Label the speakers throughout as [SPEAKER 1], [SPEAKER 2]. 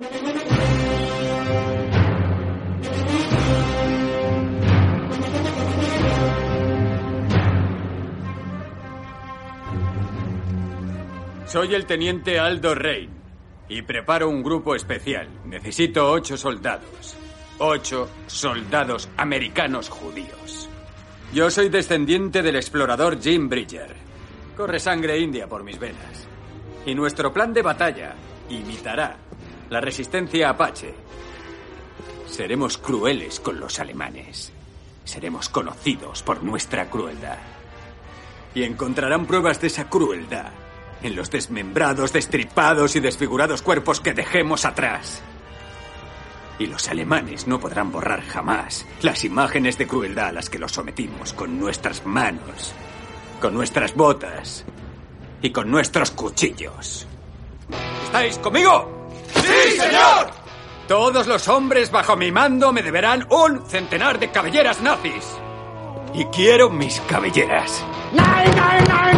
[SPEAKER 1] Soy el teniente Aldo Rain y preparo un grupo especial. Necesito ocho soldados. Ocho soldados americanos judíos. Yo soy descendiente del explorador Jim Bridger. Corre sangre india por mis venas. Y nuestro plan de batalla imitará la resistencia apache. Seremos crueles con los alemanes. Seremos conocidos por nuestra crueldad. Y encontrarán pruebas de esa crueldad en los desmembrados, destripados y desfigurados cuerpos que dejemos atrás. Y los alemanes no podrán borrar jamás las imágenes de crueldad a las que los sometimos con nuestras manos, con nuestras botas y con nuestros cuchillos. ¿Estáis conmigo?
[SPEAKER 2] ¡Sí, señor!
[SPEAKER 1] Todos los hombres bajo mi mando me deberán un centenar de cabelleras nazis. Y quiero mis cabelleras.
[SPEAKER 2] ¡Nein, nein, nein,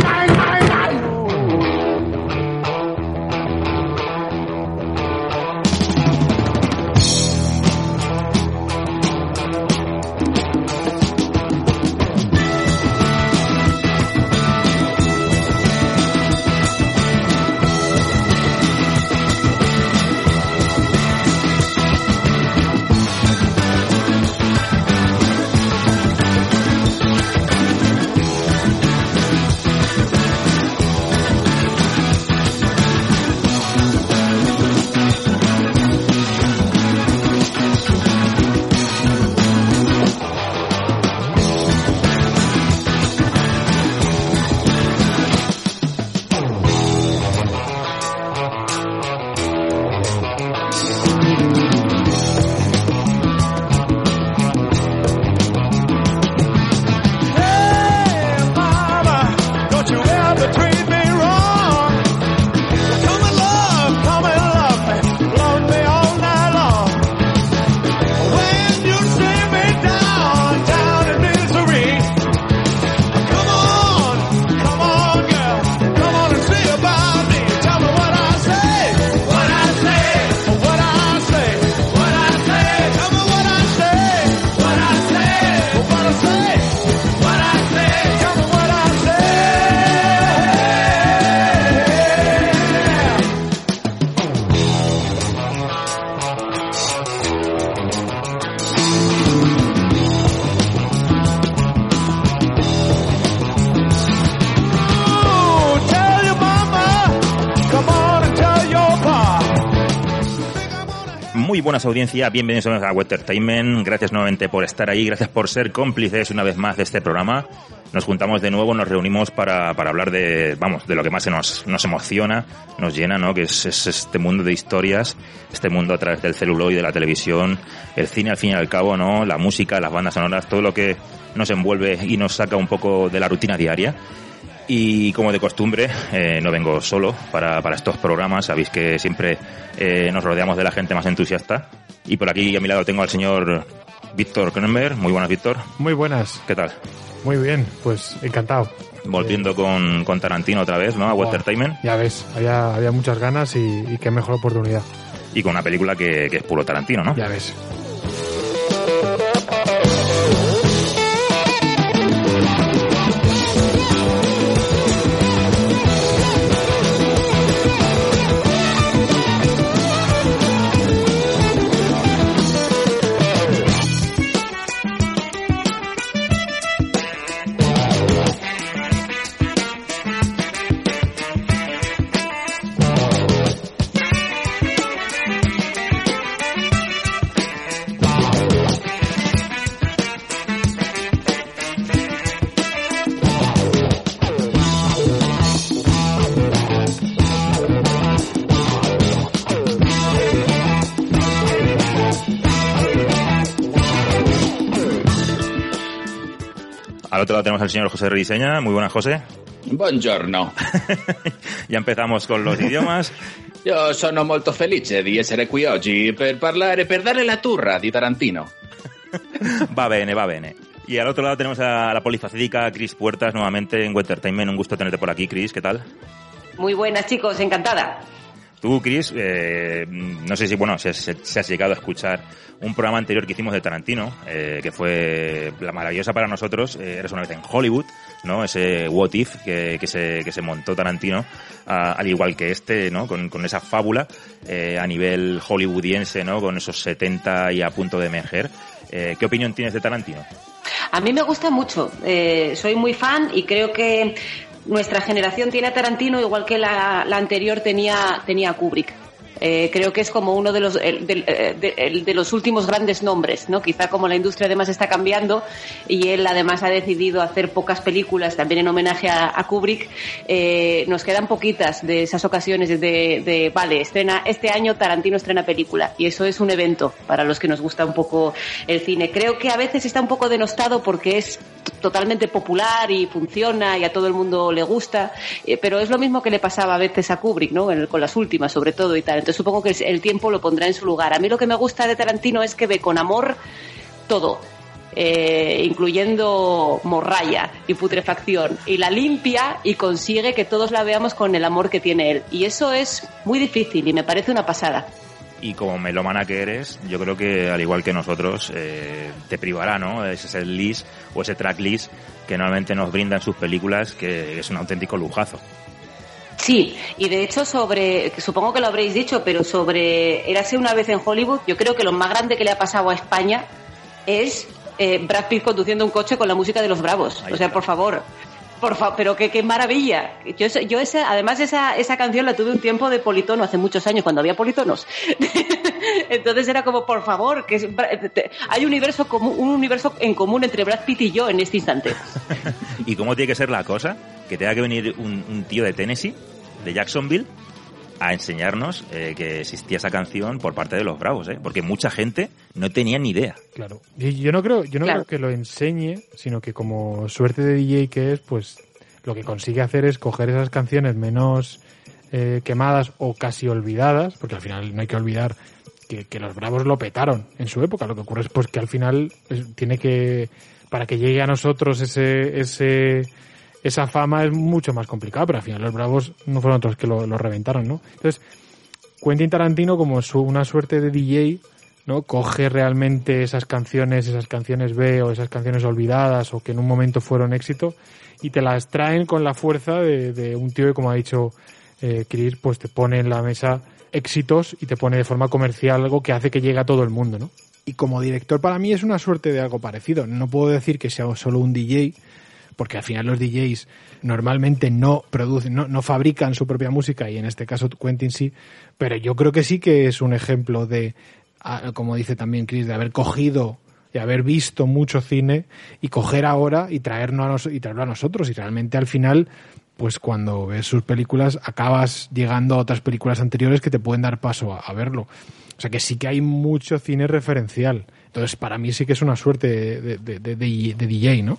[SPEAKER 3] buenas audiencia, bienvenidos a Entertainment. Gracias nuevamente por estar ahí, gracias por ser cómplices una vez más de este programa. Nos juntamos de nuevo, nos reunimos para, para hablar de, vamos, de lo que más se nos, nos emociona, nos llena, ¿no? Que es, es este mundo de historias, este mundo a través del celuloide, de la televisión, el cine al fin y al cabo, ¿no? La música, las bandas sonoras, todo lo que nos envuelve y nos saca un poco de la rutina diaria. Y como de costumbre, eh, no vengo solo para, para estos programas. Sabéis que siempre eh, nos rodeamos de la gente más entusiasta. Y por aquí a mi lado tengo al señor Víctor Cronenberg. Muy buenas, Víctor.
[SPEAKER 4] Muy buenas,
[SPEAKER 3] ¿Qué tal?
[SPEAKER 4] muy bien, pues encantado.
[SPEAKER 3] Volviendo con, con Tarantino otra vez, ¿no? A
[SPEAKER 4] Buah,
[SPEAKER 3] Entertainment.
[SPEAKER 4] Ya ves, había, había muchas ganas y, y qué mejor oportunidad.
[SPEAKER 3] Y con una película que, que es puro Tarantino, ¿no?
[SPEAKER 4] Ya ves.
[SPEAKER 3] Al otro lado tenemos al señor José Rediseña. Muy buenas, José.
[SPEAKER 5] Buongiorno.
[SPEAKER 3] ya empezamos con los idiomas.
[SPEAKER 5] Io sono molto felice di essere qui oggi per parlare, per dare la turra di Tarantino.
[SPEAKER 3] Va bene, va bene. Y al otro lado tenemos a la polifacética Cris Puertas nuevamente en Entertainment. Un gusto tenerte por aquí, Cris. ¿Qué tal?
[SPEAKER 6] Muy buenas, chicos, encantada.
[SPEAKER 3] Tú, Chris, eh, no sé si, bueno, si has, llegado a escuchar un programa anterior que hicimos de Tarantino, eh, que fue la maravillosa para nosotros, eh, Eres una vez en Hollywood, ¿no? Ese What If que, se, que se montó Tarantino, al igual que este, ¿no? Con, con esa fábula eh, a nivel hollywoodiense, ¿no? Con esos 70 y a punto de emerger. Eh, ¿Qué opinión tienes de Tarantino?
[SPEAKER 6] A mí me gusta mucho. Eh, soy muy fan y creo que nuestra generación tiene a Tarantino igual que la, la anterior tenía, tenía a Kubrick. Eh, creo que es como uno de los, eh, de, el- de los últimos grandes nombres, ¿no? Quizá como la industria además está cambiando y él además ha decidido hacer pocas películas también en homenaje a, Kubrick, eh, nos quedan poquitas de esas ocasiones de, de, vale, estrena, este año Tarantino estrena película y eso es un evento para los que nos gusta un poco el cine. Creo que a veces está un poco denostado porque es totalmente popular y funciona y a todo el mundo le gusta, eh, pero es lo mismo que le pasaba a veces a Kubrick, ¿no? En con las últimas, sobre todo y tal. Supongo que el- tiempo lo pondrá en su lugar. A mí lo que me gusta de Tarantino es que ve con amor todo. eh, incluyendo morralla y putrefacción, y la limpia y consigue que todos la veamos con el amor que tiene él. Y eso es muy difícil y me parece una pasada.
[SPEAKER 3] Y como melómana que eres, yo creo que al igual que nosotros, eh, te privará, ¿no? Ese es el list o ese track list que normalmente nos brindan sus películas, que es un auténtico lujazo.
[SPEAKER 6] Sí, y de hecho sobre, supongo que lo habréis dicho, pero sobre Érase una vez en Hollywood, yo creo que lo más grande que le ha pasado a España es eh, Brad Pitt conduciendo un coche con la música de los Bravos.
[SPEAKER 3] Ahí
[SPEAKER 6] o sea,
[SPEAKER 3] está.
[SPEAKER 6] por favor. Por fa- pero qué, qué maravilla. Yo, yo esa, además esa, esa canción la tuve un tiempo de politono hace muchos años cuando había politonos. Entonces era como, por favor, que es- hay un universo, comu- un universo en común entre Brad Pitt y yo en este instante.
[SPEAKER 3] ¿Y cómo tiene que ser la cosa? Que tenga que venir un, un tío de Tennessee, de Jacksonville, a enseñarnos eh, que existía esa canción por parte de los Bravos, ¿eh? Porque mucha gente no tenía ni idea.
[SPEAKER 4] Claro. Y yo no creo, yo no
[SPEAKER 6] Claro.
[SPEAKER 4] creo que lo enseñe, sino que como suerte de DJ que es, pues lo que consigue hacer es coger esas canciones menos eh, quemadas o casi olvidadas, porque al final no hay que olvidar que, que los Bravos lo petaron en su época. Lo que ocurre es pues que al final es- tiene que, para que llegue a nosotros ese, ese, esa fama es mucho más complicado, pero al final los Bravos no fueron otros que lo, reventaron, ¿no? Entonces, Quentin Tarantino, como su, una suerte de DJ, ¿no? Coge realmente esas canciones, esas canciones B o esas canciones olvidadas o que en un momento fueron éxito y te las traen con la fuerza de, de un tío que, como ha dicho eh, Chris, pues te pone en la mesa éxitos y te pone de forma comercial algo que hace que llegue a todo el mundo, ¿no? Y como director para mí es una suerte de algo parecido. No puedo decir que sea solo un DJ, porque al final los DJs normalmente no producen, no, no fabrican su propia música y en este caso Quentin sí, pero yo creo que sí que es un ejemplo de, ah, como dice también Chris, de haber cogido de haber visto mucho cine y coger ahora y traernos a nos- y traerlo a nosotros y realmente al final pues cuando ves sus películas acabas llegando a otras películas anteriores que te pueden dar paso a, verlo. O sea que sí que hay mucho cine referencial. Entonces para mí sí que es una suerte de- de- de- de DJ, ¿no?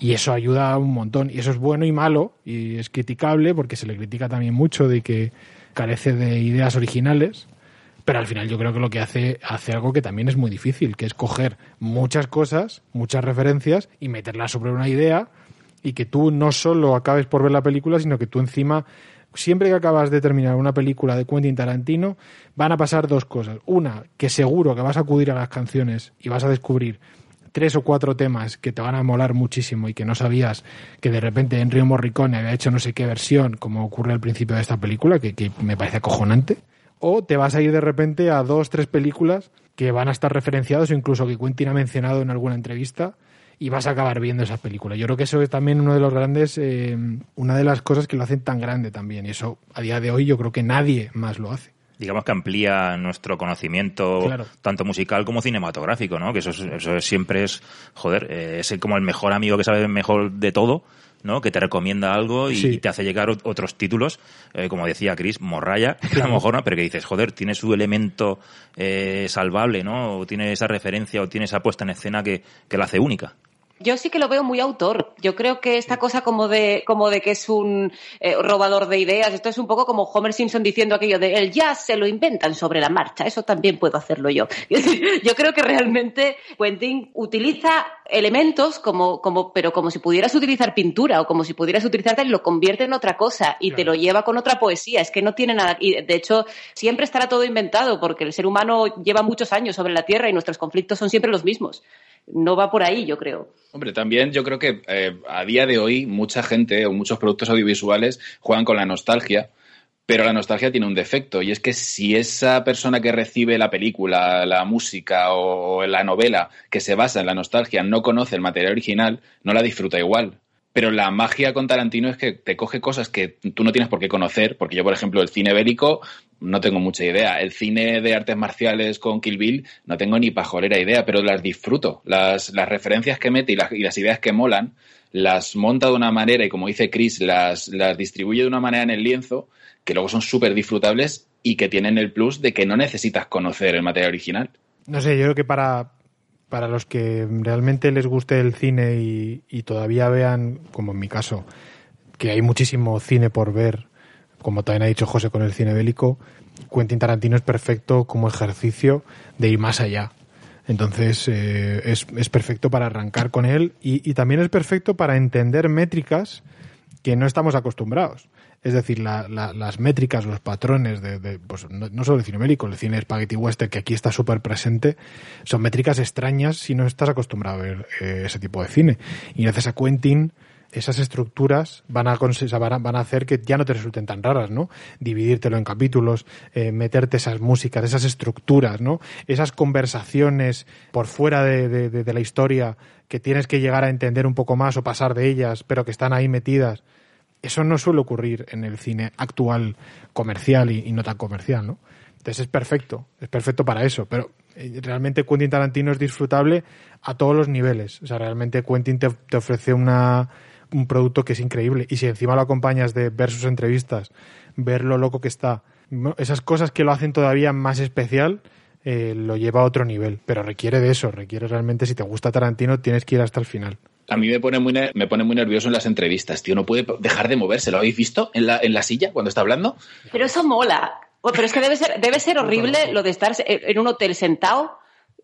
[SPEAKER 4] Y eso ayuda un montón. Y eso es bueno y malo. Y es criticable porque se le critica también mucho de que carece de ideas originales. Pero al final yo creo que lo que hace, hace algo que también es muy difícil, que es coger muchas cosas, muchas referencias y meterlas sobre una idea y que tú no solo acabes por ver la película, sino que tú encima, siempre que acabas de terminar una película de Quentin Tarantino, van a pasar dos cosas. Una, que seguro que vas a acudir a las canciones y vas a descubrir tres o cuatro temas que te van a molar muchísimo y que no sabías que de repente Enrio Morricone había hecho no sé qué versión, como ocurre al principio de esta película, que, que me parece acojonante. O te vas a ir de repente a dos, tres películas que van a estar referenciados o incluso que Quentin ha mencionado en alguna entrevista y vas a acabar viendo esas películas. Yo creo que eso es también uno de los grandes, eh, una de las cosas que lo hacen tan grande también. Y eso a día de hoy yo creo que nadie más lo hace.
[SPEAKER 3] Digamos que amplía nuestro conocimiento
[SPEAKER 4] Claro.
[SPEAKER 3] tanto musical como cinematográfico, ¿no? Que eso, es- eso siempre es, joder, eh, es como el mejor amigo que sabe mejor de todo, ¿no? Que te recomienda algo y,
[SPEAKER 4] Sí.
[SPEAKER 3] y te hace llegar ot- otros títulos, eh, como decía Chris, morraya, a lo mejor, ¿no? Pero que dices, joder, tiene su elemento eh, salvable, ¿no? O tiene esa referencia o tiene esa puesta en escena que, que la hace única.
[SPEAKER 6] Yo sí que lo veo muy autor. Yo creo que esta cosa como de, como de que es un eh, robador de ideas, esto es un poco como Homer Simpson diciendo aquello de el jazz se lo inventan sobre la marcha. Eso también puedo hacerlo yo. yo creo que realmente Quentin utiliza elementos como, como, pero como si pudieras utilizar pintura o como si pudieras utilizarte, lo convierte en otra cosa y te lo lleva con otra poesía. Es que no tiene nada. Y de hecho, siempre estará todo inventado porque el ser humano lleva muchos años sobre la Tierra y nuestros conflictos son siempre los mismos no va por ahí, yo creo.
[SPEAKER 5] Hombre, también yo creo que eh, a día de hoy mucha gente o muchos productos audiovisuales juegan con la nostalgia, pero la nostalgia tiene un defecto y es que si esa persona que recibe la película, la música o la novela que se basa en la nostalgia no conoce el material original, no la disfruta igual. Pero la magia con Tarantino es que te coge cosas que tú no tienes por qué conocer, porque yo, por ejemplo, el cine bélico no tengo mucha idea. El cine de artes marciales con Kill Bill no tengo ni pajolera idea, pero las disfruto. Las, las referencias que mete y las, ideas que molan, las monta de una manera y, como dice Chris, las, las distribuye de una manera en el lienzo que luego son súper disfrutables y que tienen el plus de que no necesitas conocer el material original.
[SPEAKER 4] No sé, yo creo que para, para los que realmente les guste el cine y, todavía vean, como en mi caso, que hay muchísimo cine por ver, como también ha dicho José con el cine bélico, Quentin Tarantino es perfecto como ejercicio de ir más allá. Entonces eh, es, es, perfecto para arrancar con él y, también es perfecto para entender métricas que no estamos acostumbrados. Es decir, la, la, las métricas, los patrones de, pues no, solo el cine bélico, el cine spaghetti western, que aquí está súper presente, son métricas extrañas si no estás acostumbrado a ver eh, ese tipo de cine. Y gracias a Quentin, esas estructuras van a, van a hacer que ya no te resulten tan raras, ¿no? Dividírtelo en capítulos, eh, meterte esas músicas, esas estructuras, ¿no? Esas conversaciones por fuera de, la historia que tienes que llegar a entender un poco más o pasar de ellas, pero que están ahí metidas. Eso no suele ocurrir en el cine actual comercial y, no tan comercial, ¿no? Entonces es perfecto, es perfecto para eso, pero eh, realmente Quentin Tarantino es disfrutable a todos los niveles. O sea, realmente Quentin te, te ofrece una, un producto que es increíble. Y si encima lo acompañas de ver sus entrevistas, ver lo loco que está, esas cosas que lo hacen todavía más especial, eh, lo lleva a otro nivel. Pero requiere de eso, requiere realmente, si te gusta Tarantino, tienes que ir hasta el final.
[SPEAKER 5] A mí me pone muy, me pone muy nervioso en las entrevistas, tío. No puede dejar de moverse. ¿Lo habéis visto en la, en la silla cuando está hablando?
[SPEAKER 6] Pero eso mola. Pero es que debe ser, debe ser horrible lo de estar en un hotel sentado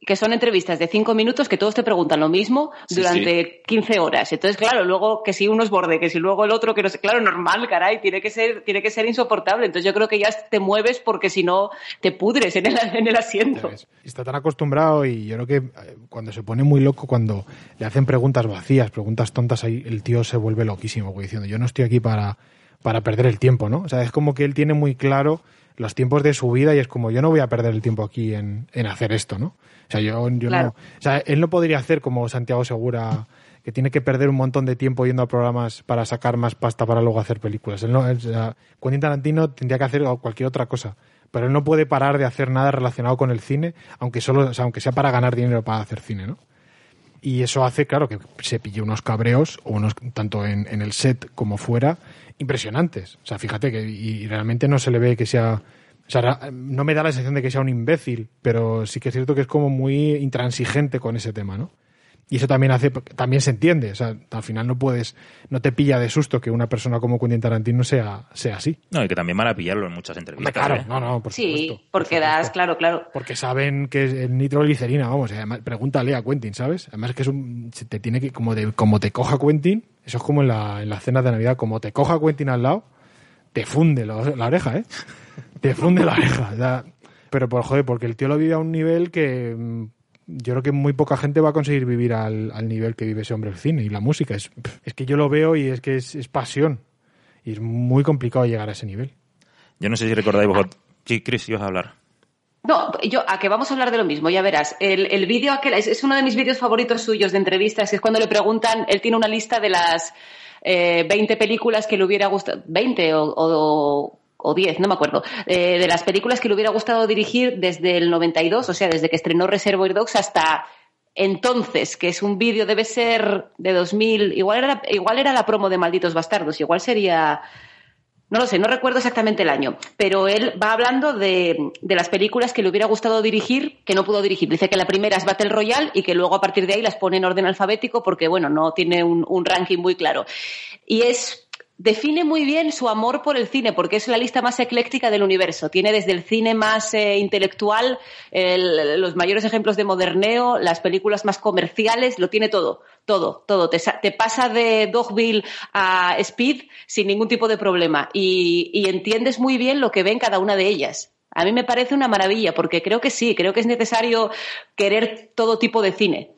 [SPEAKER 6] que son entrevistas de cinco minutos que todos te preguntan lo mismo durante sí, sí. 15 horas. Entonces, claro, luego que si uno es borde, que si luego el otro, que no sé, claro, normal, caray, tiene que ser, tiene que ser insoportable. Entonces yo creo que ya te mueves porque si no te pudres en el, en el asiento.
[SPEAKER 4] Está tan acostumbrado y yo creo que eh, cuando se pone muy loco, cuando le hacen preguntas vacías, preguntas tontas, ahí el tío se vuelve loquísimo, diciendo, yo no estoy aquí para, para perder el tiempo, ¿no? O sea, es como que él tiene muy claro los tiempos de su vida y es como, yo no voy a perder el tiempo aquí en, en hacer esto, ¿no? O sea, yo, yo claro. no. O sea, él no podría hacer como Santiago Segura, que tiene que perder un montón de tiempo yendo a programas para sacar más pasta para luego hacer películas. Él no, o sea, Quentin Tarantino tendría que hacer cualquier otra cosa. Pero él no puede parar de hacer nada relacionado con el cine, aunque solo, o sea, aunque sea para ganar dinero para hacer cine, ¿no? Y eso hace, claro, que se pille unos cabreos, unos, tanto en, en el set como fuera, impresionantes. O sea, fíjate que y realmente no se le ve que sea o sea, no me da la sensación de que sea un imbécil, pero sí que es cierto que es como muy intransigente con ese tema, ¿no? Y eso también hace, también se entiende. O sea, al final no puedes, no te pilla de susto que una persona como Quentin Tarantino sea, sea así.
[SPEAKER 3] No, y que también van a pillarlo en muchas entrevistas.
[SPEAKER 4] Claro,
[SPEAKER 3] ¿eh?
[SPEAKER 4] no, no, por
[SPEAKER 6] sí,
[SPEAKER 4] supuesto.
[SPEAKER 6] porque
[SPEAKER 4] por
[SPEAKER 6] das, claro, claro.
[SPEAKER 4] Porque saben que es el nitroglicerina, vamos. Además, pregúntale a Quentin, ¿sabes? Además que es un, te tiene que, como, de, como te coja Quentin, eso es como en la, en la cena de Navidad, como te coja Quentin al lado, te funde la, la oreja, ¿eh? te funde la oreja. O sea, pero por joder, porque el tío lo vive a un nivel que mm, yo creo que muy poca gente va a conseguir vivir al, al nivel que vive ese hombre el cine y la música. Es, es que yo lo veo y es que es, es, pasión. Y es muy complicado llegar a ese nivel.
[SPEAKER 3] Yo no sé si recordáis vosotros. Sí, Chris, ibas a hablar.
[SPEAKER 6] No, yo, a que vamos a hablar de lo mismo, ya verás. El, el vídeo aquel es, es, uno de mis vídeos favoritos suyos de entrevistas, que es cuando le preguntan, él tiene una lista de las eh, 20 películas que le hubiera gustado, 20 o, o o 10, no me acuerdo, eh, de las películas que le hubiera gustado dirigir desde el 92, o sea, desde que estrenó Reservoir Dogs hasta entonces, que es un vídeo, debe ser de 2000, igual era, igual era la promo de Malditos Bastardos, igual sería No lo sé, no recuerdo exactamente el año, pero él va hablando de, de, las películas que le hubiera gustado dirigir, que no pudo dirigir. Dice que la primera es Battle Royale y que luego a partir de ahí las pone en orden alfabético porque, bueno, no tiene un, un ranking muy claro. Y es define muy bien su amor por el cine, porque es la lista más ecléctica del universo. Tiene desde el cine más eh, intelectual, el, los mayores ejemplos de moderneo, las películas más comerciales, lo tiene todo, todo, todo. Te, te pasa de Dogville a Speed sin ningún tipo de problema y, y entiendes muy bien lo que ve cada una de ellas. A mí me parece una maravilla, porque creo que sí, creo que es necesario querer todo tipo de cine.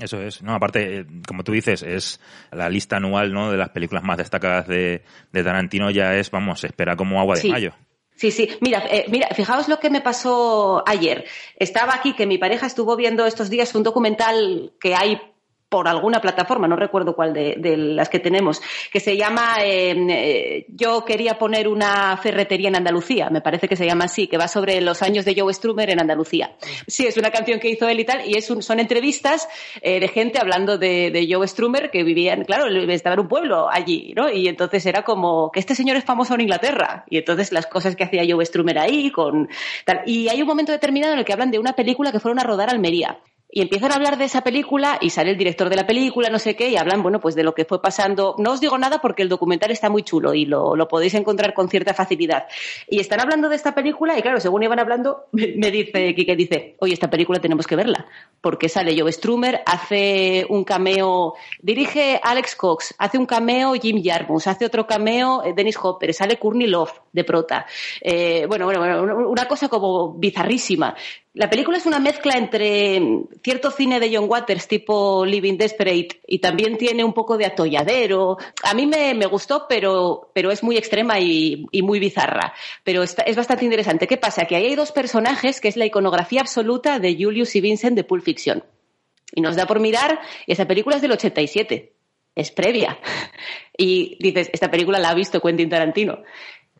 [SPEAKER 3] Eso es, no, aparte, eh, como tú dices, es la lista anual, ¿no? De las películas más destacadas de, de Tarantino ya es, vamos, se espera como agua de
[SPEAKER 6] Sí.
[SPEAKER 3] mayo.
[SPEAKER 6] Sí, sí. Mira, eh, mira, fijaos lo que me pasó ayer. Estaba aquí que mi pareja estuvo viendo estos días un documental que hay por alguna plataforma, no recuerdo cuál de, las que tenemos, que se llama eh, eh, Yo quería poner una ferretería en Andalucía, me parece que se llama así, que va sobre los años de Joe Strummer en Andalucía. Sí, es una canción que hizo él y tal, y es un, son entrevistas eh, de gente hablando de, Joe Strummer que vivían, claro, estaba en un pueblo allí, ¿no? Y entonces era como que este señor es famoso en Inglaterra, y entonces las cosas que hacía Joe Strummer ahí, con tal. Y hay un momento determinado en el que hablan de una película que fueron a rodar a Almería. Y empiezan a hablar de esa película y sale el director de la película, no sé qué, y hablan, bueno, pues de lo que fue pasando. No os digo nada porque el documental está muy chulo y lo, lo podéis encontrar con cierta facilidad. Y están hablando de esta película y claro, según iban hablando, me, dice Kike, dice, oye, esta película tenemos que verla. Porque sale Joe Strummer, hace un cameo, dirige Alex Cox, hace un cameo Jim Jarmus, hace otro cameo eh, Dennis Hopper, sale Courtney Love de prota. Eh, bueno, bueno, bueno, una cosa como bizarrísima. La película es una mezcla entre cierto cine de John Waters tipo Living Desperate y también tiene un poco de atolladero. A mí me, me gustó, pero, pero es muy extrema y, y muy bizarra. Pero está, es bastante interesante. ¿Qué pasa? Que ahí hay dos personajes que es la iconografía absoluta de Julius y Vincent de Pulp Fiction. Y nos da por mirar, y esa película es del 87. Es previa. Y dices, esta película la ha visto Quentin Tarantino.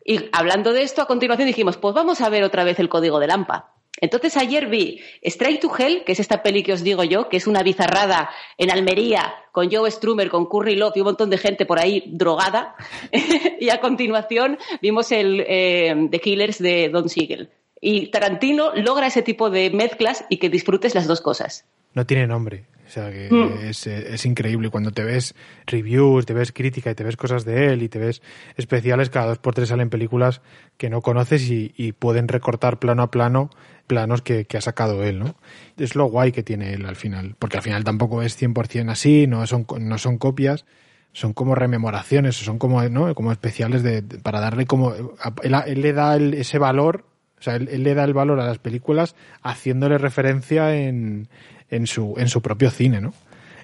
[SPEAKER 6] Y hablando de esto, a continuación dijimos, pues vamos a ver otra vez el código de Lampa. Entonces ayer vi Straight to Hell, que es esta peli que os digo yo, que es una bizarrada en Almería, con Joe Strummer, con Curry Love y un montón de gente por ahí drogada. y a continuación vimos el eh, The Killers de Don Siegel. Y Tarantino logra ese tipo de mezclas y que disfrutes las dos cosas.
[SPEAKER 4] No tiene nombre. O sea que
[SPEAKER 6] Mm.
[SPEAKER 4] es, es increíble. Cuando te ves reviews, te ves crítica y te ves cosas de él y te ves especiales, cada dos por tres salen películas que no conoces y, y pueden recortar plano a plano planos que, que ha sacado él, ¿no? Es lo guay que tiene él al final. Porque al final tampoco es 100% así, no son, no son copias son como rememoraciones, son como, ¿no? como especiales de, de- para darle como a- él, él le da el- ese valor, o sea, él, él le da el valor a las películas haciéndole referencia en, en su en su propio cine, ¿no?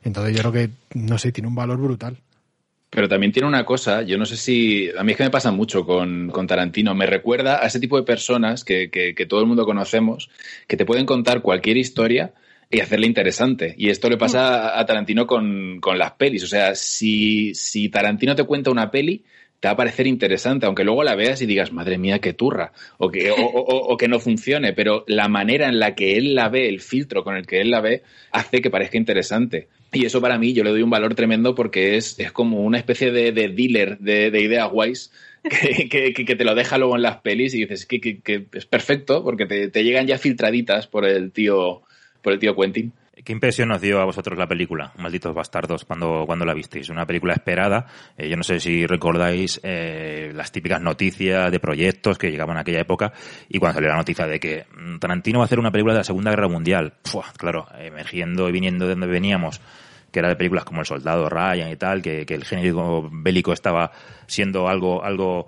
[SPEAKER 4] Entonces yo creo que no sé, tiene un valor brutal.
[SPEAKER 5] Pero también tiene una cosa, yo no sé si. A mí es que me pasa mucho con, con Tarantino. Me recuerda a ese tipo de personas que, que, que todo el mundo conocemos, que te pueden contar cualquier historia y hacerla interesante. Y esto le pasa a Tarantino con, con las pelis. O sea, si, si Tarantino te cuenta una peli, te va a parecer interesante, aunque luego la veas y digas, madre mía, qué turra, o que, o, que no funcione, pero la manera en la que él la ve, el filtro con el que él la ve, hace que parezca interesante. Y eso para mí yo le doy un valor tremendo porque es, es como una especie de, de dealer de, de ideas guays que, que- te lo deja luego en las pelis y dices que, que- que es perfecto porque te, te llegan ya filtraditas por el tío, por el tío Quentin.
[SPEAKER 3] ¿Qué impresión os dio a vosotros la película, Malditos Bastardos, cuando, cuando la visteis? Una película esperada. Eh, yo no sé si recordáis eh, las típicas noticias de proyectos que llegaban en aquella época y cuando salió la noticia de que Tarantino va a hacer una película de la Segunda Guerra Mundial. Pua, claro, emergiendo y viniendo de donde veníamos, que era de películas como El Soldado Ryan y tal, que, que el género bélico estaba siendo algo, algo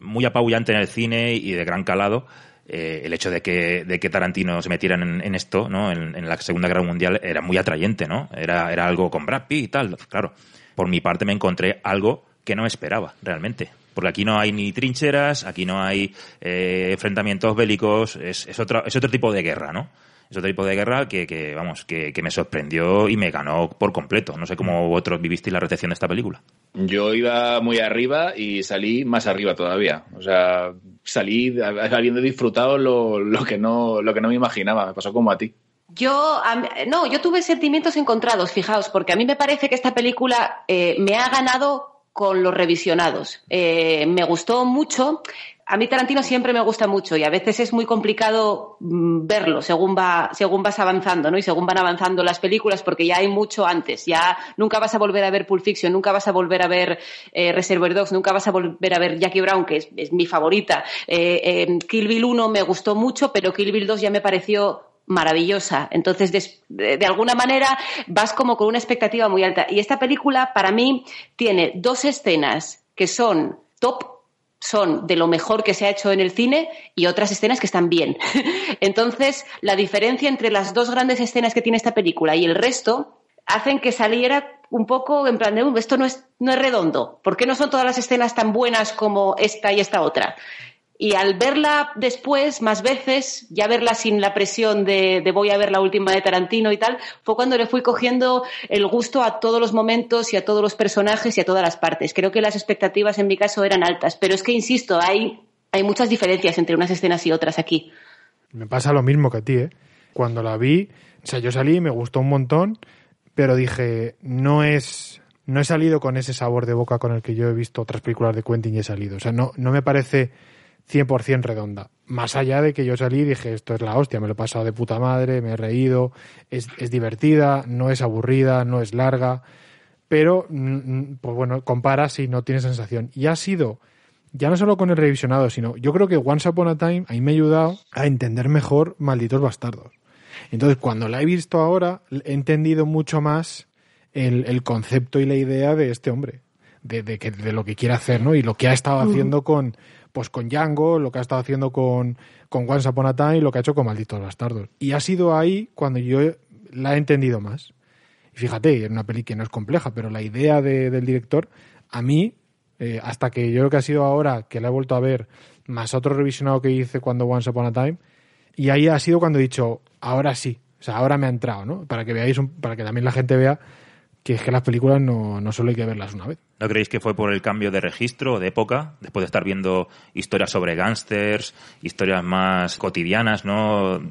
[SPEAKER 3] muy apabullante en el cine y de gran calado eh, el hecho de que, de que Tarantino se metiera en, esto, ¿no? En, en la Segunda Guerra Mundial era muy atrayente, ¿no? Era, era algo con Brad Pitt y tal, claro. Por mi parte me encontré algo que no esperaba, realmente. Porque aquí no hay ni trincheras, aquí no hay eh, enfrentamientos bélicos, es, es, otro, es otro tipo de guerra, ¿no? Es otro tipo de guerra que, que vamos, que, que me sorprendió y me ganó por completo. No sé cómo vosotros vivisteis la recepción de esta película.
[SPEAKER 5] Yo iba muy arriba y salí más arriba todavía. O sea, salí habiendo disfrutado lo, lo, que, no, lo que no me imaginaba. Me pasó como a ti.
[SPEAKER 6] Yo, no, yo tuve sentimientos encontrados, fijaos, porque a mí me parece que esta película eh, me ha ganado con los revisionados. Eh, me gustó mucho. A mí Tarantino siempre me gusta mucho y a veces es muy complicado mm, verlo según va según vas avanzando, ¿no? Y según van avanzando las películas porque ya hay mucho antes. Ya nunca vas a volver a ver Pulp Fiction, nunca vas a volver a ver eh, Reservoir Dogs, nunca vas a volver a ver Jackie Brown, que es, mi favorita. Eh, eh, Kill Bill 1 me gustó mucho, pero Kill Bill 2 ya me pareció maravillosa. Entonces, de, de alguna manera, vas como con una expectativa muy alta. Y esta película, para mí, tiene dos escenas que son top, son de lo mejor que se ha hecho en el cine y otras escenas que están bien. Entonces, la diferencia entre las dos grandes escenas que tiene esta película y el resto hacen que saliera un poco en plan de, "Uh, esto no es, no es redondo. ¿Por qué no son todas las escenas tan buenas como esta y esta otra? Y al verla después, más veces, ya verla sin la presión de, de voy a ver la última de Tarantino y tal, fue cuando le fui cogiendo el gusto a todos los momentos y a todos los personajes y a todas las partes. Creo que las expectativas en mi caso eran altas, pero es que, insisto, hay, hay muchas diferencias entre unas escenas y otras aquí.
[SPEAKER 4] Me pasa lo mismo que a ti, ¿eh? Cuando la vi, o sea, yo salí, me gustó un montón, pero dije, no es. No he salido con ese sabor de boca con el que yo he visto otras películas de Quentin y he salido. O sea, no, no me parece 100% redonda. Más allá de que yo salí y dije, esto es la hostia, me lo he pasado de puta madre, me he reído, es, es divertida, no es aburrida, no es larga, pero, mm, mm, pues bueno, comparas y no tienes sensación. Y ha sido, ya no solo con el revisionado, sino yo creo que Once Upon a Time ahí me ha ayudado a entender mejor Malditos Bastardos. Entonces, cuando la he visto ahora, he entendido mucho más el, el concepto y la idea de este hombre, de, de, que, de lo que quiere hacer, ¿no? Y lo que ha estado haciendo con, pues con Django, lo que ha estado haciendo con, con Once Upon a Time lo que ha hecho con Malditos Bastardos. Y ha sido ahí cuando yo la he entendido más. Y fíjate, es una peli que no es compleja, pero la idea de- del director, a mí, eh, hasta que yo creo que ha sido ahora que la he vuelto a ver, más otro revisionado que hice cuando Once Upon a Time, y ahí ha sido cuando he dicho, ahora sí, o sea, ahora me ha entrado, ¿no? Para que veáis, un- para que también la gente vea que es que las películas no, no solo hay que verlas una vez.
[SPEAKER 3] ¿No creéis que fue por el cambio de registro de época? Después de estar viendo historias sobre gángsters, historias más cotidianas, ¿no?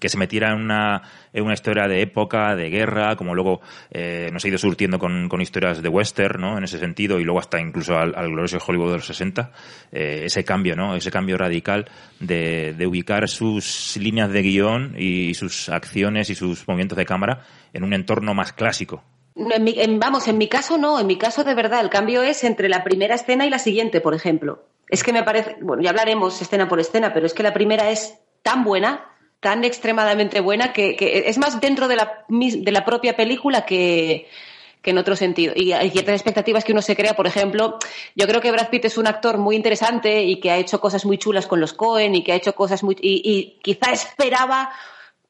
[SPEAKER 3] Que se metiera en una, en una historia de época, de guerra, como luego eh, nos ha ido surtiendo con, con historias de western, ¿no? En ese sentido, y luego hasta incluso al, al glorioso Hollywood de los 60. eh, ese cambio, ¿no? Ese cambio radical de, de ubicar sus líneas de guion y sus acciones y sus movimientos de cámara en un entorno más clásico.
[SPEAKER 6] Vamos, en mi caso no, en mi caso de verdad, el cambio es entre la primera escena y la siguiente, por ejemplo. Es que me parece, bueno, ya hablaremos escena por escena, pero es que la primera es tan buena, tan extremadamente buena, que, es más dentro de la, de la propia película que, que en otro sentido. Y hay ciertas expectativas que uno se crea, por ejemplo, yo creo que Brad Pitt es un actor muy interesante y que ha hecho cosas muy chulas con los Cohen y que ha hecho cosas muy... y quizá esperaba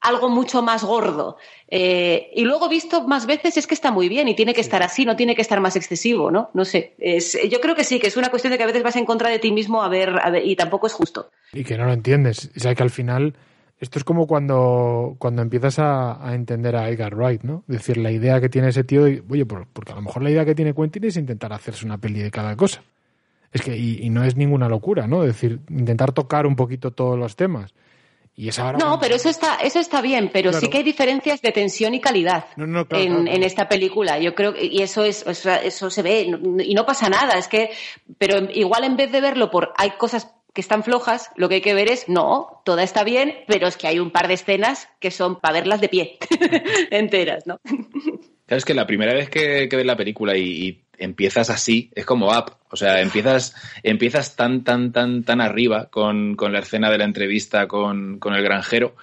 [SPEAKER 6] algo mucho más gordo. Eh, y luego visto más veces es que está muy bien y tiene que estar así, no tiene que estar más excesivo, ¿no? No sé. Es, yo creo que sí, que es una cuestión de que a veces vas en contra de ti mismo a ver, a ver y tampoco es justo.
[SPEAKER 4] Y que no lo entiendes. O sea, que al final, esto es como cuando, cuando empiezas a, a entender a Edgar Wright, ¿no? Es decir, la idea que tiene ese tío, y, oye, por- porque a lo mejor la idea que tiene Quentin es intentar hacerse una peli de cada cosa. Es que, y, y no es ninguna locura, ¿no? Es decir, intentar tocar un poquito todos los temas. Y es ahora.
[SPEAKER 6] No, pero eso está, eso está bien, pero
[SPEAKER 4] Claro.
[SPEAKER 6] sí que hay diferencias de tensión y calidad
[SPEAKER 4] No, no, claro,
[SPEAKER 6] en,
[SPEAKER 4] claro,
[SPEAKER 6] en esta película. Yo creo que, y eso es, eso se ve y no pasa nada. Es que, pero igual en vez de verlo por hay cosas que están flojas, lo que hay que ver es, no, toda está bien, pero es que hay un par de escenas que son para verlas de pie, enteras, ¿no?
[SPEAKER 5] Claro, es que la primera vez que, que ves la película y, y empiezas así, es como up. O sea, empiezas, empiezas tan, tan, tan, tan arriba con, con la escena de la entrevista con, con el granjero,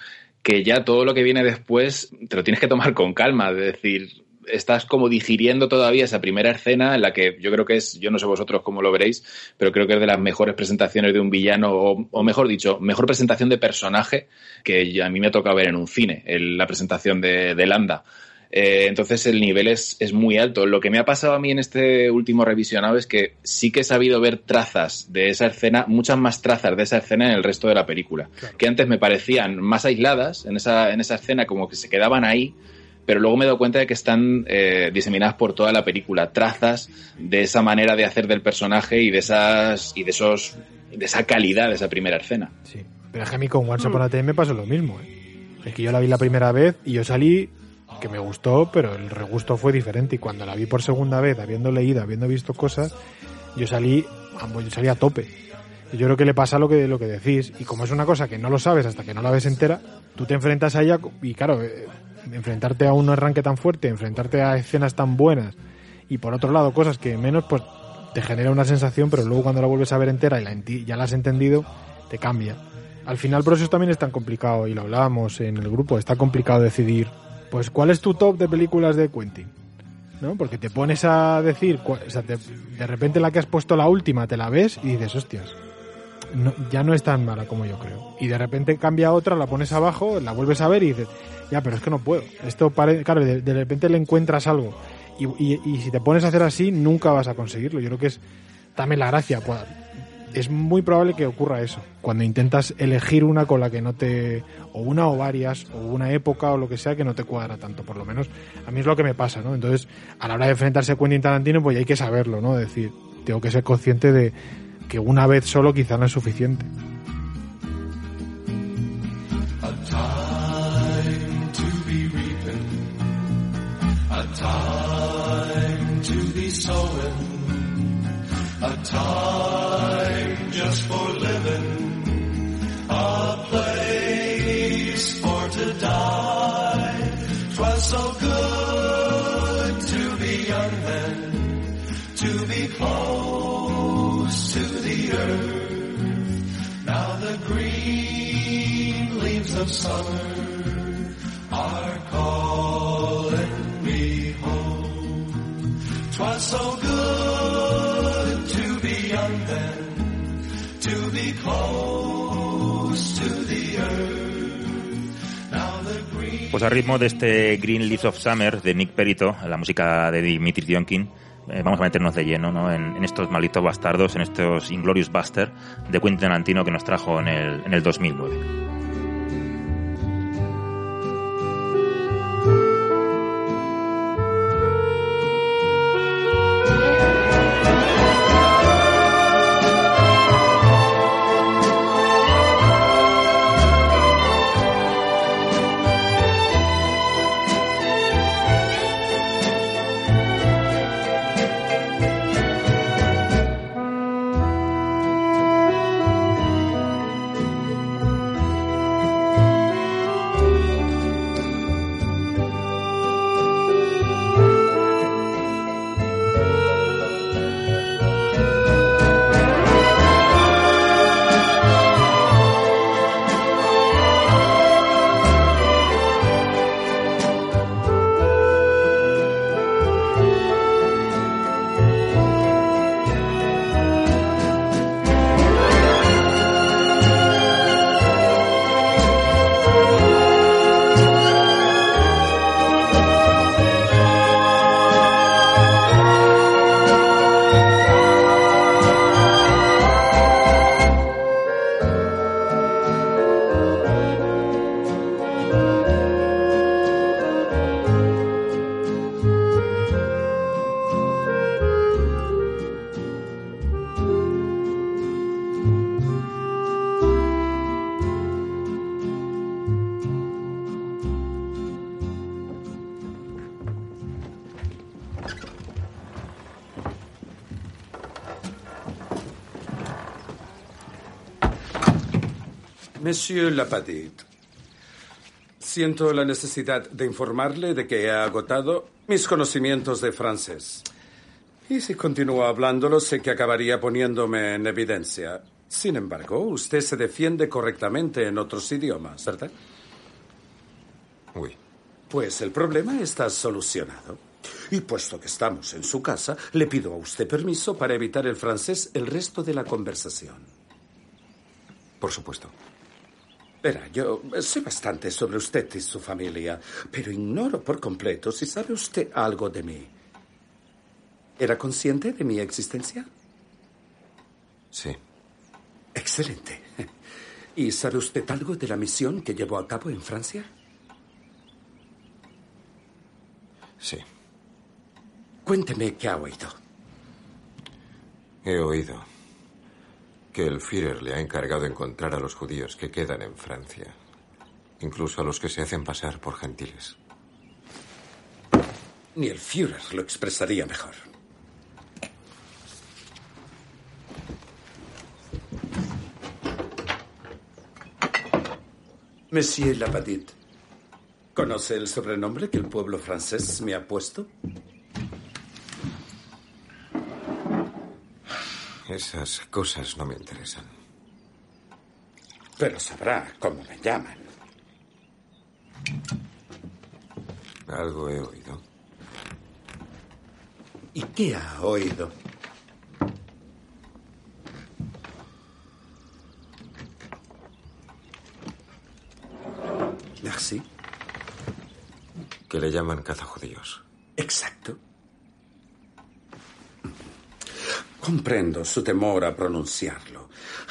[SPEAKER 5] que ya todo lo que viene después te lo tienes que tomar con calma. Es decir, estás como digiriendo todavía esa primera escena en la que yo creo que es, yo no sé vosotros cómo lo veréis, pero creo que es de las mejores presentaciones de un villano, o, o mejor dicho, mejor presentación de personaje que a mí me ha tocado ver en un cine, la presentación de, de Landa. Eh, entonces el nivel es, es muy alto. Lo que me ha pasado a mí en este último revisionado es que sí que he sabido ver trazas de esa escena, muchas más trazas de esa escena en el resto de la película, que antes me parecían más aisladas en esa, en esa escena, como que se quedaban ahí, pero luego me he dado cuenta de que están eh, diseminadas por toda la película, trazas de esa manera de hacer del personaje y de esas y de esos de esa calidad de esa primera escena.
[SPEAKER 4] Sí. Pero es que a mí con Once Upon a Time me pasó lo mismo, ¿eh? Es que yo la vi la primera vez y yo salí que me gustó, pero el regusto fue diferente y cuando la vi por segunda vez, habiendo leído, habiendo visto cosas, yo salí, yo salí a tope. Yo creo que le pasa lo que, lo que decís, y como es una cosa que no lo sabes hasta que no la ves entera, tú te enfrentas a ella y claro, eh, enfrentarte a un arranque tan fuerte, enfrentarte a escenas tan buenas y por otro lado cosas que menos, pues te genera una sensación, pero luego cuando la vuelves a ver entera y la ya la has entendido, te cambia. Al final por eso también es tan complicado, y lo hablábamos en el grupo, está complicado decidir, pues cuál es tu top de películas de Quentin. ¿no? Porque te pones a decir, de repente la que has puesto la última te la ves y dices, hostias, ya no es tan mala como yo creo. Y de repente cambia otra, la pones abajo, la vuelves a ver y dices, ya, pero es que no puedo. Esto pare... claro, de, repente le encuentras algo. Y, si te pones a hacer así, nunca vas a conseguirlo. Yo creo que es también la gracia. Es muy probable que ocurra eso. Cuando intentas elegir una con la que no te. o una o varias, o una época o lo que sea que no te cuadra tanto. Por lo menos a mí es lo que me pasa, ¿no? Entonces, a la hora de enfrentarse a Quentin Tarantino, pues hay que saberlo, ¿no? Decir, tengo que ser consciente de que una vez solo quizá no es suficiente.
[SPEAKER 7] Time just for living, a place for to die. 'Twas so good to be young then, to be close to the earth. Now the green leaves of summer are calling me home. 'Twas so good
[SPEAKER 3] Pues a ritmo de este Green Leaves of Summer de Nick Perito, la música de Dimitri Dionkin, eh, vamos a meternos de lleno ¿no? en, en estos malditos bastardos, en estos Inglorious Buster de Quentin Tarantino que nos trajo en el, en el 2009.
[SPEAKER 8] Monsieur Lapadit, siento la necesidad de informarle de que he agotado mis conocimientos de francés. Y si continúo hablándolo, sé que acabaría poniéndome en evidencia. Sin embargo, usted se defiende correctamente en otros idiomas, ¿verdad?
[SPEAKER 9] Uy.
[SPEAKER 8] Pues el problema está solucionado. Y puesto que estamos en su casa, le pido a usted permiso para evitar el francés el resto de la conversación.
[SPEAKER 9] Por supuesto.
[SPEAKER 8] Verá, yo sé bastante sobre usted y su familia, pero ignoro por completo si sabe usted algo de mí. ¿Era consciente de mi existencia?
[SPEAKER 9] Sí.
[SPEAKER 8] Excelente. ¿Y sabe usted algo de la misión que llevó a cabo en Francia?
[SPEAKER 9] Sí.
[SPEAKER 8] Cuénteme qué ha oído.
[SPEAKER 9] He oído que el Führer le ha encargado encontrar a los judíos que quedan en Francia, incluso a los que se hacen pasar por gentiles.
[SPEAKER 8] Ni el Führer lo expresaría mejor. Monsieur Lapadit, ¿conoce el sobrenombre que el pueblo francés me ha puesto?
[SPEAKER 9] Esas cosas no me interesan.
[SPEAKER 8] Pero sabrá cómo me llaman.
[SPEAKER 9] Algo he oído.
[SPEAKER 8] ¿Y qué ha oído? Merci.
[SPEAKER 9] Que le llaman cazajudíos.
[SPEAKER 8] Exacto. Comprendo su temor a pronunciarlo.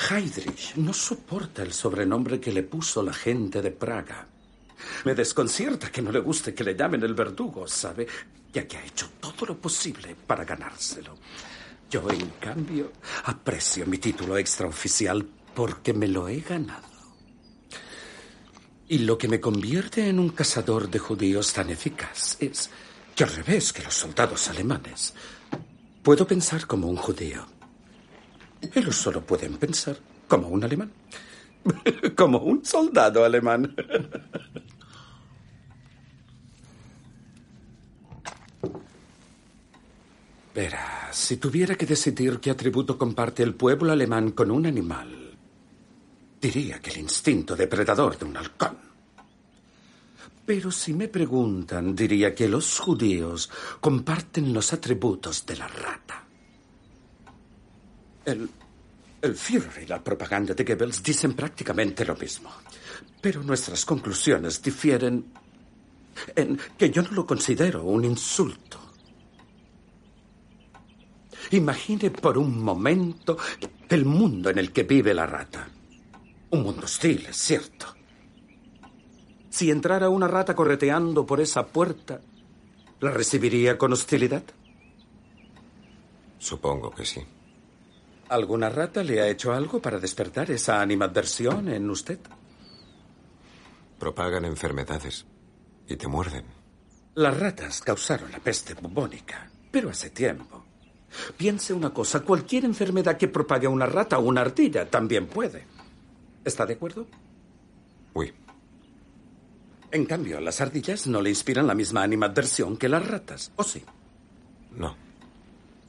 [SPEAKER 8] Heydrich no soporta el sobrenombre que le puso la gente de Praga. Me desconcierta que no le guste que le llamen el verdugo, ¿sabe? Ya que ha hecho todo lo posible para ganárselo. Yo, en cambio, aprecio mi título extraoficial porque me lo he ganado. Y lo que me convierte en un cazador de judíos tan eficaz es que al revés que los soldados alemanes, puedo pensar como un judío. Ellos solo pueden pensar como un alemán. como un soldado alemán. Verá, si tuviera que decidir qué atributo comparte el pueblo alemán con un animal, diría que el instinto depredador de un halcón. Pero si me preguntan, diría que los judíos comparten los atributos de la rata. El, el Führer y la propaganda de Goebbels dicen prácticamente lo mismo. Pero nuestras conclusiones difieren en que yo no lo considero un insulto. Imagine por un momento el mundo en el que vive la rata. Un mundo hostil, es cierto. Si entrara una rata correteando por esa puerta, ¿la recibiría con hostilidad?
[SPEAKER 9] Supongo que sí.
[SPEAKER 8] ¿Alguna rata le ha hecho algo para despertar esa animadversión en usted?
[SPEAKER 9] Propagan enfermedades y te muerden.
[SPEAKER 8] Las ratas causaron la peste bubónica, pero hace tiempo. Piense una cosa, cualquier enfermedad que propague una rata o una ardilla también puede. ¿Está de acuerdo?
[SPEAKER 9] Uy.
[SPEAKER 8] En cambio, las ardillas no le inspiran la misma animadversión que las ratas, ¿o sí?
[SPEAKER 9] No.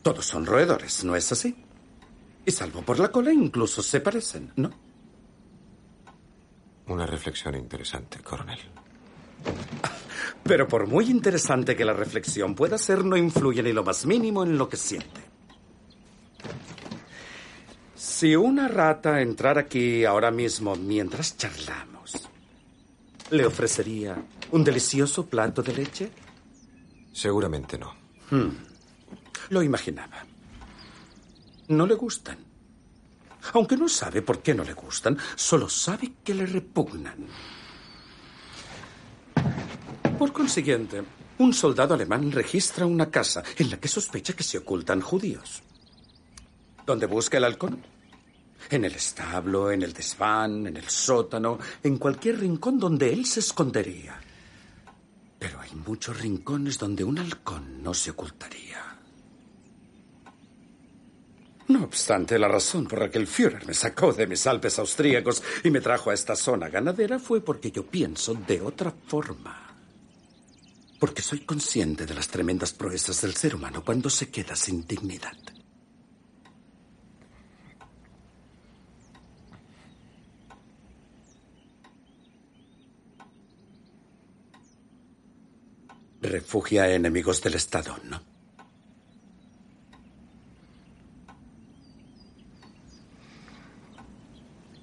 [SPEAKER 8] Todos son roedores, ¿no es así? Y salvo por la cola, incluso se parecen, ¿no?
[SPEAKER 9] Una reflexión interesante, coronel.
[SPEAKER 8] Pero por muy interesante que la reflexión pueda ser, no influye ni lo más mínimo en lo que siente. Si una rata entrara aquí ahora mismo mientras charlamos, ¿le ofrecería un delicioso plato de leche?
[SPEAKER 9] Seguramente no.
[SPEAKER 8] Hmm. Lo imaginaba. No le gustan. Aunque no sabe por qué no le gustan, solo sabe que le repugnan. Por consiguiente, un soldado alemán registra una casa en la que sospecha que se ocultan judíos. ¿Dónde busca el halcón? En el establo, en el desván, en el sótano, en cualquier rincón donde él se escondería. Pero hay muchos rincones donde un halcón no se ocultaría. No obstante, la razón por la que el Führer me sacó de mis Alpes austríacos y me trajo a esta zona ganadera fue porque yo pienso de otra forma. Porque soy consciente de las tremendas proezas del ser humano cuando se queda sin dignidad. Refugia a enemigos del Estado, ¿no?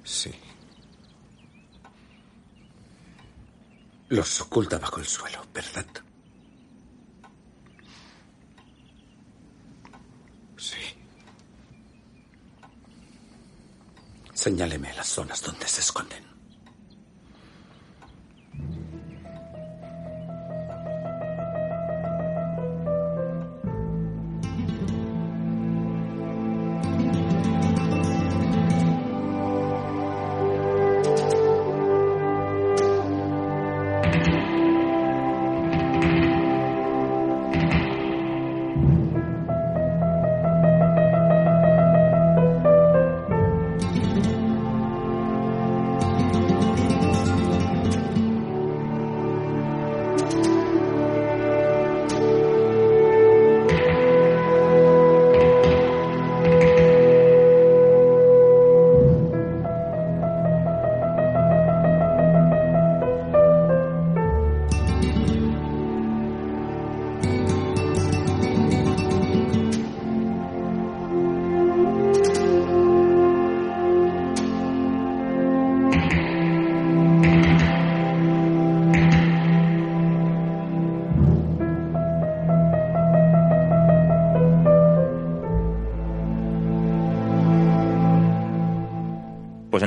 [SPEAKER 9] Sí.
[SPEAKER 8] Los oculta bajo el suelo, ¿verdad?
[SPEAKER 9] Sí.
[SPEAKER 8] Señáleme las zonas donde se esconden.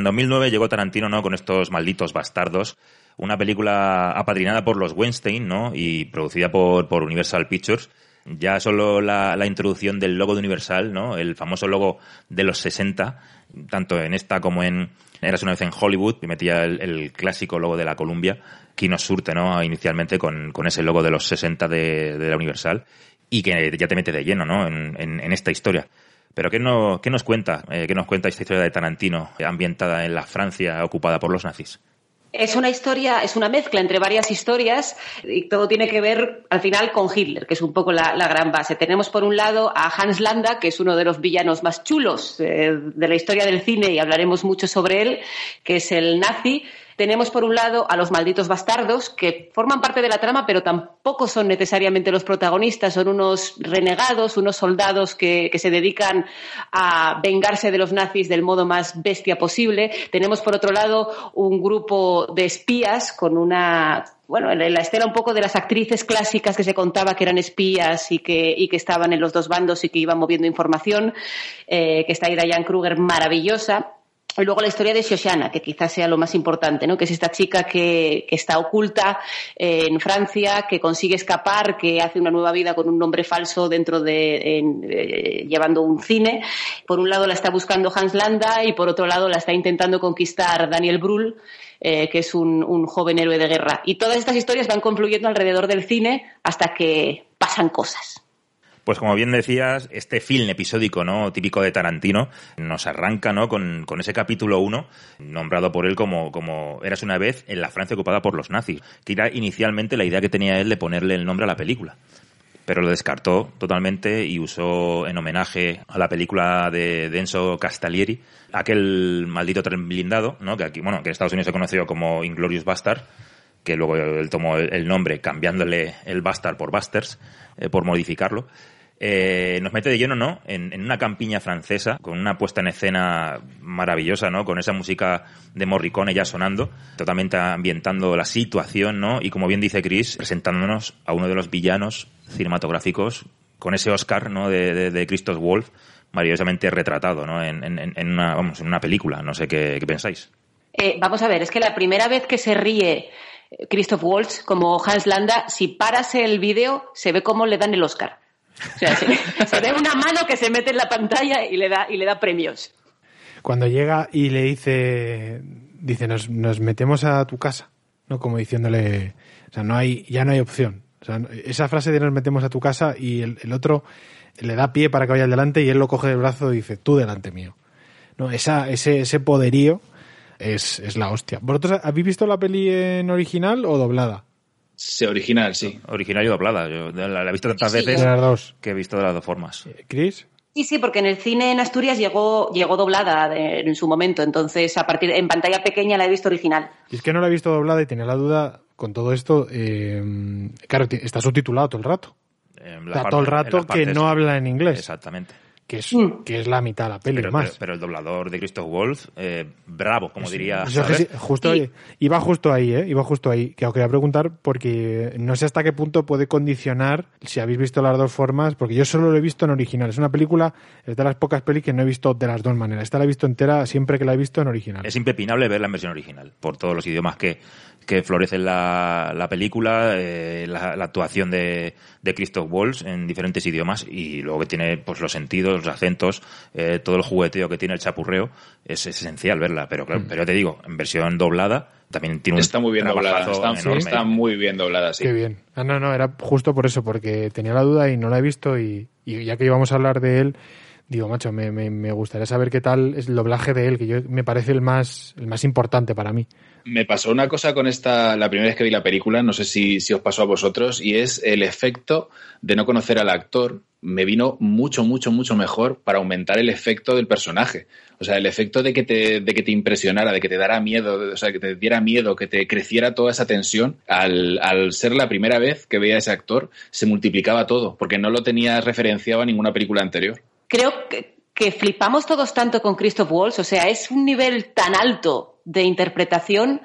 [SPEAKER 3] 2009 llegó Tarantino, ¿no? Con estos malditos bastardos. Una película apadrinada por los Weinstein, ¿no? Y producida por, por Universal Pictures. Ya solo la, la introducción del logo de Universal, ¿no? El famoso logo de los 60, tanto en esta como en Eras una vez en Hollywood, y metía el, el clásico logo de la Columbia, que nos surte, ¿no? Inicialmente con, con ese logo de los 60 de, de la Universal y que ya te mete de lleno, ¿no? En, en, en esta historia. Pero ¿qué, no, qué nos cuenta? Eh, ¿Qué nos cuenta esta historia de Tarantino ambientada en la Francia ocupada por los nazis?
[SPEAKER 6] Es una historia, es una mezcla entre varias historias y todo tiene que ver al final con Hitler, que es un poco la, la gran base. Tenemos por un lado a Hans Landa, que es uno de los villanos más chulos eh, de la historia del cine y hablaremos mucho sobre él, que es el nazi. Tenemos por un lado a los malditos bastardos, que forman parte de la trama, pero tampoco son necesariamente los protagonistas, son unos renegados, unos soldados que, que, se dedican a vengarse de los nazis del modo más bestia posible. Tenemos por otro lado un grupo de espías con una bueno, en la estela un poco de las actrices clásicas que se contaba que eran espías y que, y que estaban en los dos bandos y que iban moviendo información, eh, que está ahí Diane Kruger maravillosa. Y luego la historia de Shoshana, que quizás sea lo más importante, ¿no? Que es esta chica que, que está oculta eh, en Francia, que consigue escapar, que hace una nueva vida con un nombre falso dentro de, eh, llevando un cine. Por un lado la está buscando Hans Landa y por otro lado la está intentando conquistar Daniel Brühl, eh, que es un, un joven héroe de guerra. Y todas estas historias van confluyendo alrededor del cine hasta que pasan cosas.
[SPEAKER 3] Pues como bien decías, este film episódico, ¿no? Típico de Tarantino, nos arranca, ¿no? Con, ese capítulo 1, nombrado por él como, como Eras una vez en la Francia ocupada por los nazis, que era inicialmente la idea que tenía él de ponerle el nombre a la película. Pero lo descartó totalmente y usó en homenaje a la película de Denso Castellieri, aquel maldito tren blindado, ¿no? Que aquí, bueno, que en Estados Unidos se conoció como Inglorious Bastard, que luego él tomó el nombre cambiándole el Bastard por Busters, eh, por modificarlo eh, nos mete de lleno, ¿no? En, una campiña francesa, con una puesta en escena maravillosa, ¿no? Con esa música de Morricone ya sonando, totalmente ambientando la situación, ¿no? Y como bien dice Chris, presentándonos a uno de los villanos cinematográficos con ese Oscar, ¿no? De, de, de Christoph Wolf, maravillosamente retratado, ¿no? En, una, vamos, en una película. No sé qué, pensáis.
[SPEAKER 6] Eh, vamos a ver, es que la primera vez que se ríe Christoph Waltz como Hans Landa, si paras el vídeo, se ve cómo le dan el Oscar. O sea, se, ve una mano que se mete en la pantalla y le da, y le da premios.
[SPEAKER 4] Cuando llega y le dice, dice, nos, metemos a tu casa, ¿no? Como diciéndole, o sea, no hay, ya no hay opción. O sea, esa frase de nos metemos a tu casa y el, el otro le da pie para que vaya adelante y él lo coge del brazo y dice, tú delante mío. No, esa, ese, ese poderío es, es la hostia. ¿Vosotros habéis visto la peli en original o doblada?
[SPEAKER 5] Sí, original, sí.
[SPEAKER 3] Original y doblada. Yo la, la he visto tantas
[SPEAKER 6] Sí,
[SPEAKER 3] veces
[SPEAKER 6] yo-
[SPEAKER 4] dos.
[SPEAKER 3] que he visto de las dos formas.
[SPEAKER 4] ¿Chris?
[SPEAKER 6] Sí, sí, porque en el cine en Asturias llegó, llegó doblada de- en su momento, entonces a partir en pantalla pequeña la he visto original.
[SPEAKER 4] Y es que no la he visto doblada y tenía la duda con todo esto. Eh, claro, está subtitulado todo el rato. Está
[SPEAKER 3] la
[SPEAKER 4] todo el
[SPEAKER 3] parte-
[SPEAKER 4] rato que
[SPEAKER 3] partes-
[SPEAKER 4] no habla en inglés,
[SPEAKER 3] Exactamente.
[SPEAKER 4] Que es,
[SPEAKER 6] Mm.
[SPEAKER 4] que es la mitad de la peli
[SPEAKER 3] Pero,
[SPEAKER 4] más.
[SPEAKER 3] pero- pero el doblador de Christoph Wolf, eh, bravo, como diría.
[SPEAKER 4] Eso es que
[SPEAKER 3] ¿sabes?
[SPEAKER 4] sí, justo
[SPEAKER 6] Sí.
[SPEAKER 4] ahí- iba justo ahí, ¿eh? Iba justo ahí. Que os quería preguntar porque no sé hasta qué punto puede condicionar si habéis visto las dos formas, porque yo solo lo he visto en original. Es una película, es de las pocas pelis que no he visto de las dos maneras. Esta la he visto entera siempre que la he visto en original.
[SPEAKER 3] Es impepinable verla en versión original, por todos los idiomas que, que florecen la, la película, eh, la, la actuación de, de Christoph Waltz en diferentes idiomas y luego que tiene pues los sentidos, los acentos, eh, todo el jugueteo que tiene el chapurreo, es, es esencial verla. Pero claro, pero ya te digo, en versión doblada también tiene un
[SPEAKER 5] Está muy bien doblada. está muy bien doblada, sí.
[SPEAKER 4] Qué bien. Ah, no, no, era justo por eso, porque tenía la duda y no la he visto y, y ya que íbamos a hablar de él, digo, macho, me, me, me gustaría saber qué tal es el doblaje de él, que yo me parece el más, el más importante para mí.
[SPEAKER 5] Me pasó una cosa con esta, la primera vez que vi la película, no sé si, si os pasó a vosotros, y es el efecto de no conocer al actor. Me vino mucho, mucho, mucho mejor para aumentar el efecto del personaje. O sea, el efecto de que te, de que te impresionara, de que te dara miedo, o sea, que te diera miedo, que te creciera toda esa tensión, al, al ser la primera vez que veía a ese actor, se multiplicaba todo, porque no lo tenía referenciado a ninguna película anterior.
[SPEAKER 6] Creo que, que flipamos todos tanto con Christoph Waltz, o sea, es un nivel tan alto de interpretación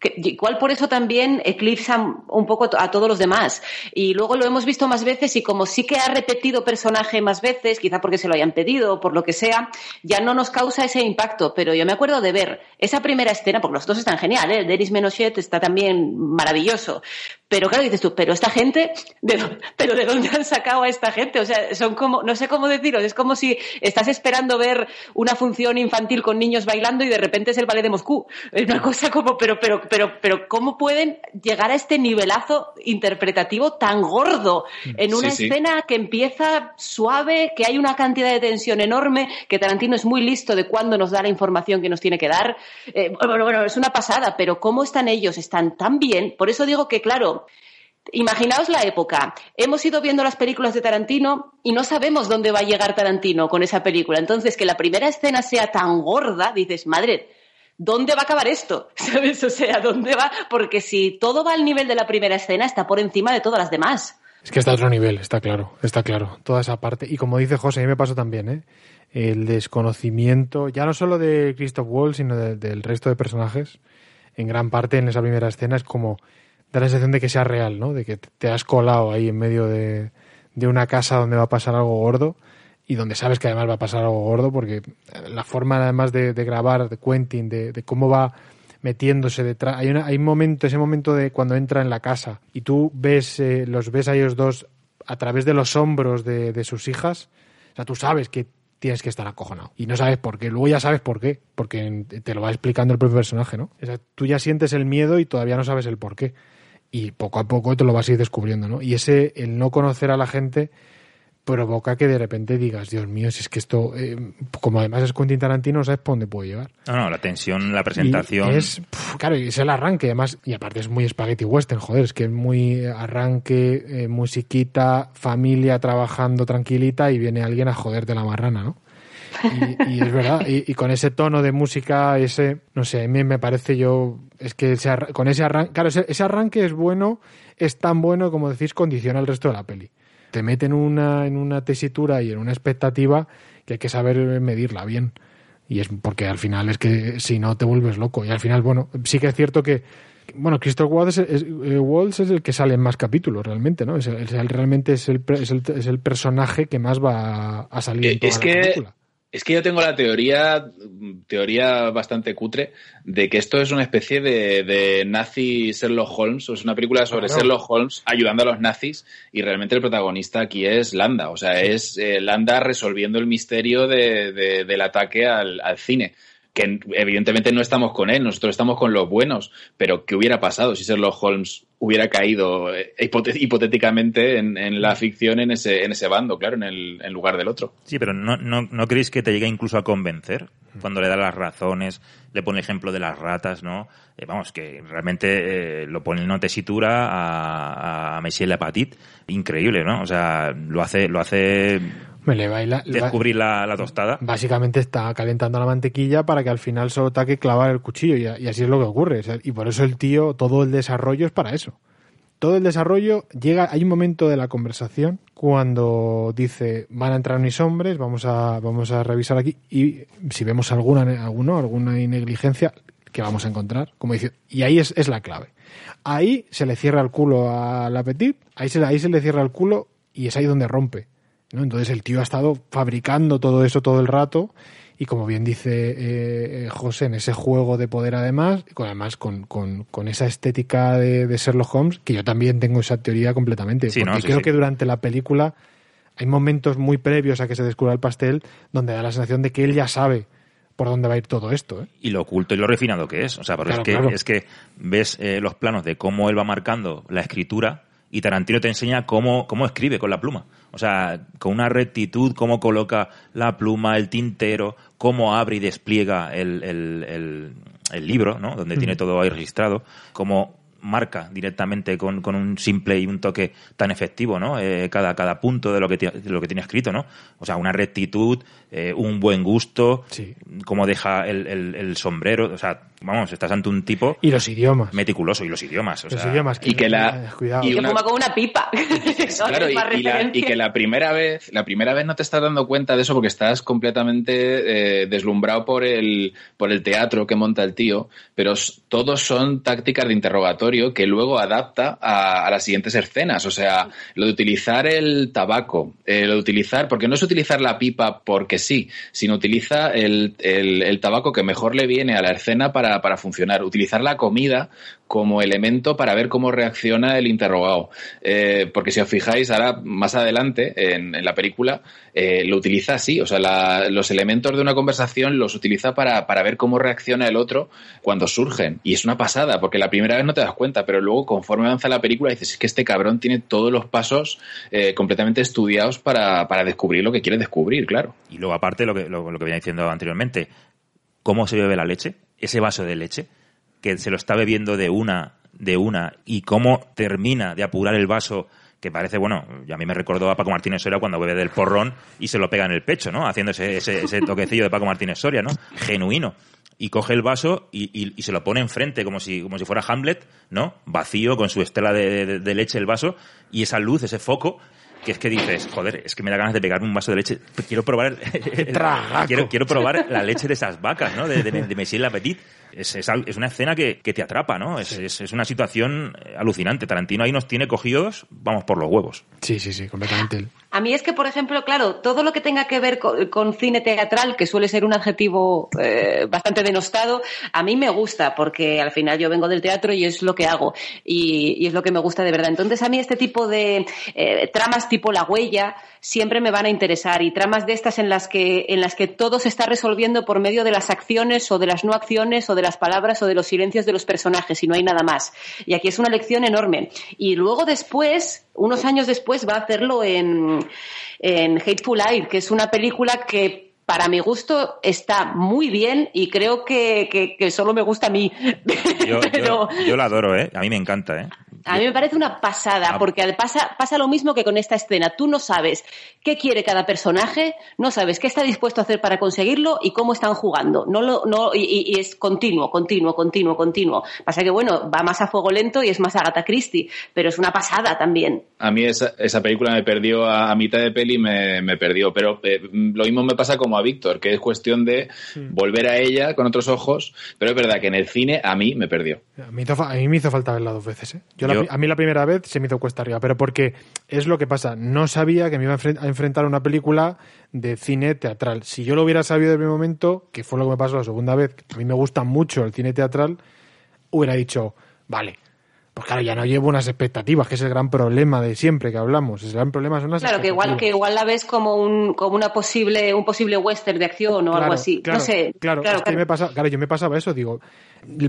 [SPEAKER 6] que igual por eso también eclipsa un poco a todos los demás. Y luego lo hemos visto más veces y como sí que ha repetido personaje más veces, quizá porque se lo hayan pedido o por lo que sea, ya no nos causa ese impacto. Pero yo me acuerdo de ver esa primera escena, porque los dos están geniales, ¿eh? Denis Menochet está también maravilloso. Pero claro, dices tú, pero esta gente, ¿de, ¿pero de dónde han sacado a esta gente? O sea, son como, no sé cómo deciros, es como si estás esperando ver una función infantil con niños bailando y de repente es el ballet de Moscú. Es una cosa como, pero, pero, pero, pero, ¿cómo pueden llegar a este nivelazo interpretativo tan gordo en una
[SPEAKER 5] Sí, sí.
[SPEAKER 6] escena que empieza suave, que hay una cantidad de tensión enorme, que Tarantino es muy listo de cuándo nos da la información que nos tiene que dar? Eh, bueno, bueno, es una pasada, pero ¿cómo están ellos? Están tan bien. Por eso digo que, claro, Imaginaos la época. Hemos ido viendo las películas de Tarantino y no sabemos dónde va a llegar Tarantino con esa película. Entonces, que la primera escena sea tan gorda, dices, madre, ¿dónde va a acabar esto? ¿Sabes? O sea, ¿dónde va? Porque si todo va al nivel de la primera escena, está por encima de todas las demás.
[SPEAKER 4] Es que está a otro nivel, está claro, está claro. Toda esa parte. Y como dice José, a mí me pasó también, ¿eh? El desconocimiento, ya no solo de Christoph Waltz, sino de- del resto de personajes, en gran parte en esa primera escena es como da la sensación de que sea real, ¿no? De que te has colado ahí en medio de, de una casa donde va a pasar algo gordo y donde sabes que además va a pasar algo gordo porque la forma además de, de grabar de Quentin, de, de cómo va metiéndose detrás. Hay, una, hay un momento, ese momento de cuando entra en la casa y tú ves, eh, los ves a ellos dos a través de los hombros de, de sus hijas. O sea, tú sabes que tienes que estar acojonado. Y no sabes por qué. Luego ya sabes por qué. Porque te lo va explicando el propio personaje, ¿no? O sea, tú ya sientes el miedo y todavía no sabes el por qué. Y poco a poco te lo vas a ir descubriendo, ¿no? Y ese, el no conocer a la gente provoca que de repente digas, Dios mío, si es que esto, eh, como además es Quentin Tarantino, no sabes por dónde puede llegar.
[SPEAKER 3] No, no, la tensión, la presentación.
[SPEAKER 4] Y es, pf, claro, es el arranque, además, y aparte es muy spaghetti western, joder, es que es muy arranque, eh, musiquita, familia trabajando tranquilita y viene alguien a joderte la marrana, ¿no? Y, y es verdad, y, y con ese tono de música, ese, no sé, a mí me parece yo, es que ese arra- con ese arranque, claro, ese, ese arranque es bueno, es tan bueno como decís, condiciona el resto de la peli. Te mete en una, en una tesitura y en una expectativa que hay que saber medirla bien. Y es porque al final es que si no te vuelves loco. Y al final, bueno, sí que es cierto que, bueno, Christoph Waltz es, es- eh, Waltz es el que sale en más capítulos realmente, ¿no? Es el- es el- realmente es el, es, el, es el personaje que más va a salir en
[SPEAKER 5] Eh,
[SPEAKER 4] toda
[SPEAKER 5] es
[SPEAKER 4] la
[SPEAKER 5] que
[SPEAKER 4] película.
[SPEAKER 5] Es que yo tengo la teoría, teoría bastante cutre, de que esto es una especie de, de nazi Sherlock Holmes, o es una película sobre. Sherlock Holmes ayudando a los nazis, y realmente el protagonista aquí es Landa, o sea, es eh, Landa resolviendo el misterio de- de- del ataque al, al cine. Que evidentemente no estamos con él, nosotros estamos con los buenos, pero ¿qué hubiera pasado si Sherlock Holmes hubiera caído eh, hipotéticamente en, en la ficción en ese, en ese bando, claro, en el en lugar del otro?
[SPEAKER 3] Sí, pero ¿no, no, ¿no creéis que te llega incluso a convencer? Cuando le da las razones, le pone el ejemplo de las ratas, ¿no? Eh, vamos, que realmente eh, lo pone en una tesitura a, a Michel Apatit. Increíble, ¿no? O sea, lo hace, lo hace
[SPEAKER 4] Me le baila,
[SPEAKER 3] descubrir la, la tostada.
[SPEAKER 4] Básicamente está calentando la mantequilla para que al final solo taque clavar el cuchillo y, y así es lo que ocurre. O sea, y por eso el tío, todo el desarrollo es para eso. Todo el desarrollo llega, hay un momento de la conversación cuando dice van a entrar mis hombres, vamos a, vamos a revisar aquí y si vemos alguna, alguno, alguna negligencia que vamos a encontrar, como dice, y ahí es, es la clave. Ahí se le cierra el culo al Apetit, ahí se, ahí se le cierra el culo y es ahí donde rompe. ¿No? Entonces el tío ha estado fabricando todo eso todo el rato y como bien dice eh, eh, José, en ese juego de poder además, con- además con, con- con esa estética de, de Sherlock Holmes, que yo también tengo esa teoría completamente,
[SPEAKER 3] Sí,
[SPEAKER 4] porque
[SPEAKER 3] ¿no? Sí,
[SPEAKER 4] creo
[SPEAKER 3] sí.
[SPEAKER 4] que durante la película hay momentos muy previos a que se descubra el pastel donde da la sensación de que él ya sabe por dónde va a ir todo esto. ¿eh?
[SPEAKER 3] y lo oculto y lo refinado que es. O sea, pero
[SPEAKER 4] Claro,
[SPEAKER 3] es, que,
[SPEAKER 4] claro.
[SPEAKER 3] es que ves eh, los planos de cómo él va marcando la escritura y Tarantino te enseña cómo, cómo escribe con la pluma. O sea, con una rectitud, cómo coloca la pluma, el tintero, cómo abre y despliega el, el- el- el libro, ¿no? Donde tiene todo ahí registrado, cómo marca directamente con, con un simple y un toque tan efectivo, ¿no? Eh, cada, cada punto de lo que, de lo que tiene escrito, ¿no? O sea, una rectitud, eh, un buen gusto,
[SPEAKER 4] Sí.
[SPEAKER 3] cómo deja el, el- el sombrero, o sea, vamos, estás ante un tipo
[SPEAKER 4] Y los idiomas.
[SPEAKER 3] meticuloso y los idiomas, o
[SPEAKER 4] los
[SPEAKER 3] sea,
[SPEAKER 4] idiomas.
[SPEAKER 5] y que la-
[SPEAKER 4] eh, Cuidado.
[SPEAKER 5] y
[SPEAKER 6] que
[SPEAKER 5] una-
[SPEAKER 6] fuma con una pipa.
[SPEAKER 5] Claro, y, la- y que la primera vez, la primera vez no te estás dando cuenta de eso porque estás completamente eh, deslumbrado por el, por el teatro que monta el tío, pero todos son tácticas de interrogatorio que luego adapta a, a las siguientes escenas. O sea, lo de utilizar el tabaco, eh, lo de utilizar, porque no es utilizar la pipa porque sí, sino utiliza el, el- el tabaco que mejor le viene a la escena para, para funcionar. Utilizar la comida como elemento para ver cómo reacciona el interrogado. Eh, porque si os fijáis, ahora más adelante en, la película eh, lo utiliza así, o sea, los elementos de una conversación los utiliza para, para ver cómo reacciona el otro cuando surgen. Y es una pasada, porque la primera vez no te das cuenta, pero luego conforme avanza la película dices, es que este cabrón tiene todos los pasos eh, completamente estudiados para, para descubrir lo que quiere descubrir, claro.
[SPEAKER 3] Y luego, aparte, lo que, lo, lo que venía diciendo anteriormente, cómo se bebe la leche, ese vaso de leche, que se lo está bebiendo de una, de una, y cómo termina de apurar el vaso, que parece, bueno, y a mí me recordó a Paco Martínez Soria cuando bebe del porrón y se lo pega en el pecho, ¿no? Haciendo ese, ese, ese toquecillo de Paco Martínez Soria, ¿no? Genuino. Y coge el vaso y, y- y se lo pone enfrente como si, como si fuera Hamlet, ¿no? Vacío, con su estela de, de- de leche el vaso, y esa luz, ese foco, que es que dices, joder, es que me da ganas de pegarme un vaso de leche. Quiero probar el, quiero, quiero probar la leche de esas vacas, ¿no? De, de, de Monsieur L'Appetit. Es, es, una escena que, que te atrapa, ¿no? Es, es, es una situación alucinante. Tarantino ahí nos tiene cogidos, vamos por los huevos.
[SPEAKER 4] Sí, sí, sí, completamente.
[SPEAKER 6] A mí es que, por ejemplo, claro, todo lo que tenga que ver con, con cine teatral, que suele ser un adjetivo eh, bastante denostado, a mí me gusta, porque al final yo vengo del teatro y es lo que hago, y, y es lo que me gusta de verdad. Entonces, a mí este tipo de eh, tramas tipo La Huella siempre me van a interesar, y tramas de estas en las que, en las que todo se está resolviendo por medio de las acciones o de las no acciones o de las palabras o de los silencios de los personajes, y no hay nada más. Y aquí es una lección enorme. Y luego después, unos años después, va a hacerlo en, en Hateful Eight, que es una película que para mi gusto está muy bien y creo que, que- que solo me gusta a mí.
[SPEAKER 3] Yo,
[SPEAKER 6] Pero
[SPEAKER 3] yo, yo la adoro, ¿eh? A mí me encanta, ¿eh?
[SPEAKER 6] a mí me parece una pasada,
[SPEAKER 3] Ah.
[SPEAKER 6] porque pasa, pasa lo mismo que con esta escena. Tú no sabes qué quiere cada personaje, no sabes qué está dispuesto a hacer para conseguirlo y cómo están jugando. No lo, no, y, y- y es continuo, continuo, continuo, continuo. Pasa que, bueno, va más a fuego lento y es más Agatha Christie, pero es una pasada también.
[SPEAKER 5] A mí esa, esa película me perdió a, a mitad de peli, me, me perdió. Pero eh, lo mismo me pasa como a Víctor, que es cuestión de volver a ella con otros ojos. Pero es verdad que en el cine a mí me perdió.
[SPEAKER 4] A mí, a me hizo falta verla dos veces. ¿eh? Yo la
[SPEAKER 3] Yo-
[SPEAKER 4] a mí la primera vez se me hizo cuesta arriba, pero porque es lo que pasa. No sabía que me iba a enfren- a enfrentar a una película de cine teatral. Si yo lo hubiera sabido de mi momento, que fue lo que me pasó la segunda vez, que a mí me gusta mucho el cine teatral, hubiera dicho, vale. Pues claro, ya no llevo unas expectativas, que es el gran problema de siempre que hablamos. El gran problema son las
[SPEAKER 6] Claro, que igual, que igual la ves como un, como una posible, un posible western de acción o algo así.
[SPEAKER 4] Claro,
[SPEAKER 6] no sé.
[SPEAKER 4] Claro,
[SPEAKER 6] claro,
[SPEAKER 4] es que
[SPEAKER 6] claro.
[SPEAKER 4] me pasa, claro, yo me pasaba eso, digo,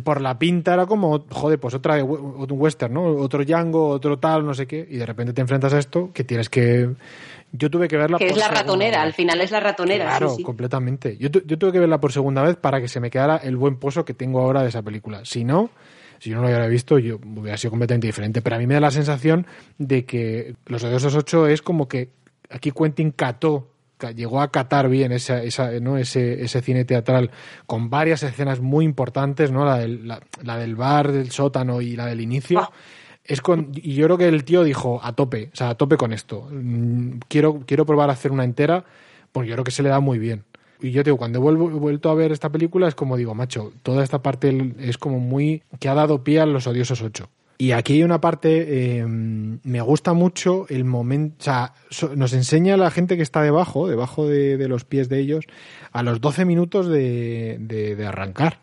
[SPEAKER 4] por la pinta era como, joder, pues otra otro western, ¿no? Otro Django, otro tal, no sé qué, y de repente te enfrentas a esto que tienes que yo tuve que verla
[SPEAKER 6] que
[SPEAKER 4] por
[SPEAKER 6] es la ratonera,
[SPEAKER 4] vez.
[SPEAKER 6] al final es la ratonera.
[SPEAKER 4] Claro,
[SPEAKER 6] sí, sí.
[SPEAKER 4] completamente. Yo, tu- yo tuve que verla por segunda vez para que se me quedara el buen pozo que tengo ahora de esa película. Si no, si yo no lo hubiera visto, yo hubiera sido completamente diferente. Pero a mí me da la sensación de que Los Odiosos 8 es como que aquí Quentin cató, ca- llegó a catar bien esa, esa, ¿no? ese, ese cine teatral con varias escenas muy importantes, ¿no? La del, la, la del bar, del sótano y la del inicio.
[SPEAKER 6] Ah.
[SPEAKER 4] Es con, y yo creo que el tío dijo a tope, o sea, a tope con esto. Mm, Quiero, quiero probar a hacer una entera, pues yo creo que se le da muy bien. Y yo te digo, cuando he, vuelvo- he vuelto a ver esta película es como digo, macho, toda esta parte es como muy... que ha dado pie a los odiosos ocho. Y aquí hay una parte, eh, me gusta mucho el momento, o sea, so- nos enseña la gente que está debajo, debajo de, de los pies de ellos, a los 12 minutos de, de- de arrancar.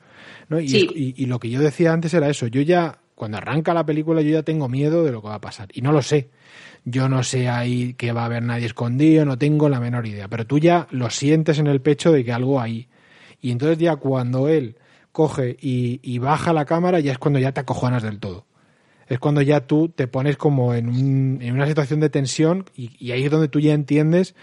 [SPEAKER 4] ¿no? Y,
[SPEAKER 6] Sí.
[SPEAKER 4] y lo que yo decía antes era eso, yo ya, cuando arranca la película, yo ya tengo miedo de lo que va a pasar. Y no lo sé. Yo no sé ahí que va a haber nadie escondido, no tengo la menor idea. Pero tú ya lo sientes en el pecho de que algo hay. Y entonces ya cuando él coge y, y baja la cámara, ya es cuando ya te acojonas del todo. Es cuando ya tú te pones como en, un- en una situación de tensión y, y ahí es donde tú ya entiendes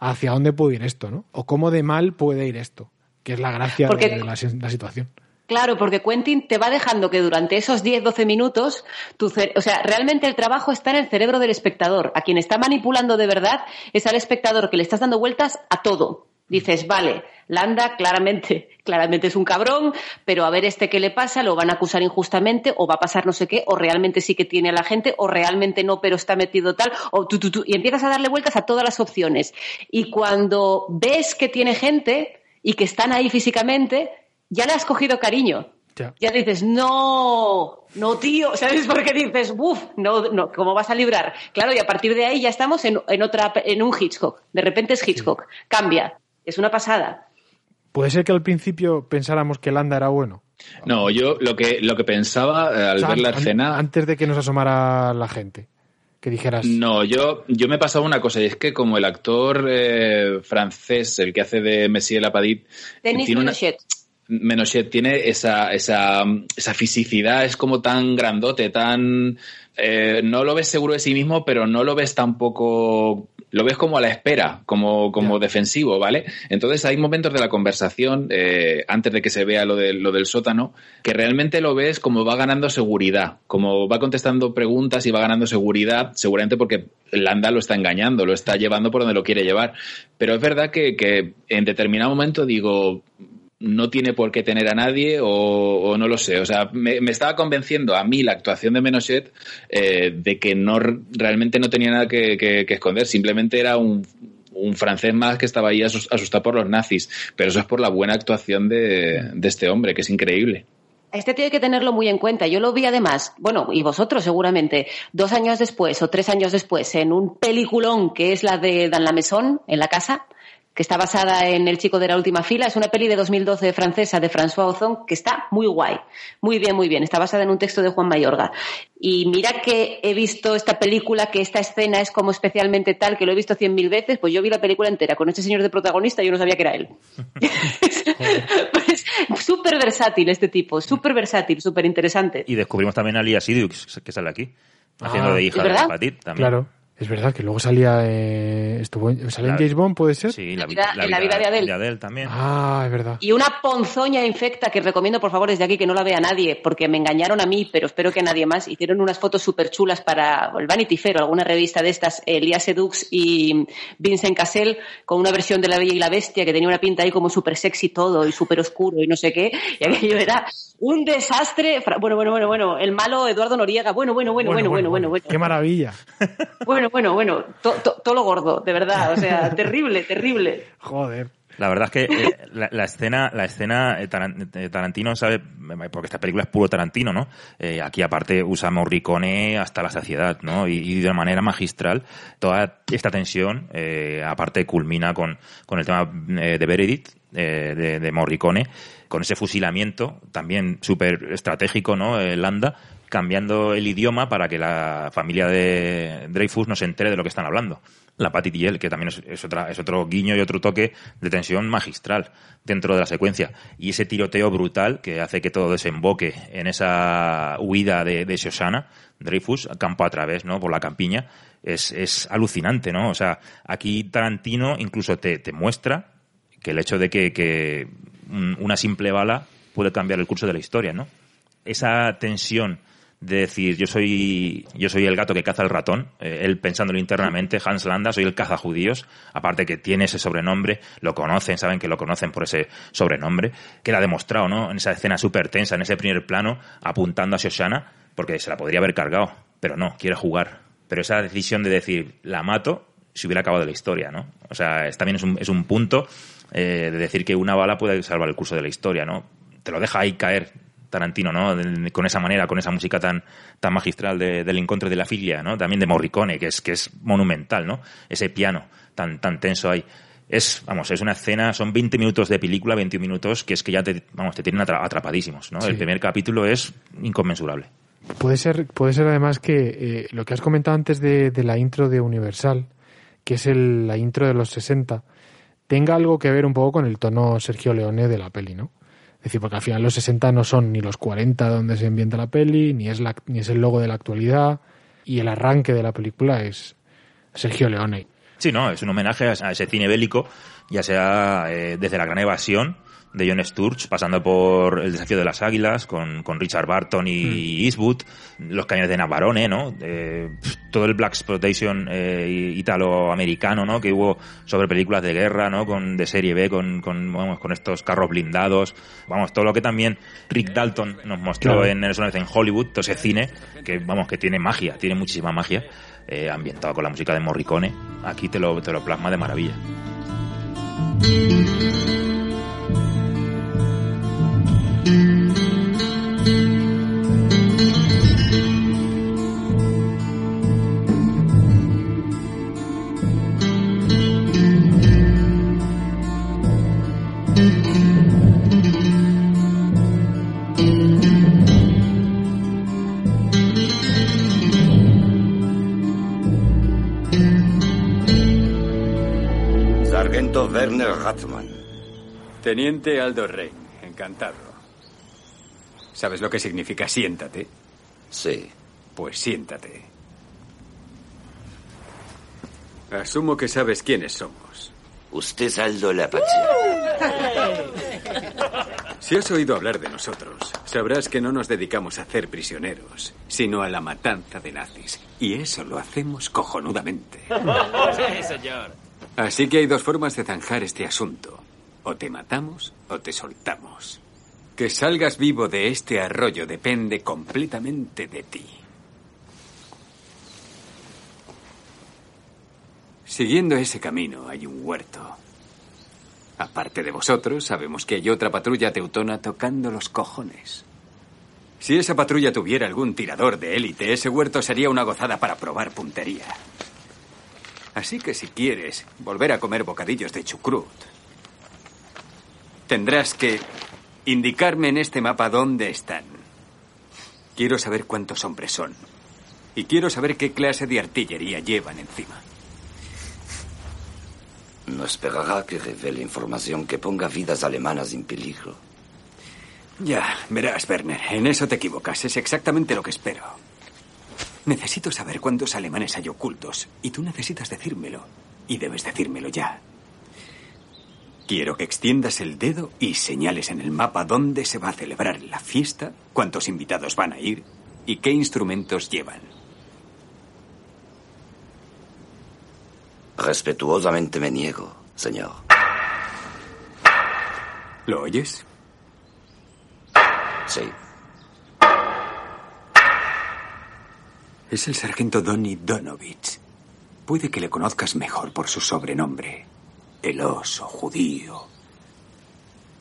[SPEAKER 4] hacia dónde puede ir esto, ¿no? O cómo de mal puede ir esto, que es la gracia
[SPEAKER 6] Porque-
[SPEAKER 4] de la, la situación.
[SPEAKER 6] Claro, porque Quentin te va dejando que durante esos 10-12 minutos, tu o sea, realmente el trabajo está en el cerebro del espectador. A quien está manipulando de verdad es al espectador que le estás dando vueltas a todo. Dices, vale, Landa claramente, claramente es un cabrón, pero a ver este qué le pasa, lo van a acusar injustamente, o va a pasar no sé qué, o realmente sí que tiene a la gente, o realmente no, pero está metido tal, o tú, tú, tú, y empiezas a darle vueltas a todas las opciones. Y cuando ves que tiene gente y que están ahí físicamente, ya le has cogido cariño.
[SPEAKER 4] Ya.
[SPEAKER 6] Ya dices, no, no, tío, ¿sabes por qué dices, uff, no, no, ¿cómo vas a librar? Claro, y a partir de ahí ya estamos en, en otra, en un Hitchcock. De repente es Hitchcock. Cambia. Es una pasada.
[SPEAKER 4] Puede ser que al principio pensáramos que Landa era bueno.
[SPEAKER 5] No, yo lo que, lo que pensaba eh, al
[SPEAKER 4] O sea,
[SPEAKER 5] ver la
[SPEAKER 4] an-
[SPEAKER 5] escena.
[SPEAKER 4] Antes de que nos asomara la gente. Que dijeras.
[SPEAKER 5] No, yo, yo me pasaba una cosa, y es que como el actor eh, francés, el que hace de Messier Lapadit,
[SPEAKER 6] Denis
[SPEAKER 5] tiene una,
[SPEAKER 6] Menochet.
[SPEAKER 5] Tiene esa, esa, esa fisicidad, es como tan grandote, tan... eh, no lo ves seguro de sí mismo, pero no lo ves tampoco... Lo ves como a la espera, como, como defensivo, ¿vale? Entonces hay momentos de la conversación, eh, antes de que se vea lo, de, lo del sótano, que realmente lo ves como va ganando seguridad, como va contestando preguntas y va ganando seguridad, seguramente porque Landa lo está engañando, lo está llevando por donde lo quiere llevar. Pero es verdad que, que en determinado momento digo, no tiene por qué tener a nadie o, no lo sé. O sea, me, estaba convenciendo a mí la actuación de Menochet eh, de que no realmente no tenía nada que, esconder, simplemente era un, un francés más que estaba ahí asus- asustado por los nazis. Pero eso es por la buena actuación de, de este hombre, que es increíble.
[SPEAKER 6] Este tiene que tenerlo muy en cuenta. Yo lo vi además, bueno, y vosotros seguramente, dos años después o tres años después, en un peliculón que es la de Dan la Maison, en la casa, que está basada en El chico de la última fila. Es una peli de 2012 francesa de François Ozon que está muy guay. Muy bien, muy bien. Está basada en un texto de Juan Mayorga. Y mira que he visto esta película, que esta escena es como especialmente tal, que lo he visto cien mil veces, pues yo vi la película entera con este señor de protagonista y yo no sabía que era él. pues súper versátil este tipo, súper versátil, súper interesante.
[SPEAKER 3] Y descubrimos también a Lia Seydoux, que sale aquí, haciendo
[SPEAKER 4] Ah,
[SPEAKER 3] de hija
[SPEAKER 6] ¿es
[SPEAKER 3] de? Lapadit también.
[SPEAKER 4] Claro. Es verdad que luego salía. Eh, estuvo en, ¿Salía en
[SPEAKER 3] La-
[SPEAKER 4] James Bond, puede ser?
[SPEAKER 3] Sí, la,
[SPEAKER 6] La vida-
[SPEAKER 3] vi-
[SPEAKER 6] en la vida de Adele.
[SPEAKER 3] también.
[SPEAKER 4] Ah, es verdad.
[SPEAKER 6] Y una ponzoña infecta que recomiendo por favor desde aquí que no la vea nadie, porque me engañaron a mí, pero espero que a nadie más. Hicieron unas fotos súper chulas para el Vanity Fair o alguna revista de estas, Elías Sedux y Vincent Cassel, con una versión de La Bella y la Bestia que tenía una pinta ahí como súper sexy todo y súper oscuro y no sé qué. Y aquello era un desastre. Bueno, bueno, bueno, bueno. El malo Eduardo Noriega. Bueno, bueno, bueno, bueno, bueno, bueno. bueno.
[SPEAKER 4] Qué maravilla.
[SPEAKER 6] Bueno, bueno, bueno. To- to- Todo lo gordo, de verdad. O sea, terrible, terrible.
[SPEAKER 4] Joder.
[SPEAKER 3] La verdad es que eh, la, la escena, la escena eh, eh, Tarantino sabe, porque esta película es puro Tarantino, ¿no? Eh, aquí aparte usa Morricone hasta la saciedad, ¿no? Y, y de manera magistral toda esta tensión, eh, aparte culmina con, con el tema eh, de Meredith, eh, de, de Morricone, con ese fusilamiento también súper estratégico, ¿no? Eh, Landa cambiando el idioma para que la familia de Dreyfus no se entere de lo que están hablando. La Patty y él, que también es, es otra, es otro guiño y otro toque de tensión magistral dentro de la secuencia. Y ese tiroteo brutal que hace que todo desemboque en esa huida de, de Shoshana, Dreyfus, campo a través, ¿no? Por la campiña, es, es alucinante, ¿no? O sea, aquí Tarantino incluso te, te muestra que el hecho de que, que un- una simple bala puede cambiar el curso de la historia, ¿no? Esa tensión de decir yo soy yo soy el gato que caza el ratón, eh, él pensándolo internamente, Hans Landa, soy el caza judíos, aparte que tiene ese sobrenombre, lo conocen, saben que lo conocen por ese sobrenombre, que lo ha demostrado, ¿no? En esa escena súper tensa, en ese primer plano, apuntando a Shoshana, porque se la podría haber cargado, pero no, quiere jugar. Pero esa decisión de decir, la mato, se hubiera acabado la historia, ¿no? O sea, es, también es un, es un punto eh, de decir que una bala puede salvar el curso de la historia, ¿no? Te lo deja ahí caer Tarantino, ¿no? Con esa manera, con esa música tan, tan magistral de- del encuentro de la filia, ¿no? También de Morricone, que es, que es monumental, ¿no? Ese piano tan, tan tenso ahí. Es, vamos, es una escena, son 20 minutos de película, 21 minutos, que es que ya te, vamos, te tienen atra- atrapadísimos, ¿no?
[SPEAKER 4] Sí.
[SPEAKER 3] El primer capítulo es inconmensurable.
[SPEAKER 4] Puede ser, puede ser además que eh, lo que has comentado antes de, de la intro de Universal, que es el- la intro de los 60, tenga algo que ver un poco con el tono Sergio Leone de la peli, ¿no? Es decir, porque al final los 60 no son ni los 40 donde se ambienta la peli, ni es, la, ni es el logo de la actualidad, y el arranque de la película es Sergio Leone.
[SPEAKER 3] Sí, no, es un homenaje a ese cine bélico, ya sea eh, desde la gran evasión, de John Sturge, pasando por El desafío de las águilas, con, con Richard Barton y Eastwood, Los cañones de Navarone, ¿no? Eh, todo el Black Exploitation eh, italoamericano, ¿no? Que hubo sobre películas de guerra, ¿no? Con, de serie B, con, con, vamos, con estos carros blindados, vamos, todo lo que también Rick Dalton nos mostró
[SPEAKER 4] Claro.
[SPEAKER 3] en en Hollywood, todo ese cine, que vamos, que tiene magia, tiene muchísima magia, eh, ambientado con la música de Morricone, aquí te lo, te lo plasma de maravilla.
[SPEAKER 10] Werner Rathmann.
[SPEAKER 1] Teniente Aldo Rein, encantado. ¿Sabes lo que significa siéntate?
[SPEAKER 10] Sí.
[SPEAKER 1] Pues siéntate. Asumo que sabes quiénes somos.
[SPEAKER 10] Usted es Aldo Lapache.
[SPEAKER 1] Si has oído hablar de nosotros, sabrás que no nos dedicamos a hacer prisioneros, sino a la matanza de nazis. Y eso lo hacemos cojonudamente.
[SPEAKER 11] Sí, señor.
[SPEAKER 1] Así que hay dos formas de zanjar este asunto. O te matamos o te soltamos. Que salgas vivo de este arroyo depende completamente de ti. Siguiendo ese camino hay un huerto. Aparte de vosotros, sabemos que hay otra patrulla teutona tocando los cojones. Si esa patrulla tuviera algún tirador de élite, ese huerto sería una gozada para probar puntería. Así que si quieres volver a comer bocadillos de chucrut, tendrás que indicarme en este mapa dónde están. Quiero saber cuántos hombres son. Y quiero saber qué clase de artillería llevan encima.
[SPEAKER 10] No esperará que revele información que ponga vidas alemanas en peligro.
[SPEAKER 1] Ya, verás, Werner, en eso te equivocas. Es exactamente lo que espero. Necesito saber cuántos alemanes hay ocultos. Y tú necesitas decírmelo. Y debes decírmelo ya. Quiero que extiendas el dedo y señales en el mapa dónde se va a celebrar la fiesta, cuántos invitados van a ir y qué instrumentos llevan.
[SPEAKER 10] Respetuosamente me niego, señor.
[SPEAKER 1] ¿Lo oyes?
[SPEAKER 10] Sí.
[SPEAKER 1] Es el sargento Donny Donovich. Puede que le conozcas mejor por su sobrenombre. El oso judío.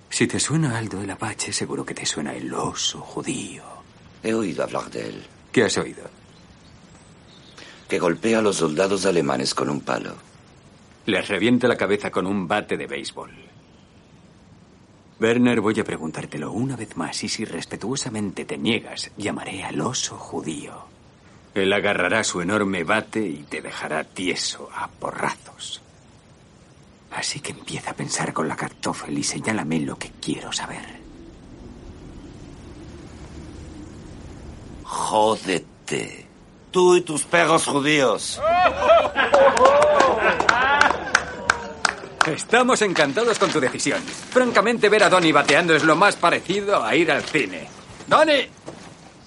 [SPEAKER 1] Si te suena Aldo el Apache, seguro que te suena el oso judío.
[SPEAKER 10] He oído hablar de él.
[SPEAKER 1] ¿Qué has oído?
[SPEAKER 10] Que golpea a los soldados alemanes con un palo.
[SPEAKER 1] Les revienta la cabeza con un bate de béisbol. Werner, voy a preguntártelo una vez más y si respetuosamente te niegas, llamaré al oso judío. Él agarrará su enorme bate y te dejará tieso a porrazos. Así que empieza a pensar con la cartófel y señálame lo que quiero saber.
[SPEAKER 10] Jódete. Tú y tus perros judíos.
[SPEAKER 1] Estamos encantados con tu decisión. Francamente, ver a Donny bateando es lo más parecido a ir al cine. ¡Donny!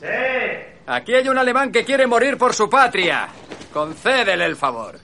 [SPEAKER 1] ¡Sí! Aquí hay un alemán que quiere morir por su patria. Concédele el favor.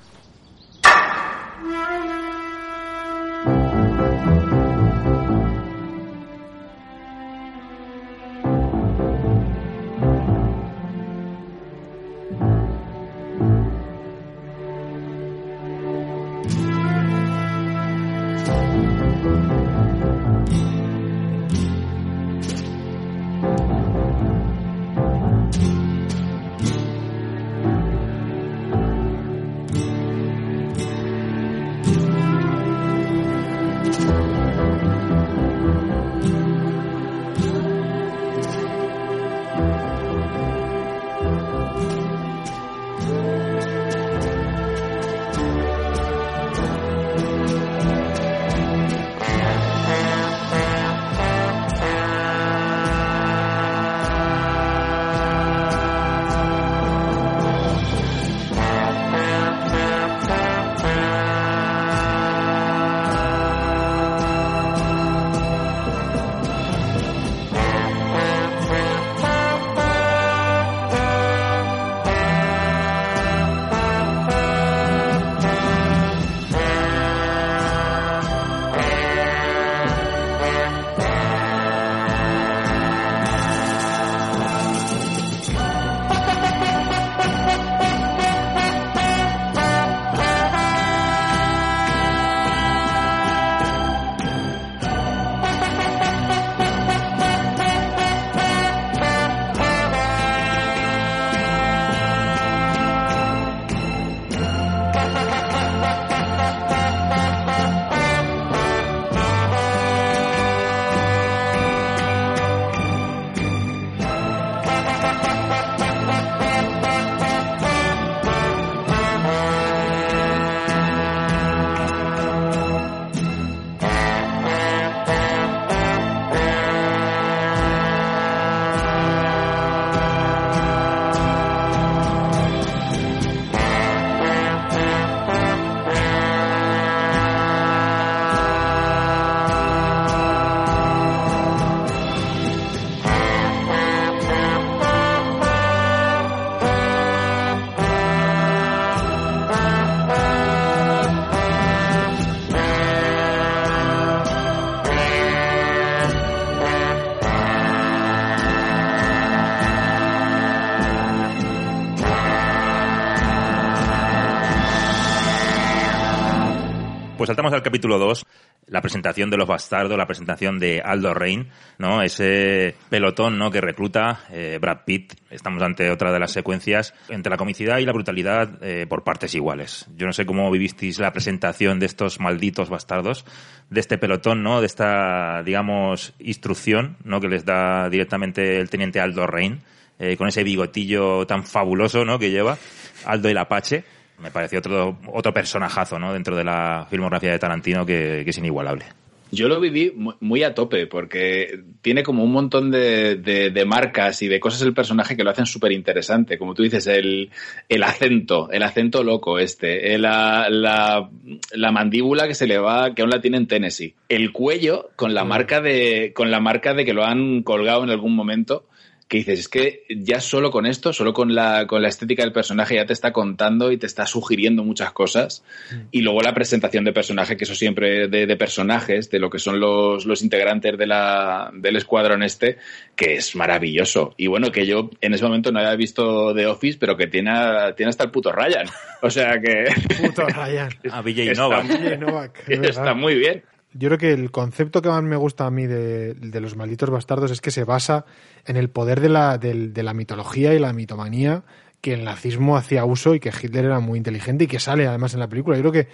[SPEAKER 3] Saltamos al capítulo 2, la presentación de los bastardos, la presentación de Aldo Rain, ¿no? Ese pelotón, ¿no? Que recluta eh, Brad Pitt. Estamos ante otra de las secuencias entre la comicidad y la brutalidad eh, por partes iguales. Yo no sé cómo vivisteis la presentación de estos malditos bastardos, de este pelotón, ¿no? De esta, digamos, instrucción, ¿no? Que les da directamente el teniente Aldo Rain, eh, con ese bigotillo tan fabuloso, ¿no? Que lleva Aldo el Apache me pareció otro, otro personajazo ¿no? dentro de la filmografía de Tarantino que, que es inigualable.
[SPEAKER 5] Yo lo viví muy a tope porque tiene como un montón de, de, de marcas y de cosas el personaje que lo hacen súper interesante. Como tú dices, el, el, acento, el acento loco este, la, la, la, mandíbula que se le va, que aún la tiene en Tennessee. El cuello con la marca de, con la marca de que lo han colgado en algún momento que dices, es que ya solo con esto, solo con la, con la estética del personaje ya te está contando y te está sugiriendo muchas cosas. Mm. Y luego la presentación de personaje, que eso siempre de, de, personajes, de lo que son los, los integrantes de la, del escuadrón este, que es maravilloso. Y bueno, que yo en ese momento no había visto The Office, pero que tiene, tiene hasta el puto Ryan. O sea que...
[SPEAKER 4] Puto Ryan.
[SPEAKER 3] A Vijay Novak.
[SPEAKER 4] Está, Novak
[SPEAKER 5] está muy bien.
[SPEAKER 4] Yo creo que el concepto que más me gusta a mí de, los malditos bastardos es que se basa en el poder de la, de, de la mitología y la mitomanía que el nazismo hacía uso y que Hitler era muy inteligente y que sale además en la película. Yo creo que